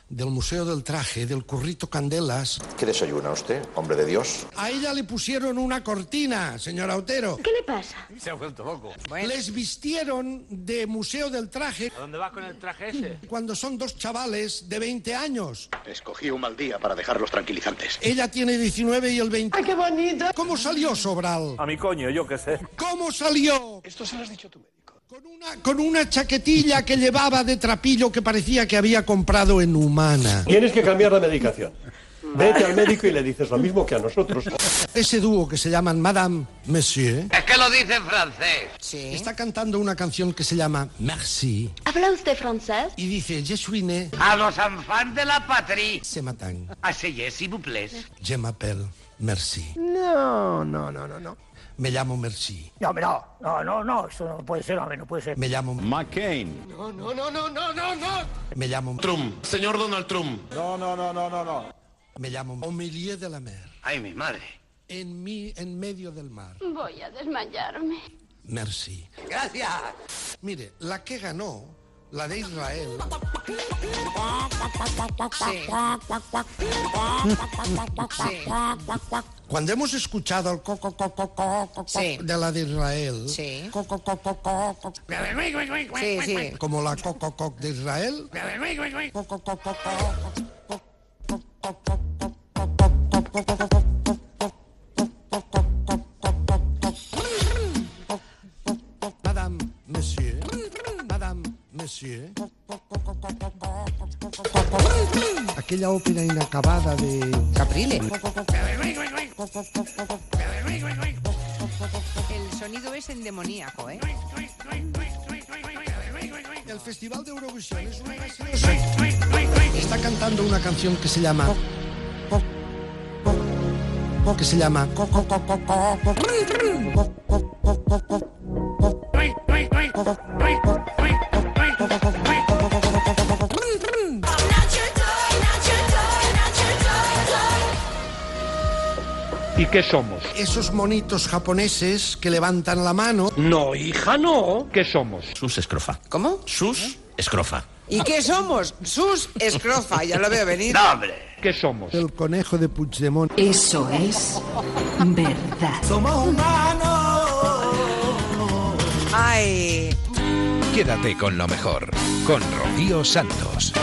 Del Museo del Traje, del Currito Candelas. ¿Qué desayuna usted, hombre de Dios? A ella le pusieron una cortina, señora Otero. ¿Qué le pasa? Se ha vuelto loco. Les vistieron de Museo del Traje ¿A dónde vas con el traje ese? cuando son dos chavales de 20 años. Escogí un mal día para dejarlos tranquilizantes. Ella tiene 19 y el 20. ¡Ay, qué bonito! ¿Cómo salió Sobral? A mi coño, yo qué sé. ¿Cómo salió? Esto se lo has dicho tú. Con una, con una chaquetilla que llevaba de trapillo que parecía que había comprado en Humana. Tienes que cambiar la medicación. Vete al médico y le dices lo mismo que a nosotros. Ese dúo que se llaman Madame Monsieur Es que lo dice en francés. Sí. está cantando una canción que se llama Merci ¿Habla usted francés? y dice Je suis né A los enfants de la patrie. ce matin. Así es, s'il vous plaît. Je m'appelle Merci. No, no, no, no, no. Me llamo Merci. No, no, no, no, no, eso no puede ser, hombre, no puede ser. Me llamo McCain. No, no, no, no, no, no, no. Me llamo Trump. Señor Donald Trump. No, no, no, no, no, no. me llamo Au milieu de la mer. Ay, mi madre. En mi en medio del mar. Voy a desmayarme. Merci. Gracias. Mire, la que ganó, la de Israel, cuando hemos escuchado el coco coco coco de la de Israel, Sí. coco coco coco Sí, sí. como la coco coco de Israel, coco coco coco Madame, Monsieur. Aquella ópera inacabada de Caprile. El sonido es endemoníaco, ¿eh? El Festival de Eurovisión es una gaseosa. Está cantando una canción que se llama que se llama ¿Y qué somos? esos monitos japoneses que levantan la mano. No, hija, no. ¿Qué somos? Sus escrofa. ¿Cómo? Sus escrofa. ¿Y qué somos? Sus escrofa, ya lo veo venir. No, hombre. ¿Qué somos? El conejo de Puigdemont. Eso es verdad. Ay, Quédate con lo mejor, con Rocío Santos.